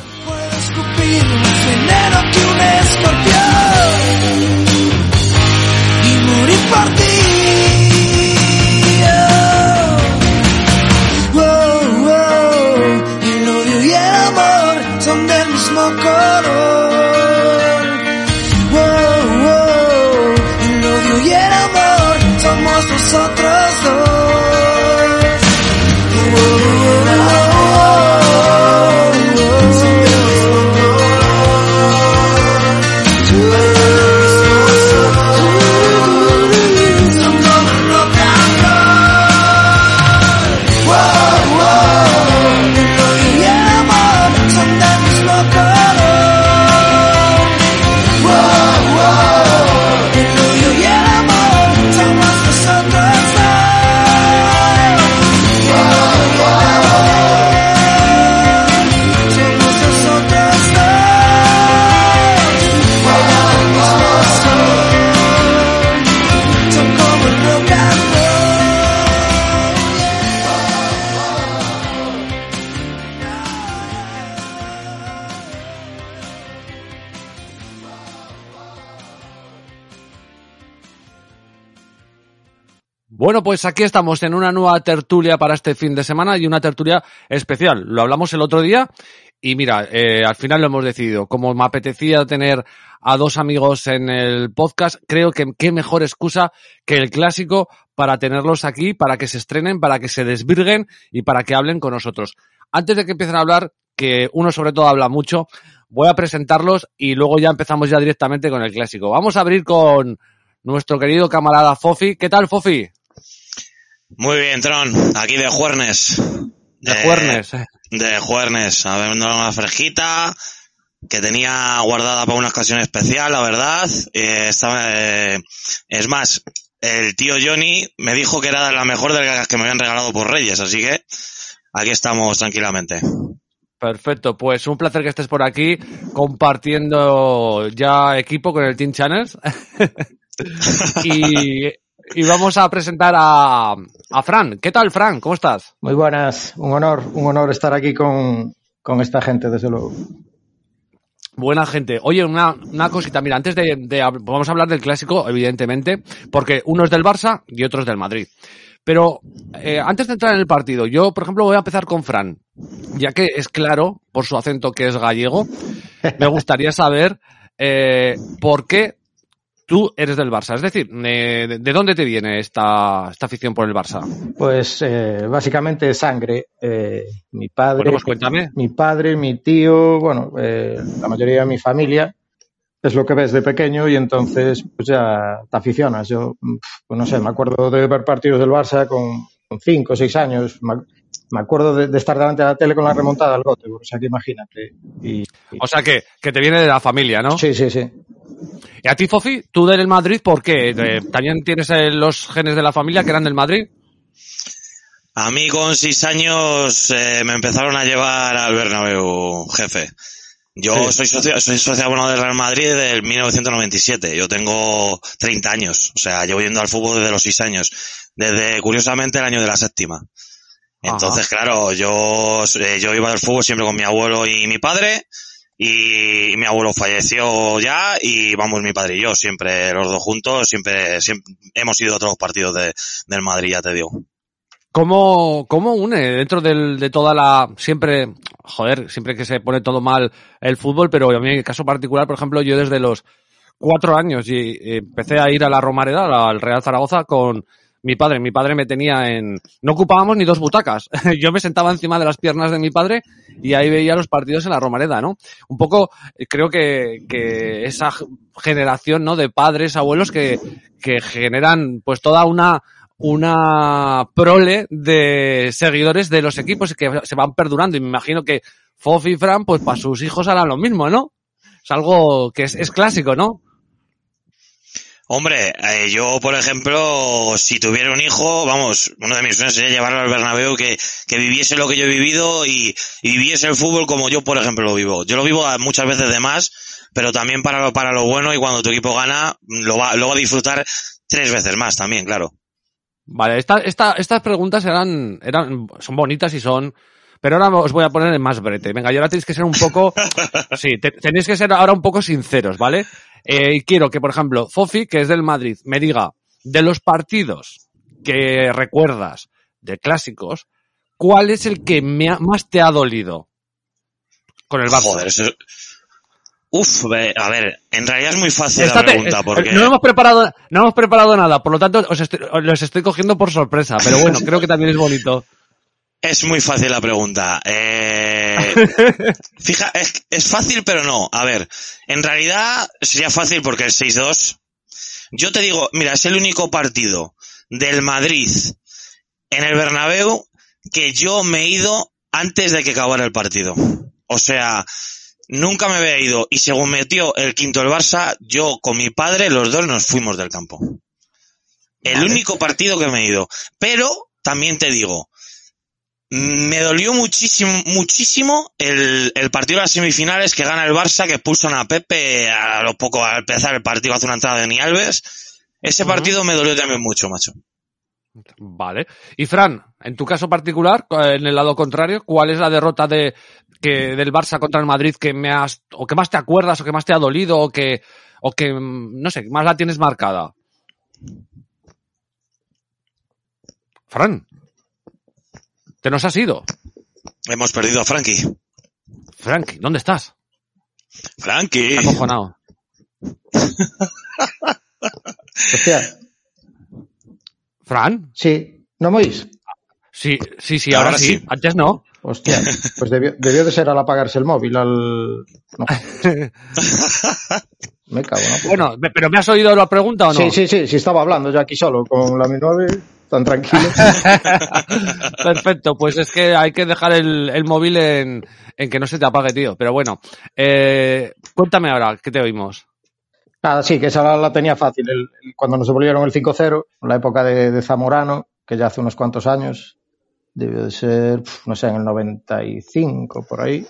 [SPEAKER 1] Bueno, pues aquí estamos en una nueva tertulia para este fin de semana y una tertulia especial. Lo hablamos el otro día y mira, eh, al final lo hemos decidido. Como me apetecía tener a dos amigos en el podcast, creo que qué mejor excusa que el clásico para tenerlos aquí, para que se estrenen, para que se desvirguen y para que hablen con nosotros. Antes de que empiecen a hablar, que uno sobre todo habla mucho, voy a presentarlos y luego ya empezamos ya directamente con el clásico. Vamos a abrir con nuestro querido camarada Fofi. ¿Qué tal, Fofi?
[SPEAKER 5] Muy bien, Tron. Aquí de Juernes.
[SPEAKER 1] De
[SPEAKER 5] Eh,
[SPEAKER 1] Juernes.
[SPEAKER 5] De Juernes. A ver, una fresquita que tenía guardada para una ocasión especial, la verdad. Eh, estaba, eh, es más, el tío Johnny me dijo que era la mejor de las que me habían regalado por Reyes, así que aquí estamos tranquilamente.
[SPEAKER 1] Perfecto, pues un placer que estés por aquí compartiendo ya equipo con el Team Channels. y, y vamos a presentar a, a Fran. ¿Qué tal, Fran? ¿Cómo estás?
[SPEAKER 6] Muy buenas, un honor, un honor estar aquí con, con esta gente, desde luego.
[SPEAKER 1] Buena gente. Oye, una, una cosita, mira, antes de, de vamos a hablar del clásico, evidentemente, porque uno es del Barça y otro es del Madrid. Pero eh, antes de entrar en el partido, yo, por ejemplo, voy a empezar con Fran, ya que es claro, por su acento que es gallego, me gustaría saber eh, por qué tú eres del Barça. Es decir, eh, de, de dónde te viene esta, esta afición por el Barça?
[SPEAKER 6] Pues eh, básicamente sangre. Eh, mi padre,
[SPEAKER 1] Bueno, pues cuéntame.
[SPEAKER 6] mi padre, mi tío, bueno, eh, la mayoría de mi familia es lo que ves de pequeño y entonces pues ya te aficionas. Yo, pues no sé, me acuerdo de ver partidos del Barça con, con cinco o seis años. Me, me acuerdo de, de estar delante de la tele con la remontada al gote, o sea que imagínate. Y, y-
[SPEAKER 1] O sea, que, que te viene de la familia, ¿no?
[SPEAKER 6] sí, sí, sí.
[SPEAKER 1] ¿Y a ti, Fofi? ¿Tú del Madrid por qué? ¿También tienes eh, los genes de la familia que eran del Madrid?
[SPEAKER 5] A mí con seis años eh, me empezaron a llevar al Bernabéu, jefe. Yo
[SPEAKER 1] Sí.
[SPEAKER 5] soy socio, soy socio del Real Madrid del 1997. Yo tengo 30 años. O sea, llevo yendo al fútbol desde los seis años. Desde, curiosamente, el año de la séptima. Entonces, claro, yo, eh, yo iba al fútbol siempre con mi abuelo y mi padre. Y mi abuelo falleció ya y vamos mi padre y yo siempre los dos juntos siempre, siempre hemos ido a todos los partidos de, del Madrid ya te digo.
[SPEAKER 1] ¿Cómo, cómo une dentro del, de toda la, siempre, joder, siempre que se pone todo mal el fútbol, pero a mí en el caso particular, por ejemplo, yo desde los cuatro años y empecé a ir a la Romareda, al Real Zaragoza, con mi padre. Mi padre me tenía en, no ocupábamos ni dos butacas. yo me sentaba encima de las piernas de mi padre y ahí veía los partidos en la Romareda, ¿no? Un poco, eh, creo que, que esa generación, ¿no? De padres, abuelos que, que generan, pues toda una, una prole de seguidores de los equipos que se van perdurando y me imagino que Fofi y Fran pues para sus hijos harán lo mismo, ¿no? Es algo que es, es clásico, ¿no?
[SPEAKER 5] Hombre, eh, yo, por ejemplo, si tuviera un hijo, vamos, uno de mis sueños sería llevarlo al Bernabéu que, que viviese lo que yo he vivido y, y viviese el fútbol como yo, por ejemplo, lo vivo. Yo lo vivo a- muchas veces de más, pero también para lo, para lo bueno y cuando tu equipo gana, lo va, lo va a disfrutar tres veces más también, claro.
[SPEAKER 1] Vale, esta, esta, estas preguntas eran, eran, son bonitas y son, pero ahora os voy a poner en más brete. Venga, y ahora tenéis que ser un poco, sí, te- tenéis que ser ahora un poco sinceros, ¿vale? Eh, y quiero que, por ejemplo, Fofi, que es del Madrid, me diga, de los partidos que recuerdas de clásicos, ¿cuál es el que me ha- más te ha dolido? Con el Barça.
[SPEAKER 5] Joder, eso es- Uf, a ver, en realidad es muy fácil
[SPEAKER 1] Estate-
[SPEAKER 5] la pregunta porque...
[SPEAKER 1] No hemos preparado, no hemos preparado nada, por lo tanto os estoy, os los estoy cogiendo por sorpresa, pero bueno, creo que también es bonito.
[SPEAKER 5] Es muy fácil la pregunta. Eh, fija, es, es fácil pero no. A ver, en realidad sería fácil porque el 6-2. Yo te digo, mira, es el único partido del Madrid en el Bernabéu que yo me he ido antes de que acabara el partido. O sea, nunca me había ido y según metió el quinto el Barça, yo con mi padre los dos nos fuimos del campo. El único partido que me he ido. Pero también te digo, me dolió muchísimo, muchísimo el, el partido de las semifinales que gana el Barça, que expulsan a Pepe a lo poco al empezar el partido hace una entrada de Ni Alves. Ese partido me dolió también mucho, macho.
[SPEAKER 1] Vale. Y Fran, en tu caso particular, eh, en el lado contrario, ¿cuál es la derrota de que del Barça contra el Madrid que me has o que más te acuerdas o que más te ha dolido o que o que mm, no sé, más la tienes marcada? Fran, te nos has ido.
[SPEAKER 5] Hemos perdido a Frankie.
[SPEAKER 1] Frank, ¿dónde estás?
[SPEAKER 5] Frankie.
[SPEAKER 1] Está acojonado.
[SPEAKER 6] Hostia,
[SPEAKER 1] Fran,
[SPEAKER 6] sí, ¿no me oís?
[SPEAKER 1] sí, sí, sí, ahora,
[SPEAKER 5] Ahora
[SPEAKER 1] sí.
[SPEAKER 5] sí.
[SPEAKER 1] Antes no.
[SPEAKER 6] Hostia, pues debió, debió de ser al apagarse el móvil, al... No. Me cago, ¿no?
[SPEAKER 1] Bueno, pero ¿me has oído la pregunta o no?
[SPEAKER 6] Sí, sí, sí, sí, estaba hablando yo aquí solo con la Mi 9, tan tranquilo.
[SPEAKER 1] Perfecto, pues es que hay que dejar el, el móvil en, en que no se te apague, tío. Pero bueno, eh, cuéntame ahora, ¿qué te oímos?
[SPEAKER 6] Nada, sí, que esa la, la tenía fácil. El- el- cuando nos devolvieron el 5-0, en la época de, de Zamorano, que ya hace unos cuantos años, debió de ser, no sé, en el 95, por ahí.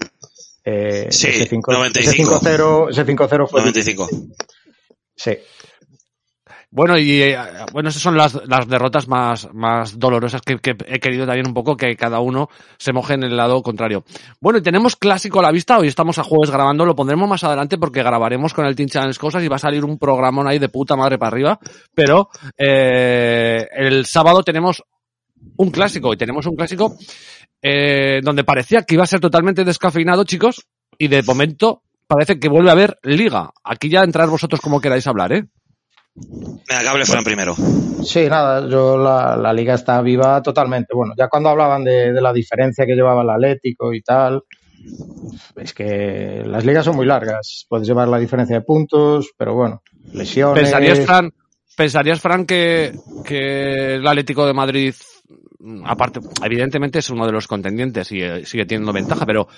[SPEAKER 6] Eh,
[SPEAKER 5] Sí,
[SPEAKER 6] ese 5
[SPEAKER 5] 95.
[SPEAKER 6] Ese 5-0 ese 5-0 fue...
[SPEAKER 5] 95.
[SPEAKER 6] Sí.
[SPEAKER 1] Bueno, y eh, bueno, esas son las, las derrotas más, más dolorosas que, he querido también un poco que cada uno se moje en el lado contrario. Bueno, y tenemos clásico a la vista, hoy estamos a jueves grabando, lo pondremos más adelante porque grabaremos con el Team Challenge cosas y va a salir un programón ahí de puta madre para arriba, pero eh, el sábado tenemos un clásico y tenemos un clásico eh, donde parecía que iba a ser totalmente descafeinado, chicos, y de momento parece que vuelve a haber liga. Aquí ya entrar vosotros como queráis hablar, ¿eh?
[SPEAKER 5] Venga, que hable Fran primero.
[SPEAKER 6] Sí, nada, yo la, la liga está viva totalmente. Bueno, ya cuando hablaban de, de la diferencia que llevaba el Atlético y tal, es que las ligas son muy largas. Puedes llevar la diferencia de puntos, pero bueno, lesiones.
[SPEAKER 1] ¿Pensarías, Fran, pensarías, Fran que, que el Atlético de Madrid, aparte, evidentemente es uno de los contendientes y eh, sigue teniendo ventaja, pero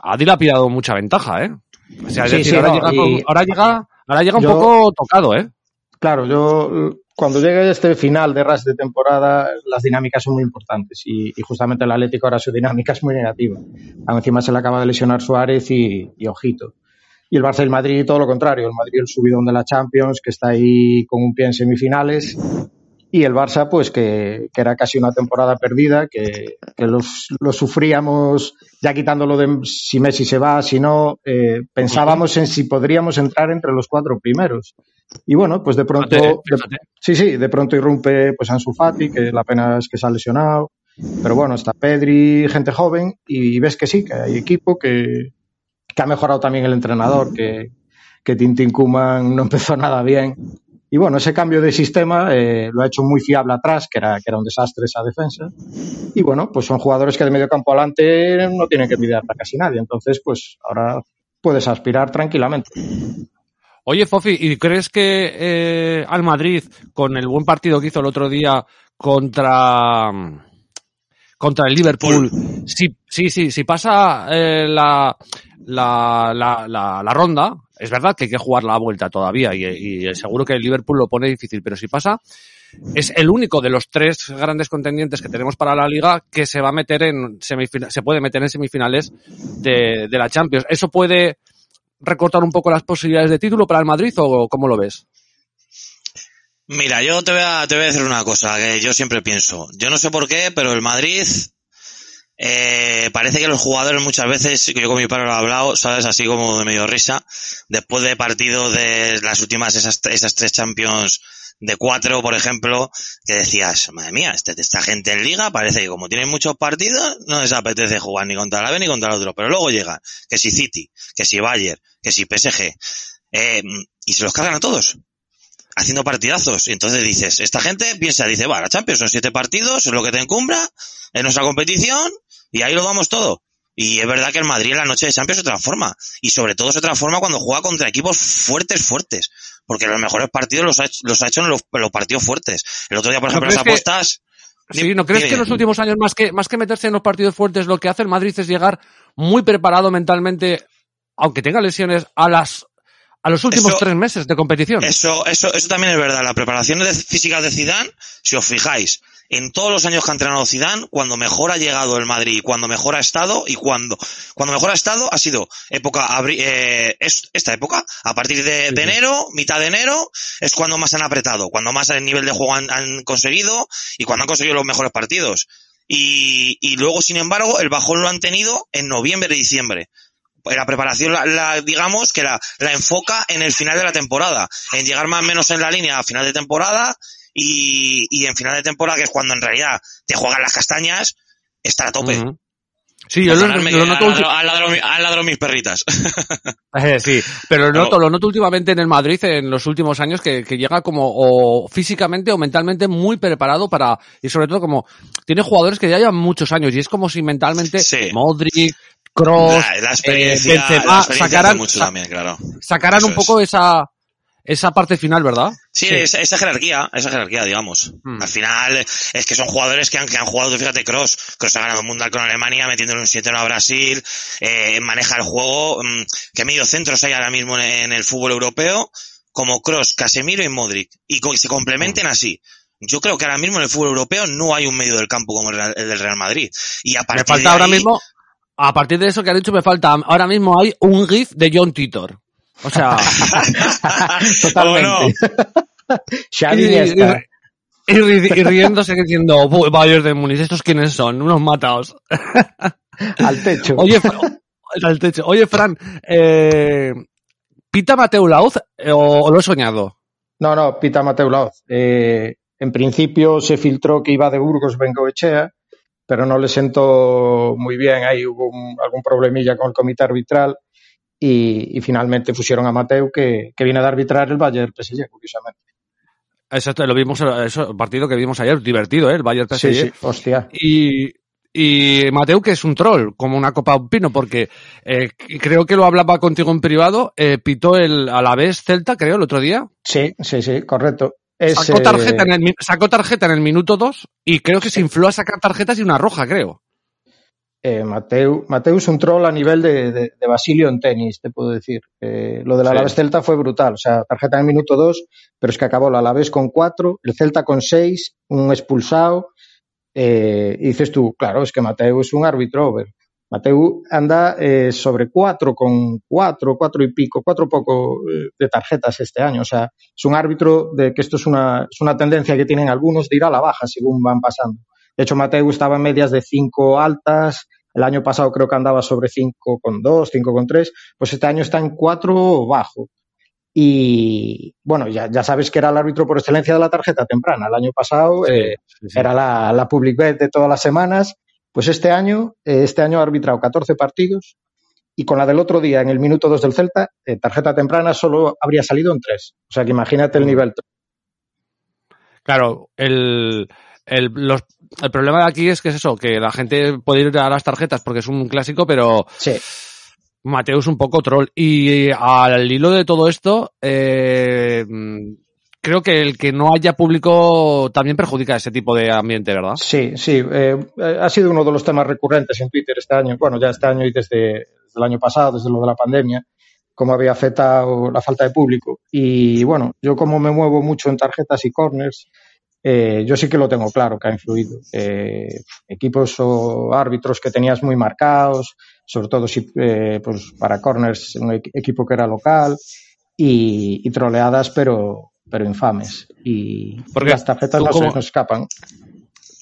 [SPEAKER 1] ha dilapidado mucha ventaja, ¿eh? O sea, es
[SPEAKER 6] Sí,
[SPEAKER 1] decir,
[SPEAKER 6] sí,
[SPEAKER 1] ahora,
[SPEAKER 6] no,
[SPEAKER 1] llega,
[SPEAKER 6] y-
[SPEAKER 1] con- ahora llega, ahora llega un
[SPEAKER 6] Yo-
[SPEAKER 1] poco tocado, ¿eh?
[SPEAKER 6] Claro, yo cuando llegue este final de ras de temporada, las dinámicas son muy importantes y, y justamente el Atlético ahora su dinámica es muy negativa. Encima se le acaba de lesionar Suárez y, y ojito. Y el Barça y el Madrid todo lo contrario. El Madrid el subidón de la Champions, que está ahí con un pie en semifinales y el Barça, pues que, que era casi una temporada perdida, que, que los, lo sufríamos ya quitándolo de si Messi se va, si no, eh, pensábamos en si podríamos entrar entre los cuatro primeros. Y bueno, pues de pronto,
[SPEAKER 1] Fíjate,
[SPEAKER 6] de-
[SPEAKER 1] fíjate.
[SPEAKER 6] sí, sí, de pronto irrumpe pues Ansu Fati, que la pena es que se ha lesionado, pero bueno, está Pedri, gente joven, y ves que sí, que hay equipo, que, que ha mejorado también el entrenador, que, que Tintin Kuman no empezó nada bien. Y bueno, ese cambio de sistema eh, lo ha hecho muy fiable atrás, que era, que era un desastre esa defensa. Y bueno, pues son jugadores que de medio campo adelante no tienen que envidiar a casi nadie. Entonces, pues ahora puedes aspirar tranquilamente.
[SPEAKER 1] Oye, Fofi, ¿y crees que eh, al Madrid, con el buen partido que hizo el otro día contra, contra el Liverpool, si, sí, sí, si pasa eh, la, la, la, la, la ronda, es verdad que hay que jugar la vuelta todavía y, y seguro que el Liverpool lo pone difícil, pero si pasa, es el único de los tres grandes contendientes que tenemos para la liga que se va a meter en semifinales, se puede meter en semifinales de, de la Champions. ¿Eso puede recortar un poco las posibilidades de título para el Madrid o cómo lo ves?
[SPEAKER 5] Mira, yo te voy, a, te voy a decir una cosa que yo siempre pienso. Yo no sé por qué, pero el Madrid eh, parece que los jugadores muchas veces, yo con mi padre lo he hablado, sabes, así como de medio risa, después de partidos de las últimas, esas, esas tres Champions de cuatro, por ejemplo, que decías, madre mía, este, esta gente en liga parece que como tienen muchos partidos, no les apetece jugar ni contra la B ni contra el otro, pero luego llega, que si City, que si Bayern, que si PSG, eh, y se los cargan a todos haciendo partidazos. Y entonces dices, esta gente piensa, dice, va, la Champions son siete partidos, es lo que te encumbra, es nuestra competición, y ahí lo damos todo. Y es verdad que el Madrid en la noche de Champions se transforma. Y sobre todo se transforma cuando juega contra equipos fuertes, fuertes. Porque los mejores partidos los ha, hecho- los ha hecho en los, en los partidos fuertes. El otro día, por
[SPEAKER 1] ¿No
[SPEAKER 5] ejemplo, las
[SPEAKER 1] que-
[SPEAKER 5] apuestas...
[SPEAKER 1] Sí, ¿no crees
[SPEAKER 5] Dime.
[SPEAKER 1] que en los últimos años, más que, más que meterse en los partidos fuertes, lo que hace el Madrid es llegar muy preparado mentalmente, aunque tenga lesiones, a las a los últimos
[SPEAKER 5] Eso-
[SPEAKER 1] tres meses de competición?
[SPEAKER 5] Eso, eso, eso también es verdad. La preparación de física de Zidane, si os fijáis, en todos los años que ha entrenado Zidane, cuando mejor ha llegado el Madrid, cuando mejor ha estado y cuando, cuando mejor ha estado ha sido época, eh, es, esta época, a partir de, de enero, mitad de enero, es cuando más han apretado, cuando más el nivel de juego han, han conseguido y cuando han conseguido los mejores partidos. Y, y luego, sin embargo, el bajón lo han tenido en noviembre y diciembre la preparación, la, la- digamos, que la, la enfoca en el final de la temporada, en llegar más o menos en la línea a final de temporada y, y en final de temporada, que es cuando en realidad te juegan las castañas, estar a tope.
[SPEAKER 1] Sí, yo lo, noto
[SPEAKER 5] han ladrado mis perritas.
[SPEAKER 1] Sí, pero lo
[SPEAKER 5] Pero-
[SPEAKER 1] noto, lo noto últimamente en el Madrid en los últimos años que, que llega como o físicamente o mentalmente muy preparado para y sobre todo como tiene jugadores que ya llevan muchos años y es como si mentalmente
[SPEAKER 5] Sí.
[SPEAKER 1] Modric, Kroos,
[SPEAKER 5] la, la experiencia,
[SPEAKER 1] eh, Benzema
[SPEAKER 5] la experiencia
[SPEAKER 1] sacarán-
[SPEAKER 5] mucho
[SPEAKER 1] sa-
[SPEAKER 5] también, claro.
[SPEAKER 1] sacarán
[SPEAKER 5] Eso
[SPEAKER 1] un poco esa esa parte final, ¿verdad?
[SPEAKER 5] Sí, Esa, esa jerarquía, esa jerarquía, digamos.
[SPEAKER 1] Hmm.
[SPEAKER 5] Al final, es que son jugadores que han, que han jugado, fíjate, Cross. Cross ha ganado un mundial con Alemania, metiéndole un 7 a Brasil, eh, maneja el juego. mm, ¿Qué medio centros hay ahora mismo en, el fútbol europeo? Como Cross, Casemiro y Modric. Y se complementen así. Yo creo que ahora mismo en el fútbol europeo no hay un medio del campo como el, el del Real Madrid. Y a
[SPEAKER 1] Me
[SPEAKER 5] partir
[SPEAKER 1] falta
[SPEAKER 5] de
[SPEAKER 1] ahora mismo, a partir de eso que has dicho, me falta, ahora mismo hay un GIF de John Titor. O sea,
[SPEAKER 6] Totalmente. Xavi
[SPEAKER 1] y, y-
[SPEAKER 6] Iniesta.
[SPEAKER 1] y ri- y riéndose diciendo, "Bu- Bayern de Múnich, ¿estos quiénes son? Unos mataos.
[SPEAKER 6] al techo.
[SPEAKER 1] Oye, Fra- al techo. Oye, Fran, eh, ¿pita Mateo Lauz eh, o, o lo he soñado?
[SPEAKER 6] No, no, Pita Mateu Laoz. Eh, en principio se filtró que iba de Burgos Bengoechea, pero no le sentó muy bien. Ahí hubo un- algún problemilla con el comité arbitral y, y finalmente pusieron a Mateu, que, que viene de arbitrar el Bayern PSG, curiosamente.
[SPEAKER 1] Exacto, lo vimos, eso, el partido que vimos ayer, divertido, ¿eh? El Bayern PSG.
[SPEAKER 6] Sí, sí, hostia.
[SPEAKER 1] Y, y Mateu, que es un troll, como una copa de un pino, porque eh, creo que lo hablaba contigo en privado, eh, pitó el a la vez Celta, creo, el otro día.
[SPEAKER 6] Sí, sí, sí, correcto. Es,
[SPEAKER 1] Sacó
[SPEAKER 6] eh,
[SPEAKER 1] tarjeta, en el, sacó tarjeta en el minuto 2 y creo que se infló a sacar tarjetas y una roja, creo.
[SPEAKER 6] Eh, Mateu, Mateu es un troll a nivel de, de- de Basilio en tenis, te puedo decir. Eh, lo del
[SPEAKER 1] Sí.
[SPEAKER 6] Alavés Celta fue brutal. O sea, tarjeta en el minuto 2, pero es que acabó el Alavés con 4, el Celta con 6, un expulsado. Eh, y dices tú, claro, es que Mateu es un árbitro over. Mateu anda eh, sobre cuatro, con cuatro, cuatro y pico, cuatro poco eh, de tarjetas este año. O sea, es un árbitro de que esto es una, es una tendencia que tienen algunos de ir a la baja según van pasando. De hecho, Mateu estaba en medias de cinco altas, el año pasado creo que andaba sobre cinco con dos, cinco con tres, pues este año está en cuatro bajo. Y bueno, ya, ya sabes que era el árbitro por excelencia de la tarjeta temprana. El año pasado eh,
[SPEAKER 1] Sí, sí.
[SPEAKER 6] era la, la public bet de todas las semanas. Pues este año, eh, este año ha arbitrado 14 partidos y con la del otro día en el minuto 2 del Celta, eh, tarjeta temprana solo habría salido en tres. O sea que imagínate el nivel.
[SPEAKER 1] Claro, el, el, los, el problema de aquí es que es eso, que la gente puede ir a las tarjetas porque es un clásico, pero
[SPEAKER 6] Sí,
[SPEAKER 1] Mateo es un poco troll. Y al hilo de todo esto, eh, creo que el que no haya público también perjudica ese tipo de ambiente, ¿verdad?
[SPEAKER 6] sí, sí. eh, eh, ha sido uno de los temas recurrentes en Twitter este año. Bueno, ya este año y desde, desde el año pasado, desde lo de la pandemia, cómo había afectado la falta de público. Y bueno, yo como me muevo mucho en tarjetas y corners, eh, yo sí que lo tengo claro que ha influido. Eh, equipos o árbitros que tenías muy marcados, sobre todo si eh, pues para corners un equ- equipo que era local y, y troleadas pero pero infames y
[SPEAKER 1] Porque
[SPEAKER 6] las tarjetas no se
[SPEAKER 1] como-
[SPEAKER 6] nos escapan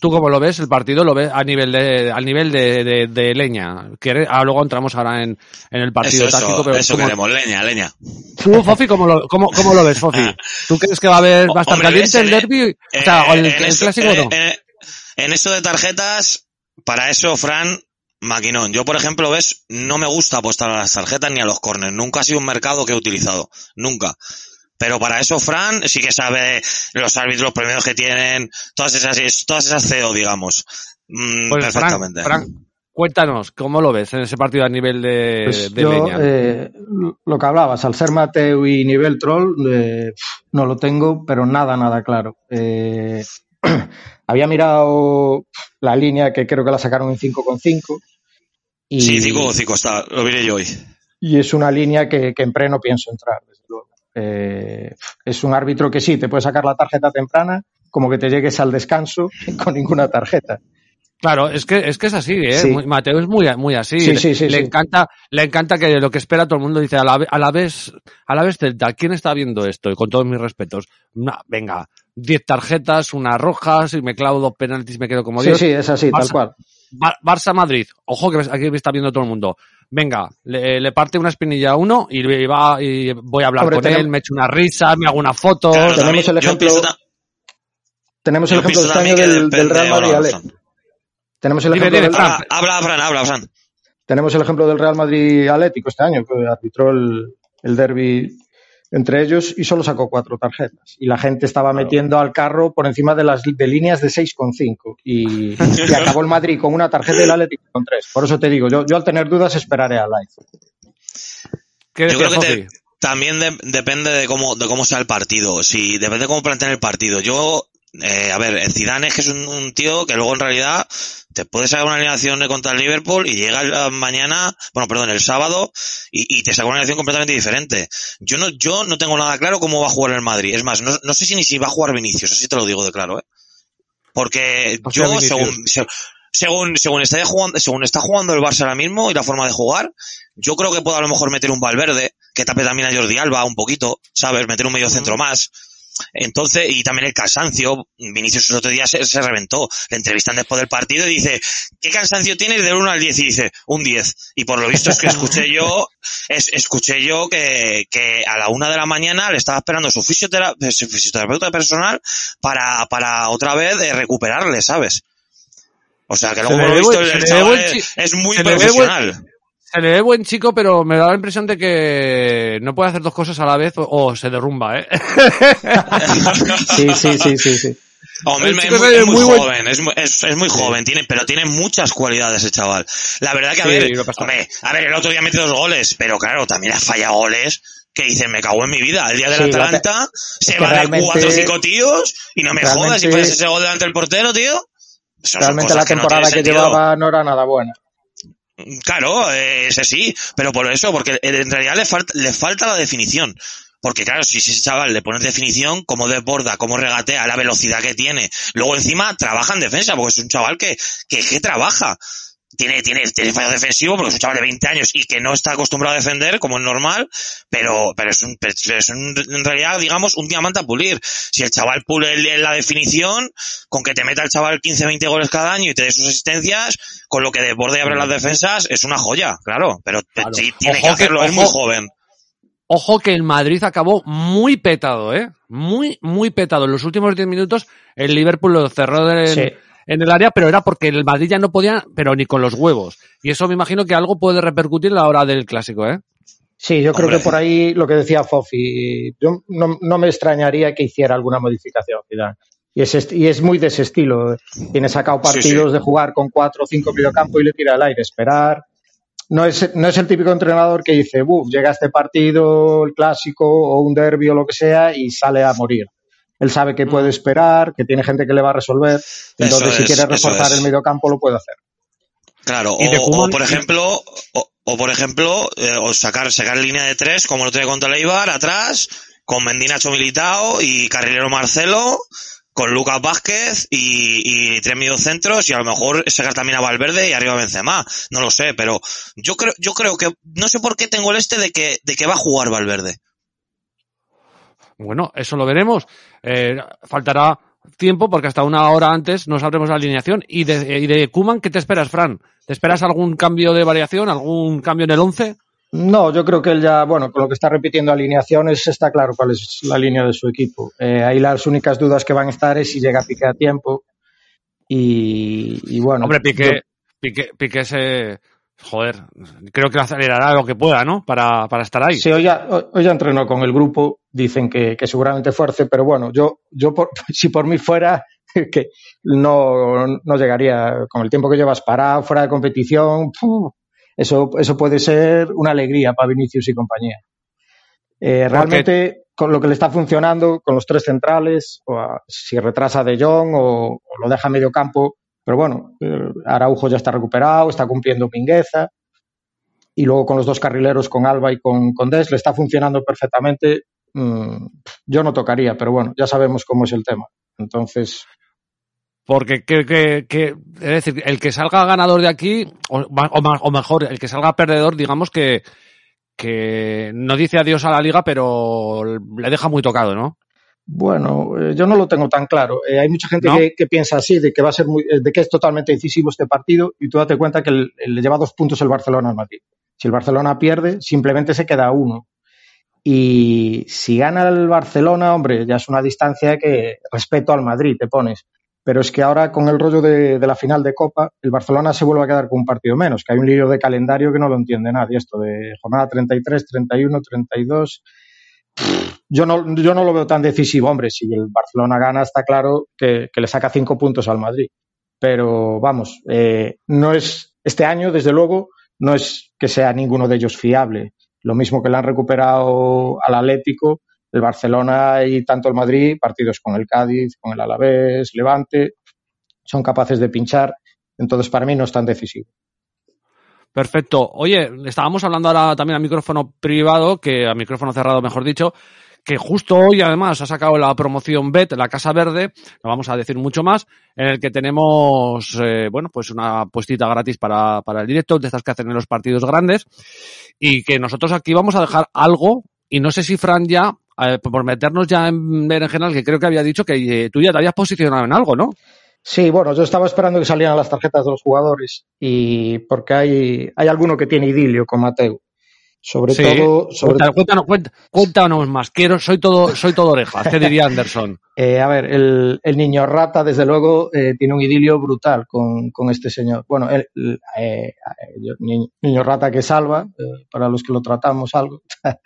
[SPEAKER 1] ¿Tú cómo lo ves? El partido lo ves a nivel de, al nivel de, de, de leña. Que, ah, luego entramos ahora en, en el partido
[SPEAKER 5] Eso,
[SPEAKER 1] táctico,
[SPEAKER 5] eso,
[SPEAKER 1] pero
[SPEAKER 5] eso
[SPEAKER 1] ¿cómo-
[SPEAKER 5] queremos, leña, leña.
[SPEAKER 1] tú, Fofi, ¿cómo lo, cómo, cómo lo ves, Fofi? ¿Tú crees que va a haber, va a estar
[SPEAKER 5] Hombre,
[SPEAKER 1] caliente el
[SPEAKER 5] ves,
[SPEAKER 1] derby? O sea,
[SPEAKER 5] Eh,
[SPEAKER 1] el,
[SPEAKER 5] en
[SPEAKER 1] el
[SPEAKER 5] eso-
[SPEAKER 1] clásico
[SPEAKER 5] eh,
[SPEAKER 1] no.
[SPEAKER 5] eh, en esto de tarjetas, para eso, Fran, maquinón. Yo, por ejemplo, ves, no me gusta apostar a las tarjetas ni a los corners. Nunca ha sido un mercado que he utilizado. Nunca. Pero para eso, Fran sí que sabe los árbitros, los premios que tienen, todas esas, todas esas CEO, digamos. Mm,
[SPEAKER 1] Pues,
[SPEAKER 5] perfectamente.
[SPEAKER 1] Fran, cuéntanos, ¿cómo lo ves en ese partido a nivel de,
[SPEAKER 6] Pues
[SPEAKER 1] de
[SPEAKER 6] yo,
[SPEAKER 1] leña?
[SPEAKER 6] eh, lo que hablabas, al ser Mateo y nivel troll, eh, no lo tengo, pero nada, nada claro. Eh, había mirado la línea que creo que la sacaron en 5,5. Y,
[SPEAKER 5] Sí, 5 o 5 está, lo miré yo hoy.
[SPEAKER 6] y es una línea que, que en pre no pienso entrar, desde. Eh, es un árbitro que sí, te puede sacar la tarjeta temprana, como que te llegues al descanso con ninguna tarjeta.
[SPEAKER 1] Claro, es que es que es así, ¿eh?
[SPEAKER 6] Sí.
[SPEAKER 1] Muy- Mateo es muy muy así.
[SPEAKER 6] Sí, sí, sí,
[SPEAKER 1] le
[SPEAKER 6] sí.
[SPEAKER 1] encanta le encanta que lo que espera todo el mundo dice a la, a la vez a la vez Celta, ¿quién está viendo esto? Y con todos mis respetos, una- venga, 10 tarjetas, unas rojas y me clavo dos penaltis y me quedo como
[SPEAKER 6] Sí,
[SPEAKER 1] Dios.
[SPEAKER 6] sí, es así, tal cual.
[SPEAKER 1] Bar- Barça Madrid, ojo que aquí me está viendo todo el mundo. Venga, le, le parte una espinilla a uno y, y va y voy a hablar
[SPEAKER 6] Hombre,
[SPEAKER 1] con
[SPEAKER 6] tenemos-
[SPEAKER 1] él, me echo una risa, me hago una foto.
[SPEAKER 5] Claro,
[SPEAKER 6] tenemos
[SPEAKER 5] también,
[SPEAKER 6] el ejemplo- Tenemos el ejemplo este año del, del Real Madrid. Tenemos el
[SPEAKER 1] Dime,
[SPEAKER 6] ejemplo
[SPEAKER 1] dime,
[SPEAKER 6] del,
[SPEAKER 1] Fran.
[SPEAKER 5] Habla, habla, Fran, habla, Fran.
[SPEAKER 6] tenemos el ejemplo del Real Madrid Atlético este año, que arbitró el, el derby entre ellos y solo sacó cuatro tarjetas. Y la gente estaba metiendo al carro por encima de las de líneas de 6,5. Y, y acabó el Madrid con una tarjeta y el Atlético con tres. Por eso te digo, yo, yo al tener dudas esperaré a live.
[SPEAKER 1] ¿Qué
[SPEAKER 5] Yo creo que te- también de- depende de cómo, de cómo sea el partido. Si, depende de cómo planteen el partido. Yo, eh, a ver, el Zidane es que es un, un tío que luego en realidad te puede sacar una alineación contra el Liverpool y llega mañana, bueno, perdón, el sábado y, y te saca una alineación completamente diferente. Yo no, yo no tengo nada claro cómo va a jugar el Madrid. Es más, no, no sé si ni si va a jugar Vinicius, así te lo digo de claro, eh. Porque yo, según, se- según, según está jugando, según está jugando el Barça ahora mismo y la forma de jugar, yo creo que puedo a lo mejor meter un Valverde, que tape también a Jordi Alba un poquito, ¿sabes? Meter un medio centro más. Entonces, y también el cansancio, Vinicius el otro día se, se reventó. Le entrevistan después del partido y dice, ¿qué cansancio tienes del 1 al 10? Y dice, un 10. Y por lo visto es que escuché yo, es, escuché yo que, que a la una de la mañana le estaba esperando su, fisiotera- su fisioterapeuta personal para, para otra vez eh, recuperarle, ¿sabes? O sea, que luego por lo visto el, chaval es, es muy profesional.
[SPEAKER 1] Se le ve buen chico, pero me da la impresión de que no puede hacer dos cosas a la vez o, o se derrumba, ¿eh?
[SPEAKER 6] Sí, sí, sí, sí, sí.
[SPEAKER 5] Hombre, es muy,
[SPEAKER 1] es
[SPEAKER 5] es muy
[SPEAKER 1] muy buen-
[SPEAKER 5] joven, es, muy- es, es muy joven, tiene, pero tiene muchas cualidades el chaval. La verdad que, a
[SPEAKER 1] Sí,
[SPEAKER 5] ver, hombre, a ver, el otro día metió dos goles, pero claro, también ha fallado goles que dicen, me cago en mi vida. El día del
[SPEAKER 6] Sí, la
[SPEAKER 5] Atalanta se
[SPEAKER 6] que
[SPEAKER 5] va de
[SPEAKER 6] realmente-
[SPEAKER 5] cuatro o cinco tíos y no me
[SPEAKER 6] realmente-
[SPEAKER 5] jodas si pones ese gol delante del portero, tío.
[SPEAKER 6] Realmente la
[SPEAKER 5] que no
[SPEAKER 6] temporada que,
[SPEAKER 5] sentido.
[SPEAKER 6] llevaba no era nada buena.
[SPEAKER 5] Claro, eh, ese sí, pero por eso, porque en realidad le falta, le falta la definición. Porque claro, si ese chaval le pones definición, cómo desborda, cómo regatea, la velocidad que tiene, luego encima trabaja en defensa, porque es un chaval que, que, que trabaja. Tiene, tiene, tiene fallo defensivo porque es un chaval de 20 años y que no está acostumbrado a defender, como es normal, pero, pero es, un, es un- en realidad, digamos, un diamante a pulir. Si el chaval pule la definición, con que te meta el chaval 15, 20 goles cada año y te dé sus asistencias, con lo que desborde y abre las defensas, es una joya, claro, pero
[SPEAKER 1] Claro.
[SPEAKER 5] sí, tiene
[SPEAKER 1] Ojo
[SPEAKER 5] que hacerlo,
[SPEAKER 1] que-
[SPEAKER 5] es muy joven.
[SPEAKER 1] Ojo que el Madrid acabó muy petado, ¿eh? Muy, muy petado. En los últimos 10 minutos el Liverpool lo cerró
[SPEAKER 6] Sí.
[SPEAKER 1] En el área, pero era porque el Madrid ya no podía, pero ni con los huevos. Y eso me imagino que algo puede repercutir a la hora del clásico, ¿eh?
[SPEAKER 6] Sí, yo creo que por ahí lo que decía Fofi, yo no, no me extrañaría que hiciera alguna modificación. Y es, y es muy de ese estilo. Tiene sacado
[SPEAKER 5] Sí,
[SPEAKER 6] partidos de jugar con cuatro o cinco mediocampo y le tira al aire, esperar. No es, no es el típico entrenador que dice, buf, llega este partido, el clásico o un derbi o lo que sea y sale a morir. Él sabe que puede esperar, que tiene gente que le va a resolver. Entonces,
[SPEAKER 5] Eso
[SPEAKER 6] si
[SPEAKER 5] es,
[SPEAKER 6] quiere reforzar
[SPEAKER 5] es.
[SPEAKER 6] el mediocampo, lo puede hacer.
[SPEAKER 5] Claro, o,
[SPEAKER 1] Koeman-
[SPEAKER 5] o, por ejemplo, o, o por ejemplo, eh, o sacar, sacar línea de tres, como lo tiene contra el Eibar, atrás, con Mendinacho Militao y Carrilero Marcelo, con Lucas Vázquez y, y tres mediocentros y a lo mejor sacar también a Valverde y arriba Benzema. No lo sé, pero yo creo, yo creo que, no sé por qué tengo el este de que, de que va a jugar Valverde.
[SPEAKER 1] Bueno, eso lo veremos. Eh, faltará tiempo porque hasta una hora antes no sabremos la alineación. ¿Y de, y de Kuman qué te esperas, Fran? ¿Te esperas algún cambio de variación, algún cambio en el 11?
[SPEAKER 6] No, yo creo que él ya, bueno, con lo que está repitiendo alineaciones está claro cuál es la línea de su equipo. Eh, ahí las únicas dudas que van a estar es si llega Piqué a tiempo. Y, y bueno.
[SPEAKER 1] Hombre, Piqué,
[SPEAKER 6] yo-
[SPEAKER 1] Piqué, Piqué se... Joder, creo que acelerará lo que pueda, ¿no? Para, para estar ahí.
[SPEAKER 6] Sí, hoy ya, hoy- ya entrenó con el grupo, dicen que, que seguramente fuerce, pero bueno, yo, yo por- si por mí fuera, que no, no llegaría con el tiempo que llevas parado, fuera de competición, ¡puf! eso, eso puede ser una alegría para Vinicius y compañía. Eh, realmente, con lo que le está funcionando, con los tres centrales, o a- si retrasa De Jong o, o lo deja a medio campo, pero bueno, eh, Araujo ya está recuperado, está cumpliendo Mingueza, y luego con los dos carrileros, con Alba y con, con Des, le está funcionando perfectamente. Mm, yo no tocaría, pero bueno, ya sabemos cómo es el tema. Entonces,
[SPEAKER 1] Porque, que, que, es decir, el que salga ganador de aquí, o, o o mejor, el que salga perdedor, digamos que, que no dice adiós a la liga, pero le deja muy tocado, ¿no?
[SPEAKER 6] Bueno, eh, yo no lo tengo tan claro. Eh, hay mucha gente
[SPEAKER 1] ¿No?
[SPEAKER 6] que, que piensa así, de que va a ser muy, eh, de que es totalmente decisivo este partido, y tú date cuenta que el- el- le lleva dos puntos el Barcelona al Madrid. Si el Barcelona pierde, simplemente se queda uno. Y si gana el Barcelona, hombre, ya es una distancia que respeto al Madrid te pones. Pero es que ahora con el rollo de, de la final de Copa, el Barcelona se vuelve a quedar con un partido menos, que hay un lío de calendario que no lo entiende nadie, esto de jornada 33, 31, 32. Yo no, yo no lo veo tan decisivo, hombre, si el Barcelona gana está claro que, le saca cinco puntos al Madrid. Pero vamos, eh, no es este año, desde luego, no es que sea ninguno de ellos fiable. Lo mismo que le han recuperado al Atlético, el Barcelona y tanto el Madrid, partidos con el Cádiz, con el Alavés, Levante, son capaces de pinchar. Entonces, para mí no es tan decisivo.
[SPEAKER 1] Perfecto. Oye, estábamos hablando ahora también a micrófono privado, que a micrófono cerrado, mejor dicho, que justo hoy además ha sacado la promoción BET, la Casa Verde, no vamos a decir mucho más, en el que tenemos, eh, bueno, pues una puestita gratis para, para el directo, de estas que hacen en los partidos grandes, y que nosotros aquí vamos a dejar algo, y no sé si Fran ya, eh, por meternos ya en general, que creo que había dicho que eh, tú ya te habías posicionado en algo, ¿no?
[SPEAKER 6] Sí, bueno, yo estaba esperando que salieran las tarjetas de los jugadores y porque hay, hay alguno que tiene idilio con Mateo. Sobre
[SPEAKER 1] Sí.
[SPEAKER 6] todo, sobre
[SPEAKER 1] Cuéntanos, cuéntanos, cuéntanos, más. Quiero, soy todo, soy todo orejas, ¿qué diría Anderson?
[SPEAKER 6] Eh, a ver, el, el niño rata, desde luego, eh, tiene un idilio brutal con, con este señor. Bueno, el, eh, niño rata que salva, eh, para los que lo tratamos algo.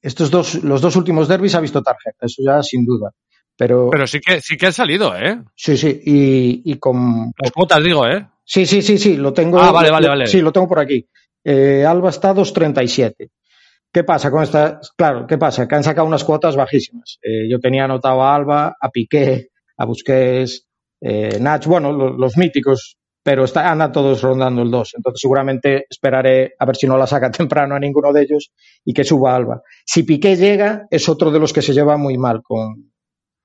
[SPEAKER 6] Estos dos, los dos últimos derbis ha visto tarjeta, eso ya sin duda. Pero,
[SPEAKER 1] Pero sí que, sí que han salido, ¿eh?
[SPEAKER 6] sí, sí, y, y con,
[SPEAKER 1] Las cuotas, digo, ¿eh?
[SPEAKER 6] Sí, sí, sí, sí, lo tengo.
[SPEAKER 1] Ah, vale, vale,
[SPEAKER 6] lo-
[SPEAKER 1] vale.
[SPEAKER 6] Sí, lo tengo por aquí. Eh, Alba está 2.37. ¿Qué pasa con esta? Claro, ¿qué pasa? Que han sacado unas cuotas bajísimas. Eh, yo tenía anotado a Alba, a Piqué, a Busquets, eh, Nach, bueno, lo- los, míticos, pero está, anda todos rondando el 2. Entonces seguramente esperaré a ver si no la saca temprano a ninguno de ellos y que suba Alba. Si Piqué llega, es otro de los que se lleva muy mal con,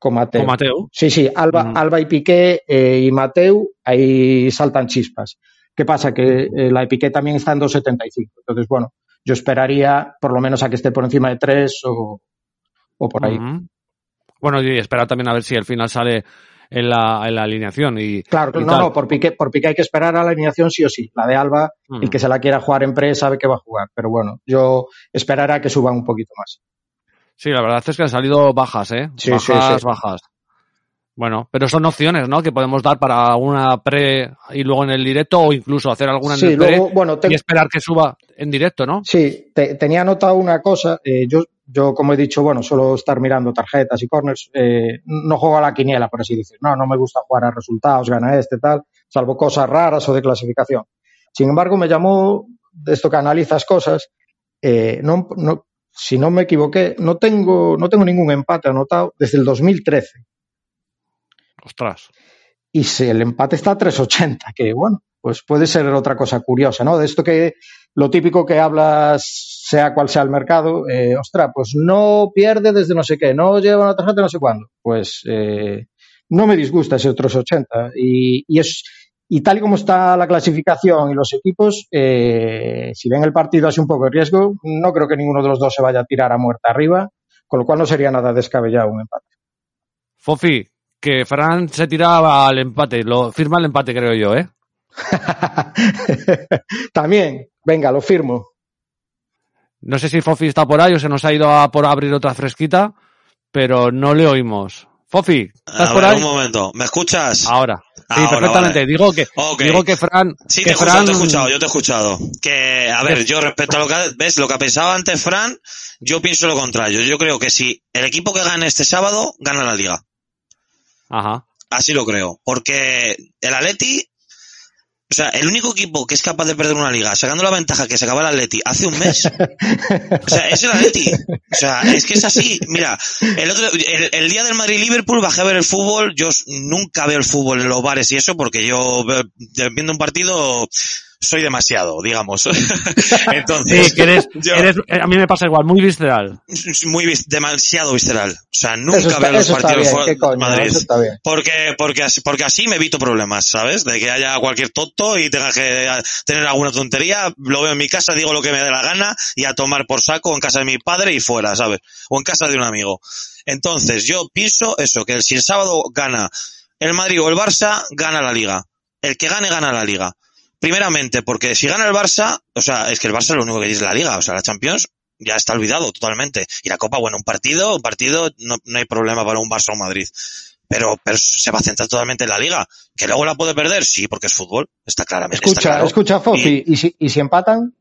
[SPEAKER 6] con Mateu.
[SPEAKER 1] Con Mateu.
[SPEAKER 6] Sí, sí, Alba,
[SPEAKER 1] Mm.
[SPEAKER 6] Alba y Piqué eh, y Mateu, ahí saltan chispas. ¿Qué pasa? Que eh, la de Piqué también está en 2.75. Entonces, bueno, yo esperaría por lo menos a que esté por encima de 3 o, o por ahí.
[SPEAKER 1] Bueno, y esperar también a ver si al final sale en la, en la alineación. Y,
[SPEAKER 6] Claro,
[SPEAKER 1] y
[SPEAKER 6] no,
[SPEAKER 1] tal.
[SPEAKER 6] no, por Piqué, por Piqué hay que esperar a la alineación sí o sí. La de Alba,
[SPEAKER 1] Mm.
[SPEAKER 6] el que se la quiera jugar en pre sabe que va a jugar. Pero bueno, yo esperaría a que suban un poquito más.
[SPEAKER 1] Sí, la verdad es que han salido bajas, ¿eh?
[SPEAKER 6] Sí,
[SPEAKER 1] bajas,
[SPEAKER 6] sí,
[SPEAKER 1] bajas. Bueno, pero son opciones, ¿no? Que podemos dar para una pre y luego en el directo o incluso hacer alguna en
[SPEAKER 6] Sí,
[SPEAKER 1] el pre
[SPEAKER 6] luego, bueno, te-
[SPEAKER 1] y esperar que suba en directo, ¿no?
[SPEAKER 6] Sí, te- tenía anotado una cosa. eh, yo, yo, como he dicho, bueno, suelo estar mirando tarjetas y corners. eh, no juego a la quiniela, por así decir. No, no me gusta jugar a resultados, gana este, tal, salvo cosas raras o de clasificación. Sin embargo, me llamó de esto que analizas cosas. eh, no, no, si no me equivoqué, no tengo, no tengo ningún empate anotado desde el 2013.
[SPEAKER 1] Ostras.
[SPEAKER 6] y si el empate está a 3.80, que bueno, pues puede ser otra cosa curiosa, ¿no? De esto que lo típico que hablas, sea cual sea el mercado, eh, ostras, pues no pierde desde no sé qué, no lleva una tarjeta no sé cuándo. Pues eh, no me disgusta ese 3.80 y, y es y tal y como está la clasificación y los equipos, eh, si ven el partido así un poco de riesgo, no creo que ninguno de los dos se vaya a tirar a muerte arriba, con lo cual no sería nada descabellado un empate.
[SPEAKER 1] Fofi, que Fran se tiraba al empate, lo firma el empate creo yo, ¿eh?
[SPEAKER 6] También, venga, lo firmo.
[SPEAKER 1] No sé si Fofi está por ahí o se nos ha ido a por abrir otra fresquita, pero no le oímos. Fofi, ¿estás
[SPEAKER 5] A
[SPEAKER 1] por
[SPEAKER 5] ver,
[SPEAKER 1] ahí?
[SPEAKER 5] un momento. ¿Me escuchas?
[SPEAKER 1] Ahora. Sí,
[SPEAKER 5] Ahora,
[SPEAKER 1] perfectamente.
[SPEAKER 5] vale.
[SPEAKER 1] Digo que digo que Fran
[SPEAKER 5] Sí,
[SPEAKER 1] que
[SPEAKER 5] te
[SPEAKER 1] Fran
[SPEAKER 5] te he escuchado, yo te he escuchado. Que, a ver, yo respecto a lo que, ves, lo que pensaba antes Fran, yo pienso lo contrario. Yo creo que si el equipo que gane este sábado, gana la liga.
[SPEAKER 1] Ajá.
[SPEAKER 5] Así lo creo. Porque el Atleti, o sea, el único equipo que es capaz de perder una liga sacando la ventaja que se acaba el Atleti hace un mes, o sea, es el Atleti. O sea, es que es así. Mira, el, otro, el, el día del Madrid-Liverpool bajé a ver el fútbol. Yo nunca veo el fútbol en los bares y eso porque yo viendo un partido soy demasiado, digamos. Entonces,
[SPEAKER 1] Sí, que eres,
[SPEAKER 5] yo-
[SPEAKER 1] eres- a mí me pasa igual, muy visceral.
[SPEAKER 5] muy vis- demasiado visceral. O sea, nunca veo los partidos fuera de Madrid.
[SPEAKER 6] eso está bien.
[SPEAKER 5] Porque, porque, así, porque así me evito problemas, ¿sabes? De que haya cualquier tonto y tenga que tener alguna tontería, lo veo en mi casa, digo lo que me dé la gana y a tomar por saco en casa de mi padre y fuera, ¿sabes? O en casa de un amigo. Entonces, yo pienso eso, que si el sábado gana el Madrid o el Barça, gana la liga. El que gane, gana la liga. Primeramente, porque si gana el Barça, o sea, es que el Barça lo único que dice es la liga, o sea, la Champions ya está olvidado totalmente. Y la Copa, bueno, un partido, un partido, no, no hay problema para un Barça o un Madrid. Pero, pero se va a centrar totalmente en la liga. ¿Que luego la puede perder? Sí, porque es fútbol. Está claramente. está
[SPEAKER 6] Escucha,
[SPEAKER 5] claro.
[SPEAKER 6] escucha, Fofi, y, si, y si empatan,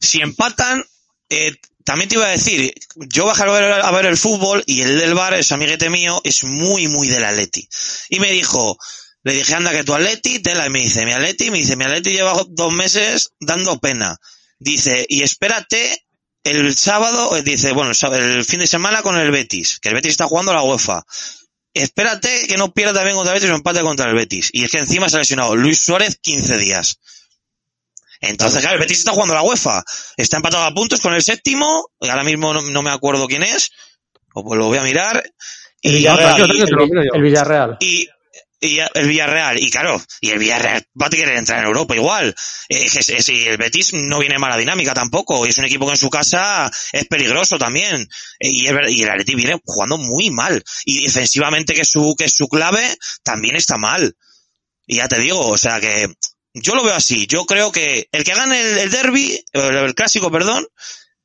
[SPEAKER 5] Si empatan, eh, también te iba a decir, yo bajé a ver, a ver el fútbol y el del bar, ese amiguete mío, es muy, muy del Atleti. Y me dijo, le dije, anda que tu Atleti, tela, y me dice, mi Atleti, me dice, mi Atleti lleva dos meses dando pena. Dice, y espérate el sábado, eh, dice, bueno, el fin de semana con el Betis, que el Betis está jugando a la UEFA. Espérate que no pierda también contra el Betis o empate contra el Betis. Y es que encima se ha lesionado Luis Suárez 15 días. Entonces, claro, el Betis está jugando a la UEFA. Está empatado a puntos con el séptimo. y Ahora mismo no, no me acuerdo quién es. O pues lo voy a mirar.
[SPEAKER 6] el
[SPEAKER 5] Y,
[SPEAKER 6] Villarreal,
[SPEAKER 1] te lo
[SPEAKER 6] el,
[SPEAKER 1] miro yo.
[SPEAKER 6] el Villarreal.
[SPEAKER 5] y, y el Villarreal. Y claro, y el Villarreal va a querer entrar en Europa igual. Eh, es- es- y el Betis no viene en mala dinámica tampoco. Y es un equipo que en su casa es peligroso también. Eh, Y el, y viene jugando muy mal. Y defensivamente, que su, que su clave, también está mal. Y ya te digo, o sea que yo lo veo así. Yo creo que el que gane el, el derby, el, el clásico, perdón,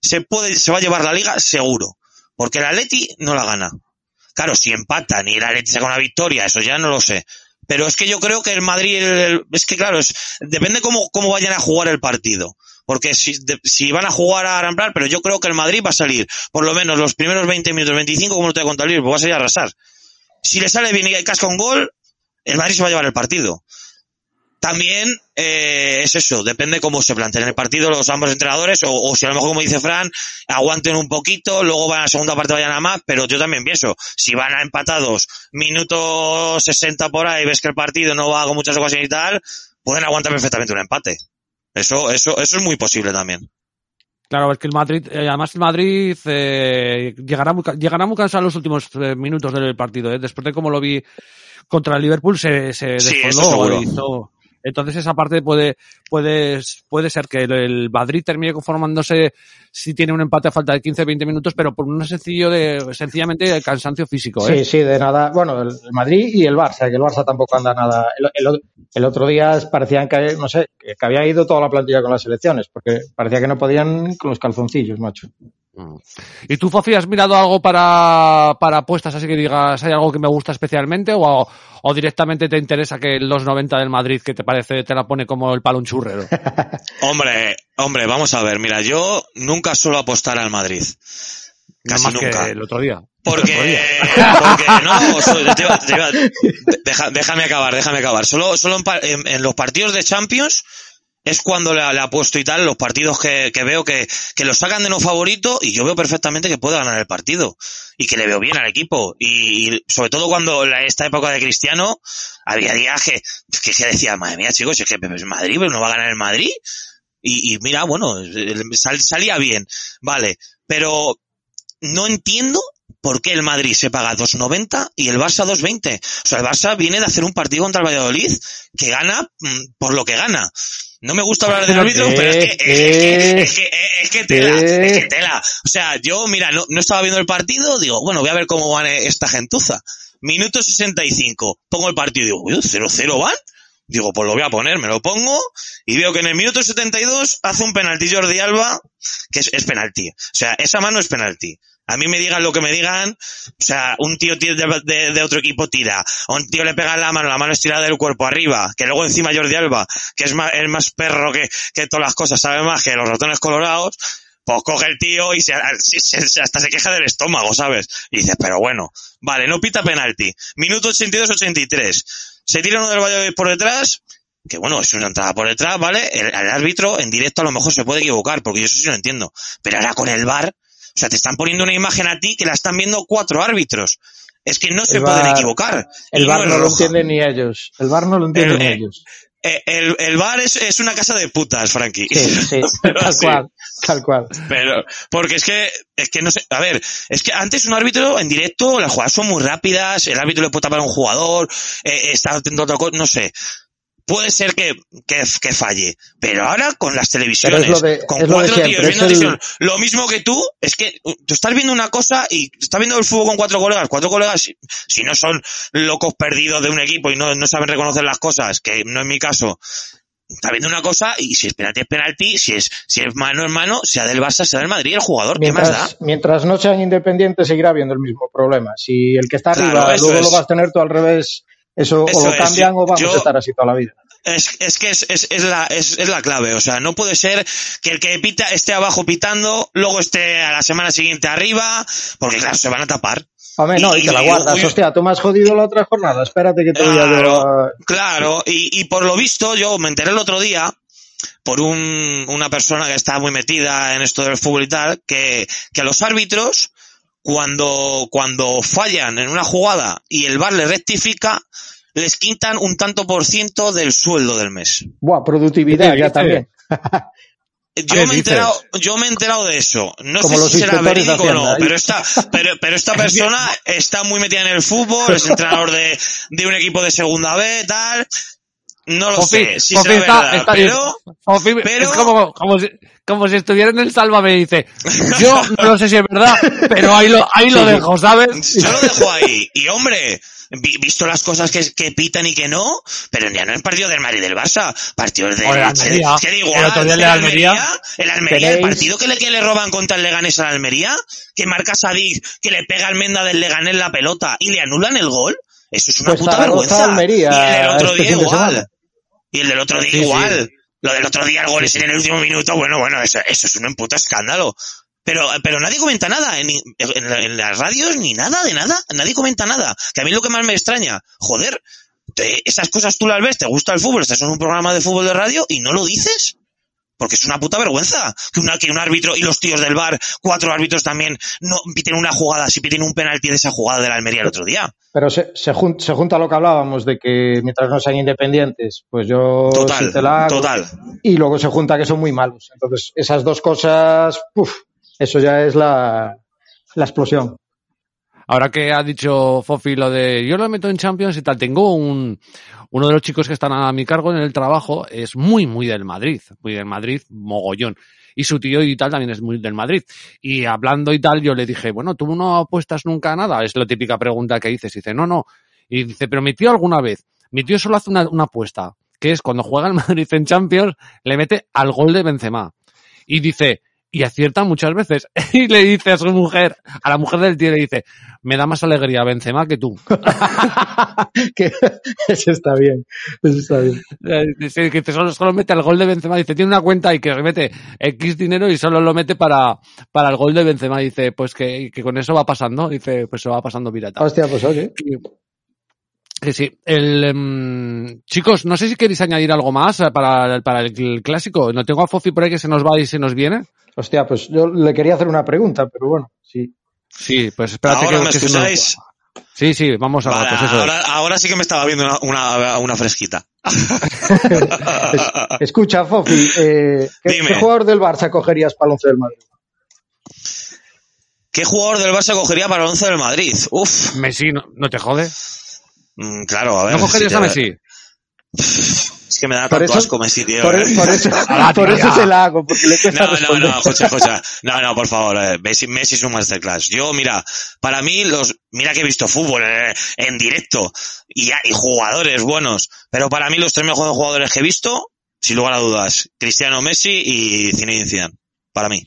[SPEAKER 5] se puede, se va a llevar la liga seguro. Porque el Atleti no la gana. Claro, si empatan y el Atleti saca una victoria, eso ya no lo sé. Pero es que yo creo que el Madrid, el- es que claro, es, depende cómo, cómo vayan a jugar el partido. Porque si, de- si van a jugar a arrancar, pero yo creo que el Madrid va a salir, por lo menos los primeros 20 minutos, 25, como no te voy a contar libro, va a salir a arrasar. Si le sale bien y casca un gol, el Madrid se va a llevar el partido. También eh, es eso, depende cómo se planteen el partido los ambos entrenadores, o, o si a lo mejor, como dice Fran, aguanten un poquito, luego van a la segunda parte vayan a más, pero yo también pienso, si van a empatados, minuto 60 por ahí, ves que el partido no va con muchas ocasiones y tal, pueden aguantar perfectamente un empate. Eso, eso, eso es muy posible también.
[SPEAKER 1] Claro, es que el Madrid, eh, además el Madrid eh, llegará, muy, llegará muy cansado en los últimos eh, minutos del partido. ¿eh? Después de como lo vi contra el Liverpool, se, se
[SPEAKER 5] Sí,
[SPEAKER 1] hizo- Entonces esa parte puede, puede, puede ser que el- Madrid termine conformándose si tiene un empate a falta de 15-20 minutos, pero por un sencillo de, sencillamente el cansancio físico. ¿eh?
[SPEAKER 6] Sí, sí, de nada. Bueno, el Madrid y el Barça, que el Barça tampoco anda nada. El, el- otro día parecían que, no sé, que había ido toda la plantilla con las selecciones, porque parecía que no podían con los calzoncillos, macho.
[SPEAKER 1] ¿Y tú, Fofi, has mirado algo para, para apuestas así que digas, hay algo que me gusta especialmente o, o directamente te interesa que el 2.90 del Madrid, que te parece, te la pone como el palo un churrero?
[SPEAKER 5] Hombre, hombre, vamos a ver, mira, yo nunca suelo apostar al Madrid.
[SPEAKER 1] No
[SPEAKER 5] Casi
[SPEAKER 1] más
[SPEAKER 5] nunca.
[SPEAKER 1] que el otro día.
[SPEAKER 5] Porque, porque no, te iba- te iba- deja- déjame acabar, déjame acabar. Solo, solo en, en- en los partidos de Champions es cuando le, le apuesto y tal, los partidos que, que veo que, que lo sacan de no favorito y yo veo perfectamente que puede ganar el partido y que le veo bien al equipo. Y, sobre todo cuando en esta época de Cristiano había días que, decía, madre mía chicos, es que es Madrid, pero no va a ganar el Madrid. Y, y mira, bueno, sal- salía bien, vale, pero no entiendo por qué el Madrid se paga 2.90 y el Barça 2.20. O sea, el Barça viene de hacer un partido contra el Valladolid que gana mm, por lo que gana. No me gusta hablar del árbitro, pero es que, es que, es que, es que tela, es que tela. O sea, yo, mira, no, no estaba viendo el partido, digo, bueno, voy a ver cómo van esta gentuza. Minuto 65, pongo el partido y digo, uy, 0-0 van. Digo, pues lo voy a poner, me lo pongo y veo que en el minuto 72 hace un penalti Jordi Alba, que es, es penalti. O sea, esa mano es penalti. A mí me digan lo que me digan, o sea, un tío de, de- otro equipo tira, a un tío le pega la mano, la mano estirada del cuerpo arriba, que luego encima Jordi Alba, que es más, el más perro que, que todas las cosas, sabe más que los ratones colorados, pues coge el tío y se, hasta se queja del estómago, ¿sabes? Y dices, pero bueno, vale, no pita penalti. Minuto 82-83. Se tira uno del Valladolid por detrás, que bueno, es una entrada por detrás, ¿vale? El, el árbitro en directo a lo mejor se puede equivocar, porque yo eso sí lo entiendo. Pero ahora con el VAR, o sea, te están poniendo una imagen a ti que la están viendo cuatro árbitros. Es que no se pueden equivocar.
[SPEAKER 6] El VAR no lo
[SPEAKER 5] roja.
[SPEAKER 6] entienden ni ellos. El VAR no lo entienden
[SPEAKER 5] El-
[SPEAKER 6] ni ellos.
[SPEAKER 5] Eh, El, el VAR es, es una casa de putas, Frankie.
[SPEAKER 6] Sí, sí, tal
[SPEAKER 5] sí.
[SPEAKER 6] cual, tal cual.
[SPEAKER 5] Pero, porque es que, es que no sé, a ver, es que antes un árbitro en directo, las jugadas son muy rápidas, el árbitro le puede tapar a un jugador, eh, está atento a otra cosa, no sé. Puede ser que, que, que falle, pero ahora con las televisiones,
[SPEAKER 6] de-
[SPEAKER 5] con cuatro
[SPEAKER 6] siempre,
[SPEAKER 5] tíos viendo
[SPEAKER 6] el-
[SPEAKER 5] televisión, lo mismo que tú, es que tú estás viendo una cosa y estás viendo el fútbol con cuatro colegas, cuatro colegas, si, si no son locos perdidos de un equipo y no, no saben reconocer las cosas, que no es mi caso, está viendo una cosa y si es penalti es penalti, si es, si es mano es mano, sea del Barça, sea del Madrid, el jugador, ¿qué más da?
[SPEAKER 6] Mientras, mientras no sean independientes seguirá habiendo el mismo problema. Si el que está
[SPEAKER 5] Claro,
[SPEAKER 6] arriba luego
[SPEAKER 5] es.
[SPEAKER 6] lo vas a tener tú al revés, eso,
[SPEAKER 5] Eso
[SPEAKER 6] o lo
[SPEAKER 5] es,
[SPEAKER 6] cambian o vamos
[SPEAKER 5] yo-
[SPEAKER 6] a estar así toda la vida.
[SPEAKER 5] Es, es que es, es, es la, es, es la clave. O sea, no puede ser que el que pita esté abajo pitando, luego esté a la semana siguiente arriba, porque claro, se van a tapar.
[SPEAKER 6] Hombre, no, y te la guardas. Hostia, tú me has jodido la otra jornada. Espérate que te voy a
[SPEAKER 5] Claro,
[SPEAKER 6] a-
[SPEAKER 5] claro. Y, y por lo visto, yo me enteré el otro día por un, una persona que está muy metida en esto del fútbol y tal, que, que los árbitros, cuando, cuando fallan en una jugada y el VAR le rectifica, les quitan un tanto por ciento del sueldo del mes.
[SPEAKER 6] Buah, productividad
[SPEAKER 1] ¿Qué
[SPEAKER 6] ya también.
[SPEAKER 5] Yo
[SPEAKER 1] ¿Qué
[SPEAKER 5] me, he enterado, yo me he enterado de eso. No
[SPEAKER 6] Como
[SPEAKER 5] sé si será verídico o no,
[SPEAKER 6] ¿eh?
[SPEAKER 5] pero esta, pero, pero esta persona está muy metida en el fútbol, es entrenador de, de un equipo de segunda B, tal. No lo
[SPEAKER 1] Fofi,
[SPEAKER 5] sé si
[SPEAKER 1] Fofi está-
[SPEAKER 5] verdad,
[SPEAKER 1] está
[SPEAKER 5] pero,
[SPEAKER 1] Fofi
[SPEAKER 5] pero-
[SPEAKER 1] es como, como, si, como si estuviera en el Sálvame y dice, yo no lo sé si es verdad, pero ahí lo, ahí lo dejo, ¿sabes?
[SPEAKER 5] yo lo dejo ahí. Y hombre, vi- visto las cosas que, que pitan y que no, pero ya no es partido del Madrid y del Barça, partidos de,
[SPEAKER 1] O de Almería.
[SPEAKER 5] que da igual,
[SPEAKER 1] El otro día el Almería.
[SPEAKER 5] el Almería, el partido que le, que le roban contra el Leganés al Almería, que marca Sadik, que le pega al Menda del Leganés la pelota y le anulan el gol, eso es una
[SPEAKER 6] Pues
[SPEAKER 5] puta vergüenza.
[SPEAKER 6] Almería,
[SPEAKER 5] y el otro
[SPEAKER 6] este
[SPEAKER 5] día igual. Y el del otro día
[SPEAKER 1] Sí, sí.
[SPEAKER 5] igual. Lo del otro día el gol es en el último minuto, bueno, bueno, eso, eso es un puto escándalo. Pero, pero nadie comenta nada, en, en, en las radios ni nada de nada, nadie comenta nada. Que a mí lo que más me extraña, joder, te- esas cosas tú las ves, te gusta el fútbol, estás en un programa de fútbol de radio y no lo dices. Porque es una puta vergüenza que, una, que un árbitro y los tíos del bar, cuatro árbitros también, no piten una jugada, si piten un penalti de esa jugada de la Almería el otro día.
[SPEAKER 6] Pero se, se, jun- se junta lo que hablábamos de que mientras no sean independientes, pues yo
[SPEAKER 5] Total,
[SPEAKER 6] sí te la hago.
[SPEAKER 5] total.
[SPEAKER 6] Y luego se junta que son muy malos. Entonces, esas dos cosas, uf, eso ya es la, la explosión.
[SPEAKER 1] Ahora que ha dicho Fofi lo de yo lo meto en Champions y tal, tengo un uno de los chicos que están a mi cargo en el trabajo es muy muy del Madrid, muy del Madrid, mogollón. Y su tío y tal también es muy del Madrid. Y hablando y tal, yo le dije, bueno, tú no apuestas nunca a nada. Es la típica pregunta que dices. Y dice, no, no. Y dice, pero mi tío alguna vez. Mi tío solo hace una, una apuesta, que es cuando juega el Madrid en Champions, le mete al gol de Benzema. Y dice, y acierta muchas veces. Y le dice a su mujer, a la mujer del tío, le dice, me da más alegría Benzema que tú.
[SPEAKER 6] que eso está bien. Eso está bien.
[SPEAKER 1] Que solo, solo mete al gol de Benzema. Dice, tiene una cuenta y que mete X dinero y solo lo mete para, para el gol de Benzema. Dice, pues que, que con eso va pasando. Dice, pues se va pasando pirata.
[SPEAKER 6] Hostia, pues oye.
[SPEAKER 1] Que sí. El, em, chicos, no sé si queréis añadir algo más para, para el, el clásico. No tengo a Fofi por ahí que se nos va y se nos viene.
[SPEAKER 6] Hostia, pues yo le quería hacer una pregunta, pero bueno, sí.
[SPEAKER 1] Sí, pues espérate
[SPEAKER 5] Ahora
[SPEAKER 1] que,
[SPEAKER 5] me
[SPEAKER 1] que se nos-
[SPEAKER 5] escucháis.
[SPEAKER 1] Sí, sí, vamos a
[SPEAKER 5] Vale,
[SPEAKER 1] pues eso.
[SPEAKER 5] ahora, ahora sí que me estaba viendo una, una, una fresquita.
[SPEAKER 6] Escucha, Fofi, eh, ¿qué, jugador del Barça cogerías para el once del Madrid?
[SPEAKER 5] ¿Qué jugador del Barça cogería para el once del Madrid? Uf,
[SPEAKER 1] Messi, no, no te jode.
[SPEAKER 5] mm, claro, a ver.
[SPEAKER 1] ¿No cogerías
[SPEAKER 5] si
[SPEAKER 1] a Messi?
[SPEAKER 5] Es que me da
[SPEAKER 6] Por
[SPEAKER 5] tanto
[SPEAKER 6] eso-
[SPEAKER 5] asco tío.
[SPEAKER 6] Por,
[SPEAKER 5] eh.
[SPEAKER 6] por eso, por eso se la hago, porque le cuesta
[SPEAKER 5] No, no,
[SPEAKER 6] responder.
[SPEAKER 5] no, escucha, escucha. No, no, por favor, eh, Messi, Messi es un masterclass. Yo, mira, para mí los, mira que he visto fútbol eh, en directo y, y jugadores buenos, pero para mí los tres mejores jugadores que he visto, sin lugar a dudas, Cristiano Messi y Zinedine Zidane. Para mí.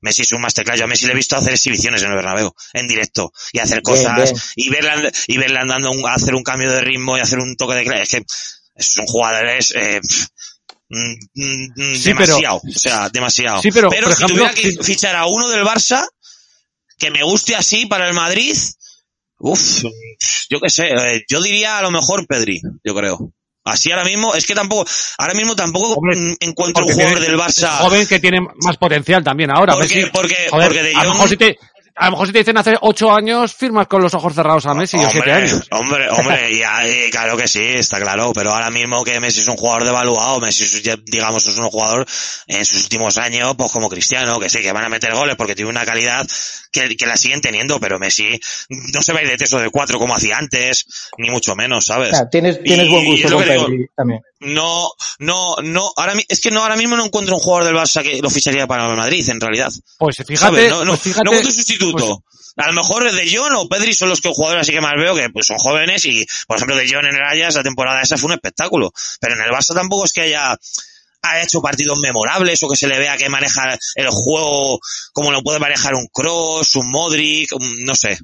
[SPEAKER 5] Messi es un masterclass. Yo a Messi le he visto hacer exhibiciones en el Bernabéu, en directo, y hacer cosas,
[SPEAKER 6] bien.
[SPEAKER 5] y verla, y verla andando un- hacer un cambio de ritmo y hacer un toque de clase. Es que son jugadores, eh, pf, mm, mm,
[SPEAKER 1] Sí, pero-
[SPEAKER 5] demasiado. o sea, demasiado.
[SPEAKER 1] Sí, pero, por
[SPEAKER 5] si
[SPEAKER 1] ejemplo,
[SPEAKER 5] tuviera que fichar a uno del Barça que me guste así para el Madrid, uff, yo qué sé, eh, yo diría a lo mejor Pedri, yo creo. Así ahora mismo, es que tampoco, ahora mismo tampoco
[SPEAKER 1] Hombre,
[SPEAKER 5] mm, encuentro un jugador
[SPEAKER 1] tiene-
[SPEAKER 5] del Barça.
[SPEAKER 1] joven que tiene más potencial también ahora.
[SPEAKER 5] Porque-
[SPEAKER 1] Messi,
[SPEAKER 5] porque-
[SPEAKER 1] joder,
[SPEAKER 5] porque de
[SPEAKER 1] a, lo
[SPEAKER 5] Jong-
[SPEAKER 1] mejor si te, a lo mejor si te dicen hace ocho años, firmas con los ojos cerrados a Messi o siete
[SPEAKER 5] hombre,
[SPEAKER 1] años.
[SPEAKER 5] hombre, hombre, y, y claro que sí, está claro, pero ahora mismo que Messi es un jugador devaluado, Messi es, digamos es un jugador en sus últimos años, pues como Cristiano, que sí, que van a meter goles porque tiene una calidad que, que la siguen teniendo, pero Messi no se va a ir de teso de cuatro como hacía antes, ni mucho menos, ¿sabes?
[SPEAKER 6] Tienes, tienes
[SPEAKER 5] Y-
[SPEAKER 6] buen gusto
[SPEAKER 5] es lo
[SPEAKER 6] con
[SPEAKER 5] que digo.
[SPEAKER 6] También.
[SPEAKER 5] No, no, no, ahora es que no, ahora mismo no encuentro un jugador del Barça que lo ficharía para el Madrid, en realidad.
[SPEAKER 1] Pues fíjate,
[SPEAKER 5] ¿Sabes? No, no,
[SPEAKER 1] pues fíjate,
[SPEAKER 5] no encuentro un sustituto.
[SPEAKER 1] pues-
[SPEAKER 5] a lo mejor De Jong o Pedri son los que jugadores así que más veo que pues son jóvenes y, por ejemplo, De Jong en el Ajax la temporada esa fue un espectáculo. Pero en el Barça tampoco es que haya, haya hecho partidos memorables o que se le vea que maneja el juego como lo puede manejar un Cross, un Modric, un- no sé.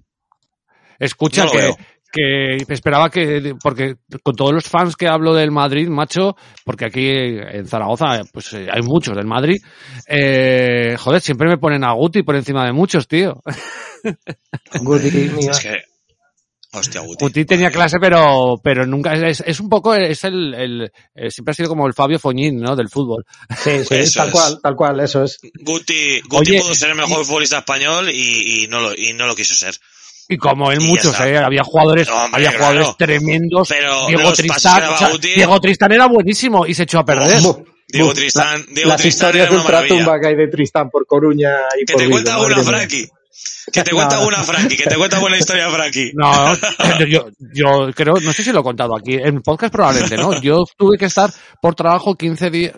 [SPEAKER 1] escucha
[SPEAKER 5] no lo
[SPEAKER 1] que,
[SPEAKER 5] veo.
[SPEAKER 1] que esperaba que, porque con todos los fans que hablo del Madrid, macho, porque aquí en Zaragoza pues eh, hay muchos del Madrid, eh, joder, siempre me ponen a Guti por encima de muchos, tío.
[SPEAKER 6] Guti, mira.
[SPEAKER 5] Es que, hostia, Guti.
[SPEAKER 1] Guti tenía clase, pero, pero nunca, es, es un poco, es el, el, eh, siempre ha sido como el Fabio Foñín, ¿no? Del fútbol.
[SPEAKER 6] Sí, sí,
[SPEAKER 5] Eso
[SPEAKER 6] tal
[SPEAKER 5] es.
[SPEAKER 6] cual, tal cual, eso es.
[SPEAKER 5] Guti, Guti
[SPEAKER 1] Oye,
[SPEAKER 5] pudo ser el mejor futbolista español y, y no lo, y no lo quiso ser.
[SPEAKER 1] Y como él
[SPEAKER 5] Y ya
[SPEAKER 1] muchos, eh, había jugadores,
[SPEAKER 5] No, hombre,
[SPEAKER 1] había
[SPEAKER 5] claro.
[SPEAKER 1] jugadores tremendos.
[SPEAKER 5] Pero
[SPEAKER 1] Diego Tristán, o sea,
[SPEAKER 5] Guti-
[SPEAKER 1] Diego Tristán era buenísimo y se echó a perder.
[SPEAKER 5] Diego Tristán,
[SPEAKER 6] la-
[SPEAKER 5] Diego
[SPEAKER 6] las
[SPEAKER 5] Tristán
[SPEAKER 6] historias
[SPEAKER 5] era
[SPEAKER 6] de ultratumba que hay de Tristán por Coruña y
[SPEAKER 5] Que
[SPEAKER 6] por
[SPEAKER 5] te
[SPEAKER 6] Vigo,
[SPEAKER 5] cuenta una. Frankie. Que te cuenta
[SPEAKER 6] No.
[SPEAKER 5] una, Frankie. Que te cuenta buena historia, Frankie.
[SPEAKER 1] No, yo, yo creo, no sé si lo he contado aquí, en podcast probablemente, ¿no? Yo tuve que estar por trabajo 15 días,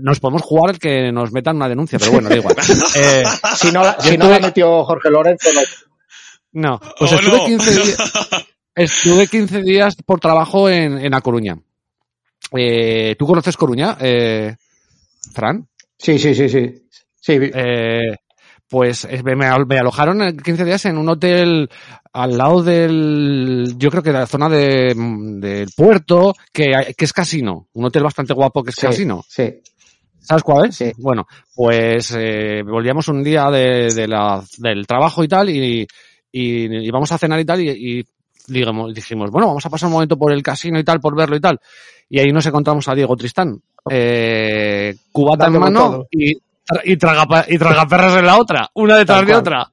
[SPEAKER 1] nos podemos jugar el que nos metan una denuncia, pero bueno, da igual. Eh,
[SPEAKER 6] Si no, la, si no
[SPEAKER 1] tuve-
[SPEAKER 6] la metió Jorge Lorenzo, no.
[SPEAKER 1] no, pues
[SPEAKER 5] ¿O
[SPEAKER 1] estuve
[SPEAKER 5] no?
[SPEAKER 1] 15 días, estuve 15 días por trabajo en, en A Coruña. Eh, ¿Tú conoces Coruña, eh, Fran?
[SPEAKER 6] Sí, sí, sí, sí. Sí,
[SPEAKER 1] Eh, pues eh, me, me alojaron en 15 días en un hotel al lado del, yo creo que de la zona de, del puerto, que, que es casino. Un hotel bastante guapo que es
[SPEAKER 6] sí,
[SPEAKER 1] casino.
[SPEAKER 6] Sí.
[SPEAKER 1] ¿Sabes cuál es?
[SPEAKER 6] Sí.
[SPEAKER 1] Bueno, pues eh, volvíamos un día de, de la, del trabajo y tal y, y íbamos a cenar y tal y, y digamos, dijimos, bueno, vamos a pasar un momento por el casino y tal, por verlo y tal. Y ahí nos encontramos a Diego Tristán. Eh, cubata en
[SPEAKER 6] Dándolo
[SPEAKER 1] mano y, tra- y, traga, y tragaperras en la otra, una detrás
[SPEAKER 6] Tal
[SPEAKER 1] de
[SPEAKER 6] cual.
[SPEAKER 1] otra.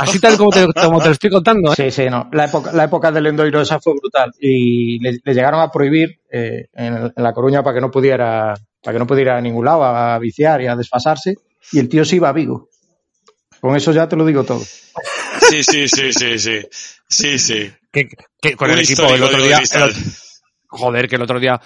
[SPEAKER 1] Así tal como te, como te lo estoy contando. ¿eh?
[SPEAKER 6] Sí, sí, no. La época, la época del Endoiro esa fue brutal. Y le, le llegaron a prohibir eh, en, en La Coruña para que no pudiera para que no pudiera ir a ningún lado a viciar y a desfasarse. Y el tío se iba a Vigo. Con eso ya te lo digo todo.
[SPEAKER 5] Sí, sí, sí, sí, sí. Sí, sí.
[SPEAKER 1] Que, que con el equipo el
[SPEAKER 5] histórico
[SPEAKER 1] otro día, el- joder, que el otro día,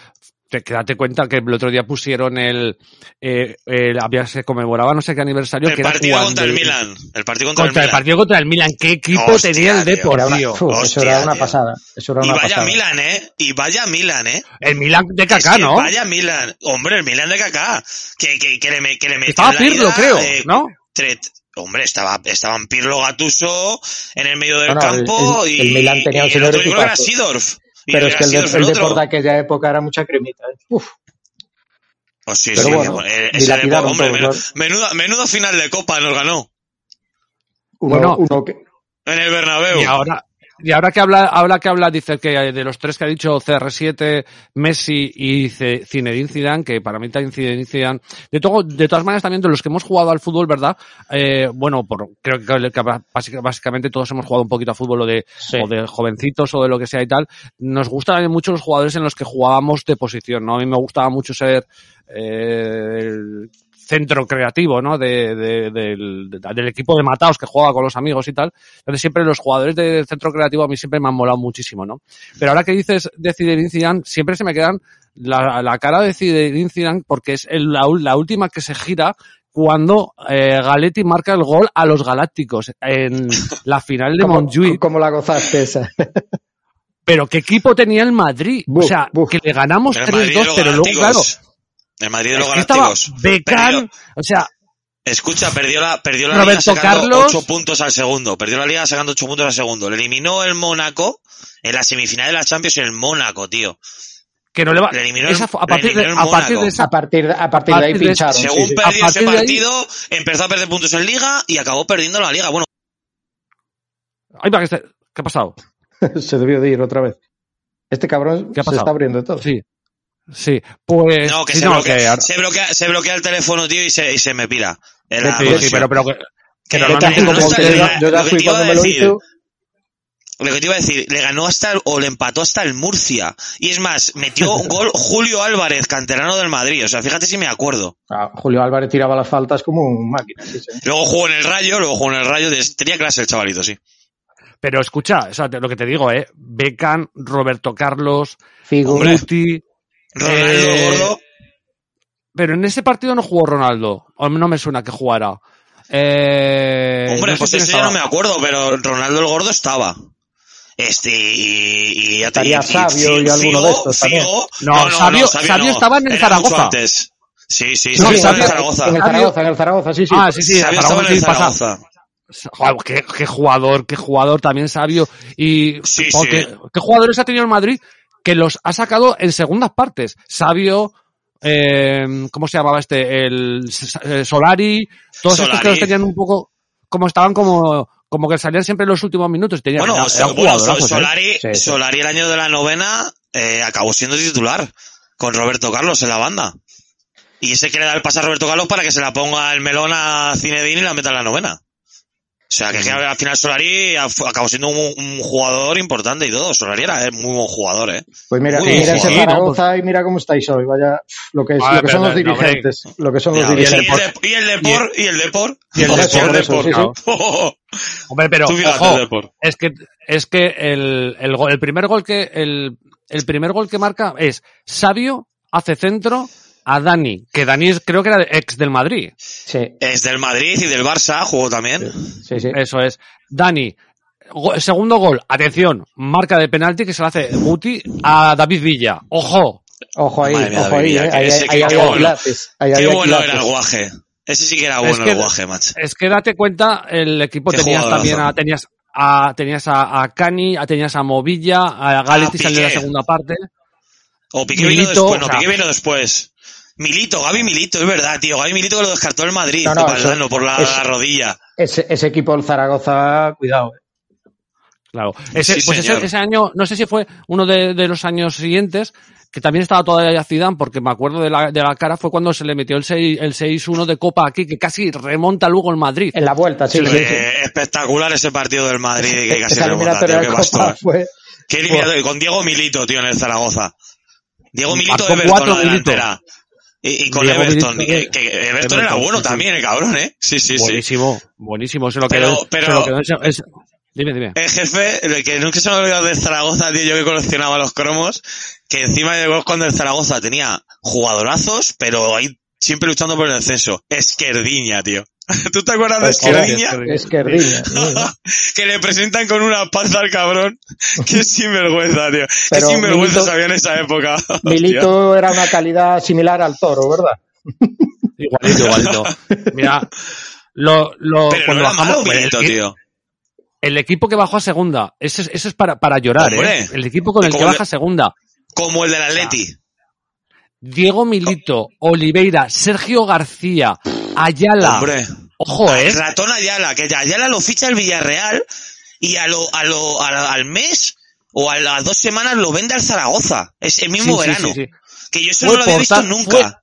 [SPEAKER 1] te, que date cuenta que el otro día pusieron el, eh, el- había, se conmemoraba no sé qué aniversario
[SPEAKER 5] El
[SPEAKER 1] que era
[SPEAKER 5] partido
[SPEAKER 1] cuando-
[SPEAKER 5] contra el Milan. El partido contra,
[SPEAKER 1] contra
[SPEAKER 5] el
[SPEAKER 1] el
[SPEAKER 5] Milan.
[SPEAKER 1] partido contra el Milan. ¿Qué equipo
[SPEAKER 5] Hostia,
[SPEAKER 1] tenía el
[SPEAKER 5] tío.
[SPEAKER 1] Depor,
[SPEAKER 6] Era una,
[SPEAKER 1] tío?
[SPEAKER 6] fu, eso
[SPEAKER 5] Hostia,
[SPEAKER 6] era una
[SPEAKER 5] tío.
[SPEAKER 6] pasada. Eso era
[SPEAKER 5] Y
[SPEAKER 6] una
[SPEAKER 5] vaya
[SPEAKER 6] pasada.
[SPEAKER 5] Milan, ¿eh? Y vaya Milan, ¿eh?
[SPEAKER 1] El Milan de
[SPEAKER 5] Es
[SPEAKER 1] Kaká,
[SPEAKER 5] que
[SPEAKER 1] ¿no?
[SPEAKER 5] Vaya Milan. Hombre, el Milan de Kaká. Que, que, que le, que le metió
[SPEAKER 1] Estaba Pirlo,
[SPEAKER 5] ida,
[SPEAKER 1] creo,
[SPEAKER 5] eh,
[SPEAKER 1] ¿no?
[SPEAKER 5] Tret- Hombre, estaba, estaban Pirlo Gatuso en el medio del
[SPEAKER 6] No, no, el-
[SPEAKER 5] campo
[SPEAKER 6] el-
[SPEAKER 5] y,
[SPEAKER 6] el Milan tenía un
[SPEAKER 5] y el
[SPEAKER 6] señor
[SPEAKER 5] otro yo creo que era. Sidorf.
[SPEAKER 6] Pero es que el, de-
[SPEAKER 5] Seedorf
[SPEAKER 6] el
[SPEAKER 5] otro.
[SPEAKER 6] Depor de aquella época era mucha cremita. ¿eh? Uf,
[SPEAKER 5] Oh, sí,
[SPEAKER 6] Pero
[SPEAKER 5] sí,
[SPEAKER 6] bueno,
[SPEAKER 5] eh, ese
[SPEAKER 6] dilapidaron
[SPEAKER 5] Depor, hombre,
[SPEAKER 6] todo,
[SPEAKER 5] menu-
[SPEAKER 6] claro.
[SPEAKER 5] menuda, menuda final de Copa nos ganó
[SPEAKER 6] uno,
[SPEAKER 1] Bueno.
[SPEAKER 6] uno que,
[SPEAKER 5] en el Bernabéu.
[SPEAKER 1] Y ahora, y ahora que habla, ahora que habla, dice que de los tres que ha dicho CR7, Messi y Zinedine Zidane, que para mí también Zinedine Zidane, de todo, de todas maneras también de los que hemos jugado al fútbol, ¿verdad? Eh, bueno, por, creo que, que básica- básicamente todos hemos jugado un poquito a fútbol o de,
[SPEAKER 6] Sí.
[SPEAKER 1] o de jovencitos o de lo que sea y tal. Nos gustan mucho los jugadores en los que jugábamos de posición, ¿no? A mí me gustaba mucho ser, eh, el centro creativo, ¿no? De, de- del, del equipo de mataos que jugaba con los amigos y tal. Entonces siempre los jugadores del centro creativo a mí siempre me han molado muchísimo, ¿no? Pero ahora que dices de Zinedine Zidane, siempre se me quedan la, la cara de Zinedine Zidane porque es el- la, última que se gira cuando eh, Galetti marca el gol a los Galácticos en la final de
[SPEAKER 6] ¿cómo,
[SPEAKER 1] Montjuic.
[SPEAKER 6] cómo la gozaste esa?
[SPEAKER 1] Pero ¿qué equipo tenía el Madrid?
[SPEAKER 6] Buf,
[SPEAKER 1] o sea,
[SPEAKER 6] buf.
[SPEAKER 1] que le ganamos
[SPEAKER 5] El Madrid de
[SPEAKER 1] 3-2,
[SPEAKER 5] los
[SPEAKER 1] pero luego, claro.
[SPEAKER 5] El Madrid de los Galácticos.
[SPEAKER 1] Beckham, o sea,
[SPEAKER 5] Escucha, perdió la, perdió la
[SPEAKER 1] Roberto
[SPEAKER 5] liga sacando
[SPEAKER 1] Carlos.
[SPEAKER 5] 8 puntos al segundo. Perdió la liga sacando 8 puntos al segundo. Le eliminó el Mónaco en la semifinal de la Champions en el Mónaco, tío.
[SPEAKER 1] que no le va,
[SPEAKER 5] Le eliminó
[SPEAKER 1] esa a
[SPEAKER 5] le
[SPEAKER 1] partir de,
[SPEAKER 5] eliminó el
[SPEAKER 1] a partir de esa
[SPEAKER 6] A partir, a partir
[SPEAKER 1] A
[SPEAKER 6] de ahí pincharon.
[SPEAKER 5] Según
[SPEAKER 6] sí.
[SPEAKER 5] Perdió ese
[SPEAKER 1] ahí-
[SPEAKER 5] partido, empezó a perder puntos en liga y acabó perdiendo la liga. Bueno,
[SPEAKER 1] Ay, va, que este- ¿qué ha pasado?
[SPEAKER 6] Se debió de ir otra vez. Este cabrón
[SPEAKER 1] ¿Qué ha
[SPEAKER 6] se está abriendo todo.
[SPEAKER 1] Sí. Sí, pues.
[SPEAKER 5] no, que,
[SPEAKER 1] sí,
[SPEAKER 5] se,
[SPEAKER 1] no,
[SPEAKER 5] bloquea,
[SPEAKER 1] que ahora-
[SPEAKER 5] se, bloquea, se bloquea el teléfono, tío, y se, y se me pira. La
[SPEAKER 1] sí, sí, pero, pero que, que
[SPEAKER 5] Que
[SPEAKER 1] normalmente
[SPEAKER 6] Yo
[SPEAKER 5] no
[SPEAKER 1] como
[SPEAKER 6] ya- yo fui
[SPEAKER 5] te iba
[SPEAKER 6] cuando
[SPEAKER 5] a
[SPEAKER 6] me lo
[SPEAKER 5] decir.
[SPEAKER 6] hizo.
[SPEAKER 5] Lo que te iba a decir, le ganó hasta el- o le empató hasta el Murcia. Y es más, metió un gol Julio Álvarez, canterano del Madrid. O sea, fíjate si me acuerdo.
[SPEAKER 6] Ah, Julio Álvarez tiraba las faltas como un máquina. sí, sí.
[SPEAKER 5] Luego jugó en el Rayo, luego jugó en el Rayo. de- tenía clase el chavalito, sí.
[SPEAKER 1] Pero escucha, o sea, te- lo que te digo, eh. Beckham, Roberto Carlos,
[SPEAKER 6] Figo.
[SPEAKER 1] Guti.
[SPEAKER 5] Ronaldo
[SPEAKER 1] Eh,
[SPEAKER 5] Gordo.
[SPEAKER 1] Pero en ese partido no jugó Ronaldo. O no me suena que jugara. Eh,
[SPEAKER 5] Hombre,
[SPEAKER 1] no
[SPEAKER 5] pues eso ya no me acuerdo, pero Ronaldo el Gordo estaba. Este, y, y, ya te-
[SPEAKER 6] Estaría
[SPEAKER 5] y-
[SPEAKER 6] Sabio y
[SPEAKER 5] Figo-
[SPEAKER 6] alguno de estos también.
[SPEAKER 5] Figo-
[SPEAKER 1] No, Sabio- Sabio estaba en el Zaragoza.
[SPEAKER 5] antes. Sí, sí,
[SPEAKER 1] No,
[SPEAKER 5] Sabio estaba en el Zaragoza.
[SPEAKER 6] En el Zaragoza, en el Zaragoza, sí, sí.
[SPEAKER 1] Ah, sí, sí,
[SPEAKER 5] Sabio estaba en el. Zaragoza.
[SPEAKER 1] Joder, qué, qué jugador, qué jugador también sabio. Y
[SPEAKER 5] Sí, sí.
[SPEAKER 1] qué jugadores ha tenido el Madrid que los ha sacado en segundas partes. Sabio, eh, ¿cómo se llamaba este? El eh, Solari, todos estos que los tenían un poco, como estaban como, como que salían siempre en los últimos minutos. Tenían,
[SPEAKER 5] Bueno, so-
[SPEAKER 1] eran
[SPEAKER 5] bueno. Solari,
[SPEAKER 6] Sí, sí.
[SPEAKER 5] Solari el año de la novena eh, acabó siendo titular con Roberto Carlos en la banda. Y ese que le da el pase a Roberto Carlos para que se la ponga el melón a Zinedine y la meta en la novena. O sea, que, al final Solari acabó siendo un, un jugador importante y todo. Solari era eh, muy buen jugador, ¿eh?
[SPEAKER 6] Pues mira, mira ese. Zaragoza y mira cómo estáis hoy. Vaya, lo que, es-
[SPEAKER 1] Ah,
[SPEAKER 6] lo que son los
[SPEAKER 1] no,
[SPEAKER 6] dirigentes. Lo que son los
[SPEAKER 5] y, el,
[SPEAKER 6] dirigentes.
[SPEAKER 5] de- y el Depor, y el Depor.
[SPEAKER 1] Y el Depor. Hombre, pero,
[SPEAKER 5] Tú fíjate,
[SPEAKER 1] ojo,
[SPEAKER 5] el Depor.
[SPEAKER 1] es que, es que el, el, el primer gol que, el, el primer gol que marca es Sabio hace centro a Dani, que Dani es, creo que era ex del Madrid.
[SPEAKER 6] Sí,
[SPEAKER 5] Es del Madrid y del Barça, jugó también.
[SPEAKER 6] sí, sí.
[SPEAKER 1] Eso es. Dani, go- segundo gol, atención, marca de penalti que se le hace Guti a David Villa. Ojo,
[SPEAKER 6] Ojo ahí,
[SPEAKER 5] mía,
[SPEAKER 6] ojo ahí, eh.
[SPEAKER 5] que
[SPEAKER 6] Ahí,
[SPEAKER 5] ese
[SPEAKER 6] ahí
[SPEAKER 5] qué bueno.
[SPEAKER 6] Ahí
[SPEAKER 5] Qué
[SPEAKER 6] había
[SPEAKER 5] bueno era el guaje. Ese sí que era
[SPEAKER 1] Es
[SPEAKER 5] bueno
[SPEAKER 1] que-
[SPEAKER 5] el guaje, macho.
[SPEAKER 1] es que date cuenta, el equipo
[SPEAKER 5] Qué
[SPEAKER 1] tenías también a, tenías a, tenías a, a Cani, a- tenías a Movilla, a Galetti
[SPEAKER 5] Ah,
[SPEAKER 1] salió en la segunda parte.
[SPEAKER 5] O Piqué vino después, no,
[SPEAKER 1] o sea-
[SPEAKER 5] Piqué vino después. Milito, Gaby Milito, es verdad, tío. Gaby Milito que lo descartó el Madrid,
[SPEAKER 6] No, no,
[SPEAKER 5] Valdano,
[SPEAKER 6] eso-
[SPEAKER 5] por la,
[SPEAKER 6] es-
[SPEAKER 5] rodilla.
[SPEAKER 6] Ese, ese equipo del Zaragoza, cuidado. eh.
[SPEAKER 1] Claro. Ese,
[SPEAKER 5] Sí,
[SPEAKER 1] pues ese, año, no sé si fue uno de, de los años siguientes, que también estaba todavía Zidane, porque me acuerdo de la, de la cara, fue cuando se le metió el 6 el 6-1 de Copa aquí, que casi remonta luego el Madrid.
[SPEAKER 3] En la vuelta, sí, sí, sí.
[SPEAKER 5] Eh, espectacular ese partido del Madrid que casi
[SPEAKER 3] Esa
[SPEAKER 5] remonta, tío,
[SPEAKER 3] de
[SPEAKER 5] qué bastón.
[SPEAKER 3] fue...
[SPEAKER 5] Qué eliminatoria, con Diego Milito, tío, en el Zaragoza. Diego Milito
[SPEAKER 1] Marcó
[SPEAKER 5] Everton
[SPEAKER 1] cuatro
[SPEAKER 5] la
[SPEAKER 1] Milito.
[SPEAKER 5] delantera. Y, y con
[SPEAKER 1] Diego
[SPEAKER 5] Everton, que, que Everton era bueno
[SPEAKER 1] sí,
[SPEAKER 5] también, el cabrón, ¿eh? Sí, sí, sí.
[SPEAKER 1] buenísimo, buenísimo. Se lo
[SPEAKER 5] Pero-
[SPEAKER 1] quedó,
[SPEAKER 5] pero-
[SPEAKER 1] se lo quedó ese- es- dime, dime.
[SPEAKER 5] El jefe, el que nunca se me ha olvidado de Zaragoza, tío, yo que coleccionaba los cromos, que encima llegó cuando el Zaragoza tenía jugadorazos, pero ahí siempre luchando por el descenso. Esquerdiña, tío. ¿Tú te acuerdas de Esquerdiña?
[SPEAKER 3] Es que
[SPEAKER 5] le presentan con una panza al cabrón. Qué sinvergüenza, tío.
[SPEAKER 3] Pero
[SPEAKER 5] Qué sinvergüenza
[SPEAKER 3] Milito-
[SPEAKER 5] sabía en esa época. Hostia.
[SPEAKER 3] Milito era una calidad similar al toro, ¿verdad?
[SPEAKER 1] Igualito, igualito. Mira, lo, lo,
[SPEAKER 5] Pero no
[SPEAKER 1] cuando
[SPEAKER 5] era
[SPEAKER 1] bajamos,
[SPEAKER 5] malo Milito,
[SPEAKER 1] el,
[SPEAKER 5] tío.
[SPEAKER 1] el equipo que bajó a segunda, ese, es- ese es para, para llorar,
[SPEAKER 5] Hombre.
[SPEAKER 1] ¿eh? El equipo con el que baja a segunda.
[SPEAKER 5] Como el del Atleti.
[SPEAKER 1] Diego Milito, Oliveira, Sergio García, Ayala.
[SPEAKER 5] Hombre.
[SPEAKER 1] Ojo, ¿eh?
[SPEAKER 5] El ratón Ayala, que Ayala lo ficha el Villarreal y a lo, a lo, a la- al mes o a las dos semanas lo vende al Zaragoza. Es el mismo
[SPEAKER 1] Sí,
[SPEAKER 5] verano.
[SPEAKER 1] sí, sí.
[SPEAKER 5] Que yo eso
[SPEAKER 1] Fue
[SPEAKER 5] no lo había visto nunca.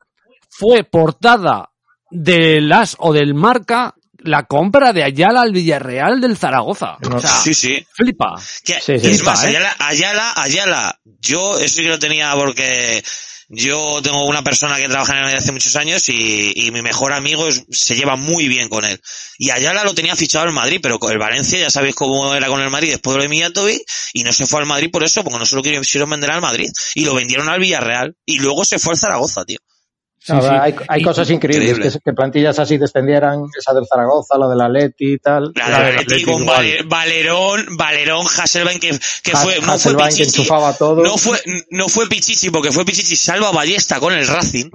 [SPEAKER 1] Fue portada del As o del Marca la compra de Ayala al Villarreal del Zaragoza. O sea,
[SPEAKER 5] Sí, sí.
[SPEAKER 1] flipa.
[SPEAKER 5] Que,
[SPEAKER 3] Sí, sí,
[SPEAKER 5] es
[SPEAKER 1] flipa,
[SPEAKER 5] más,
[SPEAKER 1] ¿eh?
[SPEAKER 5] Ayala, Ayala, Ayala, yo eso sí que lo tenía porque yo tengo una persona que trabaja en el Madrid hace muchos años y, y mi mejor amigo se lleva muy bien con él. Y Ayala lo tenía fichado en Madrid, pero con el Valencia ya sabéis cómo era con el Madrid después de lo de Mijatovic y no se fue al Madrid por eso, porque no se lo quisieron vender al Madrid y lo vendieron al Villarreal y luego se fue al Zaragoza, tío.
[SPEAKER 1] Sí,
[SPEAKER 3] No,
[SPEAKER 1] sí.
[SPEAKER 3] Hay, hay
[SPEAKER 1] Y-
[SPEAKER 3] cosas increíbles,
[SPEAKER 5] increíble.
[SPEAKER 3] que, que plantillas así descendieran, esa del Zaragoza, la del Atleti y tal.
[SPEAKER 5] La
[SPEAKER 1] La del
[SPEAKER 5] Atleti con
[SPEAKER 1] igual.
[SPEAKER 5] Vale- Valerón, Valerón, Hasselbein, que, que fue, no fue
[SPEAKER 3] que
[SPEAKER 5] Pichichi,
[SPEAKER 3] enchufaba todo.
[SPEAKER 5] no fue, no fue Pichichi, porque fue Pichichi salva Ballesta con el Racing,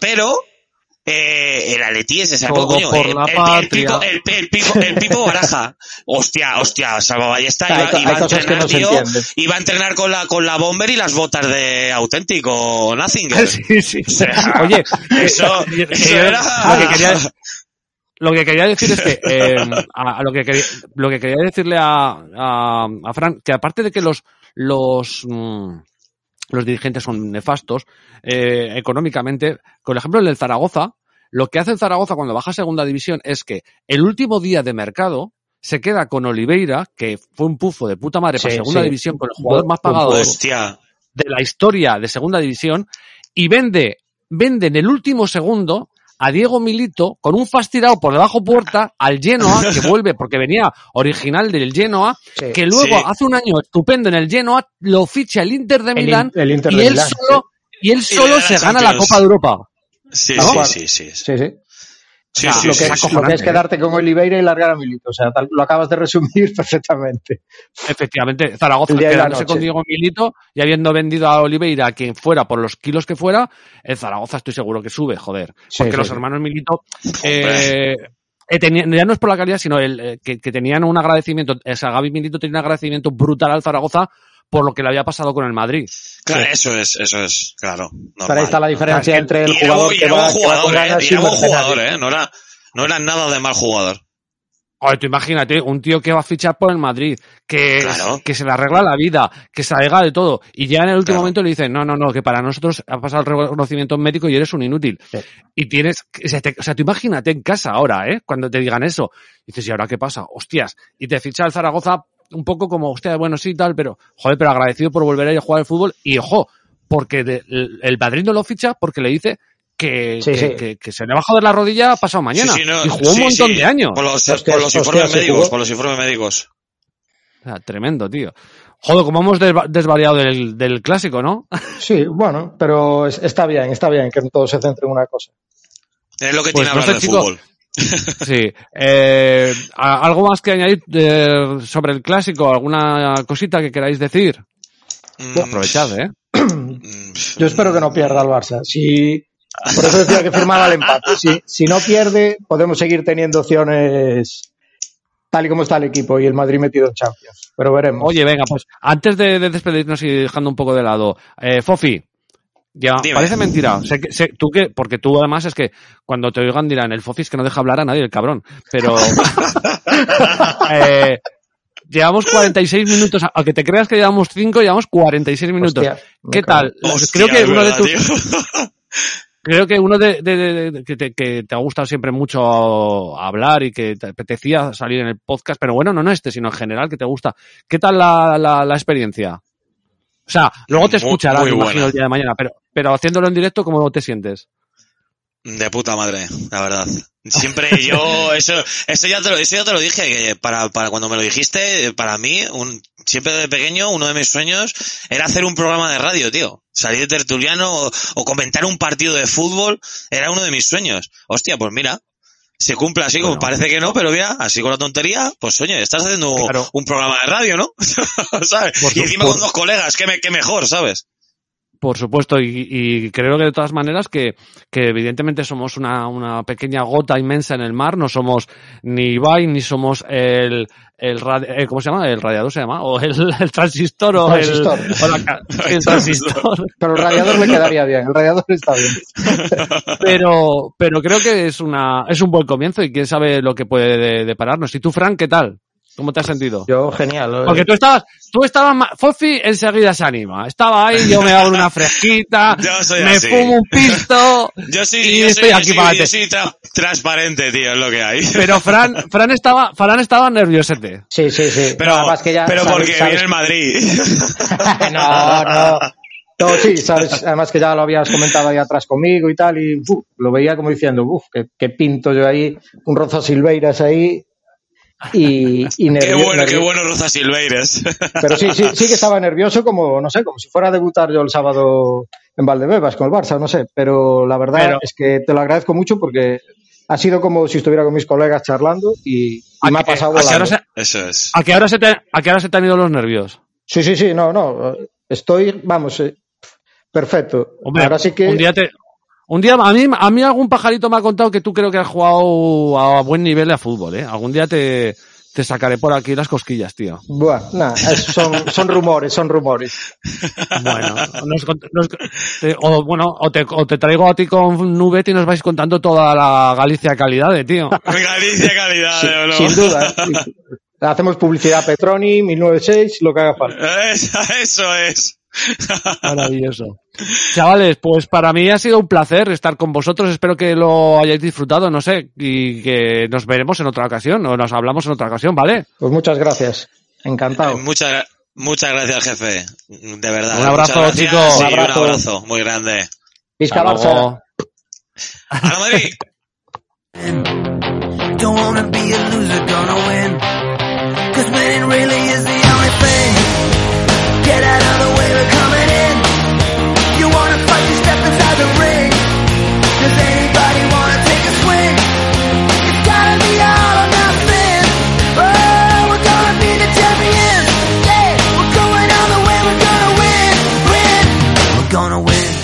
[SPEAKER 5] pero, eh, el Atleti es esa
[SPEAKER 1] Todo
[SPEAKER 5] coño,
[SPEAKER 1] por
[SPEAKER 5] el,
[SPEAKER 1] la
[SPEAKER 5] el- el
[SPEAKER 1] patria.
[SPEAKER 5] pipo, el, el pipo, el pipo baraja, hostia, hostia, salva Ballesta
[SPEAKER 3] Hay,
[SPEAKER 5] iba,
[SPEAKER 3] co-
[SPEAKER 5] iba
[SPEAKER 3] hay
[SPEAKER 5] a entrenar,
[SPEAKER 3] no
[SPEAKER 5] tío, iba a entrenar con la, con la bomber y las botas de auténtico Nazinger.
[SPEAKER 1] Sí, sí.
[SPEAKER 5] sea,
[SPEAKER 1] Oye,
[SPEAKER 5] eso-
[SPEAKER 1] eh,
[SPEAKER 5] eso
[SPEAKER 1] eh,
[SPEAKER 5] era-
[SPEAKER 1] lo que quería, lo que quería decir es que eh, a, a lo que quería, lo que quería decirle a, a, a Fran que aparte de que los los mm, los dirigentes son nefastos eh, económicamente, por ejemplo el del Zaragoza, lo que hace el Zaragoza cuando baja a segunda división es que el último día de mercado se queda con Oliveira, que fue un pufo de puta madre para segunda
[SPEAKER 3] sí.
[SPEAKER 1] división, con el jugador más pagado
[SPEAKER 5] Hostia.
[SPEAKER 1] de la historia de segunda división y vende, vende en el último segundo a Diego Milito con un fastirado por debajo puerta al Genoa, que vuelve porque venía original del Genoa,
[SPEAKER 3] Sí.
[SPEAKER 1] que luego
[SPEAKER 5] Sí.
[SPEAKER 1] hace un año estupendo en el Genoa, lo ficha el Inter de Milán
[SPEAKER 3] el Inter
[SPEAKER 1] y
[SPEAKER 3] de
[SPEAKER 1] él
[SPEAKER 3] Milán,
[SPEAKER 1] solo, y él solo se gana la. Copa de Europa.
[SPEAKER 5] Sí, sí, sí. Sí,
[SPEAKER 3] sí. Sí,
[SPEAKER 1] sea,
[SPEAKER 5] sí,
[SPEAKER 3] lo, que,
[SPEAKER 5] sí,
[SPEAKER 3] lo
[SPEAKER 5] sí.
[SPEAKER 3] que es quedarte con Oliveira y largar a Milito. O sea, tal- lo acabas de resumir perfectamente.
[SPEAKER 1] Efectivamente, Zaragoza quedándose con Diego Milito y habiendo vendido a Oliveira a quien fuera por los kilos que fuera, el Zaragoza estoy seguro que sube, joder. Porque los hermanos Milito eh, eh, tenían- ya no es por la calidad, sino el, eh, que, que tenían un agradecimiento, o sea, Gaby Milito tenía un agradecimiento brutal al Zaragoza por lo que le había pasado con el Madrid.
[SPEAKER 5] Claro, eso es, eso es, claro.
[SPEAKER 3] Pero ahí está la diferencia entre el jugador que va,
[SPEAKER 5] jugador, eh.
[SPEAKER 3] y
[SPEAKER 5] Y era
[SPEAKER 3] un
[SPEAKER 5] buen jugador,
[SPEAKER 3] mercenario.
[SPEAKER 5] eh. No era, no era nada de mal jugador.
[SPEAKER 1] Oye, tú imagínate, un tío que va a fichar por el Madrid, que,
[SPEAKER 5] Claro.
[SPEAKER 1] que se le arregla la vida, que se alega de todo, y ya en el último
[SPEAKER 5] Claro.
[SPEAKER 1] momento le dicen, no, no, no, que para nosotros ha pasado el reconocimiento médico y eres un inútil.
[SPEAKER 3] Sí.
[SPEAKER 1] Y tienes, o sea, te- o sea, tú imagínate en casa ahora, ¿eh? Cuando te digan eso. dices, ¿y ahora qué pasa? Hostias. Y te ficha el Zaragoza un poco como, hostia, bueno, sí, tal, pero, joder, pero agradecido por volver a ir a jugar al fútbol. Y ojo, porque de- el, el Madrid no lo ficha porque le dice que,
[SPEAKER 3] Sí,
[SPEAKER 1] que,
[SPEAKER 3] sí.
[SPEAKER 1] que- que se le va a joder la rodilla pasado mañana.
[SPEAKER 5] Sí, sí, no,
[SPEAKER 1] y jugó un montón
[SPEAKER 5] sí.
[SPEAKER 1] de años.
[SPEAKER 5] Por los, por informes médicos, por los informes médicos.
[SPEAKER 1] O sea, tremendo, tío. Joder, como hemos desva- desvariado del, del clásico, ¿no?
[SPEAKER 3] Sí, bueno, pero es- está bien, está bien que todo se centre en una cosa.
[SPEAKER 5] Es lo que
[SPEAKER 1] Pues
[SPEAKER 5] tiene
[SPEAKER 1] no
[SPEAKER 5] hablar
[SPEAKER 1] sé,
[SPEAKER 5] de
[SPEAKER 1] chico.
[SPEAKER 5] fútbol.
[SPEAKER 1] Sí. Eh, ¿a- ¿Algo más que añadir eh, sobre el clásico? ¿Alguna cosita que queráis decir?
[SPEAKER 5] Mm,
[SPEAKER 1] Aprovechad, ¿eh?
[SPEAKER 5] mm,
[SPEAKER 3] Yo espero que no pierda el Barça. Si, por eso decía que firmaba el empate. Si, si no pierde, podemos seguir teniendo opciones tal y como está el equipo y el Madrid metido en Champions. Pero veremos.
[SPEAKER 1] Oye, venga, pues antes de, de despedirnos y dejando un poco de lado, eh, Fofi, ya,
[SPEAKER 5] Dime.
[SPEAKER 1] parece mentira. Sé que, sé, tú que, porque tú además es que cuando te oigan dirán, el Fofi es que no deja hablar a nadie, el cabrón. Pero, eh, Llevamos 46 minutos, aunque te creas que llevamos 5, llevamos 46 minutos.
[SPEAKER 6] Hostia,
[SPEAKER 1] ¿Qué tal?
[SPEAKER 5] Hostia,
[SPEAKER 1] creo que
[SPEAKER 5] es
[SPEAKER 1] uno de tus, creo que uno de, de- de- de- que, te, que te ha gustado siempre mucho hablar y que te apetecía salir en el podcast, pero bueno, no no este, sino en general que te gusta. ¿Qué tal la, la, la experiencia? O sea, luego te
[SPEAKER 5] Muy- muy
[SPEAKER 1] me imagino, el día de mañana, pero, pero haciéndolo en directo, ¿cómo te sientes?
[SPEAKER 5] De puta madre, la verdad. Siempre yo, eso, eso ya te lo, eso ya te lo dije, que para, para cuando me lo dijiste, para mí, un, siempre de pequeño, uno de mis sueños era hacer un programa de radio, tío. Salir de tertuliano o, o comentar un partido de fútbol, era uno de mis sueños. Hostia, pues mira, se cumple así como parece que no, pero mira, así con la tontería, pues oye, estás haciendo
[SPEAKER 1] Claro.
[SPEAKER 5] un programa de radio, ¿no? ¿Sabes?
[SPEAKER 1] Por
[SPEAKER 5] y encima
[SPEAKER 1] por-
[SPEAKER 5] con dos colegas, que me, que mejor, ¿sabes?
[SPEAKER 1] Por supuesto, y, y creo que de todas maneras que, que evidentemente somos una, una pequeña gota inmensa en el mar, no somos ni Ibai, ni somos el, el, radi- eh, ¿cómo se llama? El radiador se llama, o el, el transistor, o el,
[SPEAKER 6] Transistor.
[SPEAKER 1] o la ca- el transistor.
[SPEAKER 6] Pero el radiador le quedaría bien, el radiador está bien.
[SPEAKER 1] Pero, pero creo que es una, es un buen comienzo y quién sabe lo que puede de- depararnos. ¿Y tú, Frank, qué tal? ¿Cómo te has sentido?
[SPEAKER 6] Yo, genial. eh.
[SPEAKER 1] Porque tú estabas, tú estabas, Fofi enseguida se anima. Estaba ahí, yo me hago una fresquita,
[SPEAKER 5] Yo soy
[SPEAKER 1] me
[SPEAKER 5] así.
[SPEAKER 1] fumo un pisto,
[SPEAKER 5] Yo sí,
[SPEAKER 1] y
[SPEAKER 5] yo
[SPEAKER 1] estoy
[SPEAKER 5] soy,
[SPEAKER 1] aquí
[SPEAKER 5] yo
[SPEAKER 1] para
[SPEAKER 5] yo tra- transparente, tío, es lo que hay.
[SPEAKER 1] Pero Fran, Fran estaba, Fran estaba nerviosete.
[SPEAKER 6] Sí, sí, sí.
[SPEAKER 5] Pero,
[SPEAKER 6] Además que ya
[SPEAKER 5] pero
[SPEAKER 6] sabes-
[SPEAKER 5] porque
[SPEAKER 6] sabes-
[SPEAKER 5] viene el Madrid.
[SPEAKER 6] no, no. No, sí, sabes, además que ya lo habías comentado ahí atrás conmigo y tal, y uf, lo veía como diciendo, uff, qué, qué pinto yo ahí, un Roza Silveiras ahí, y, y
[SPEAKER 5] qué
[SPEAKER 6] nervio-
[SPEAKER 5] bueno, qué bueno Roza Silveires.
[SPEAKER 6] Pero sí, sí, sí que estaba nervioso como, no sé, como si fuera a debutar yo el sábado en Valdebebas con el Barça, no sé, pero la verdad
[SPEAKER 1] Pero-
[SPEAKER 6] es que te lo agradezco mucho porque ha sido como si estuviera con mis colegas charlando y, y
[SPEAKER 1] ¿A
[SPEAKER 6] me ha
[SPEAKER 1] qué-
[SPEAKER 6] pasado
[SPEAKER 1] a qué hora
[SPEAKER 6] volando.
[SPEAKER 1] se-
[SPEAKER 5] Eso es.
[SPEAKER 1] ¿A qué hora se te, a qué hora se te han ido los nervios?
[SPEAKER 6] Sí, sí, sí, no, no, estoy, vamos, eh, perfecto.
[SPEAKER 1] Hombre,
[SPEAKER 6] Ahora sí que...
[SPEAKER 1] un día te, un día, a mí, a mí algún pajarito me ha contado que tú creo que has jugado a buen nivel a fútbol, ¿eh? Algún día te, te sacaré por aquí las cosquillas, tío.
[SPEAKER 6] Buah, nah, es- son, son rumores, son rumores.
[SPEAKER 1] Bueno, nos nos- te- o, bueno, o te, o te traigo a ti con Nubet y nos vais contando toda la Galicia calidad de tío.
[SPEAKER 5] Galicia calidad,
[SPEAKER 6] Sí,
[SPEAKER 5] ¿o no?
[SPEAKER 6] Sin duda. Hacemos publicidad a Petroni, 1906, lo que haga falta.
[SPEAKER 5] Eso, eso es.
[SPEAKER 1] Maravilloso. Chavales, pues para mí ha sido un placer estar con vosotros. Espero que lo hayáis disfrutado, no sé, y que nos veremos en otra ocasión o nos hablamos en otra ocasión, ¿vale?
[SPEAKER 6] Pues muchas gracias. Encantado.
[SPEAKER 5] Muchas, muchas gracias, jefe. De verdad.
[SPEAKER 1] Un abrazo, chicos.
[SPEAKER 6] Un abrazo.
[SPEAKER 5] un abrazo muy grande.
[SPEAKER 6] Visca Barça.
[SPEAKER 5] ¡A Madrid!
[SPEAKER 2] Don't wanna be a loser, gonna win. Cause winning really is the only thing.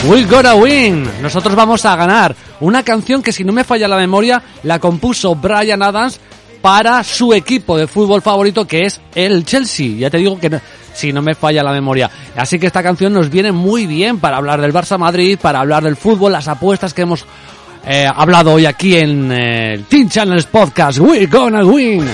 [SPEAKER 2] We're gonna win.
[SPEAKER 1] Nosotros vamos a ganar. Una canción que si no me falla la memoria la compuso Brian Adams para su equipo de fútbol favorito que es el Chelsea. Ya te digo que si no me falla la memoria. Así que esta canción nos viene muy bien para hablar del Barça Madrid, para hablar del fútbol, las apuestas que hemos eh, hablado hoy aquí en eh, el Team Channels Podcast. We're gonna
[SPEAKER 2] win,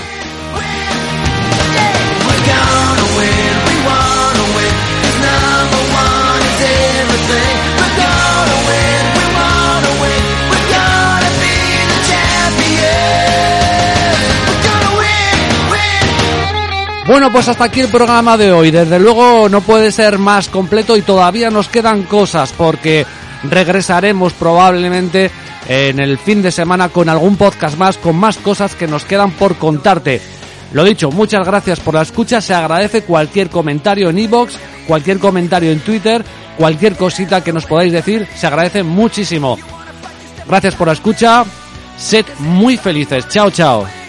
[SPEAKER 1] Bueno, pues hasta aquí el programa de hoy. Desde luego no puede ser más completo y todavía nos quedan cosas porque regresaremos probablemente en el fin de semana con algún podcast más, con más cosas que nos quedan por contarte. Lo dicho, muchas gracias por la escucha. Se agradece cualquier comentario en iBox, cualquier comentario en Twitter, cualquier cosita que nos podáis decir. Se agradece muchísimo. Gracias por la escucha. Sed muy felices. Chao, chao.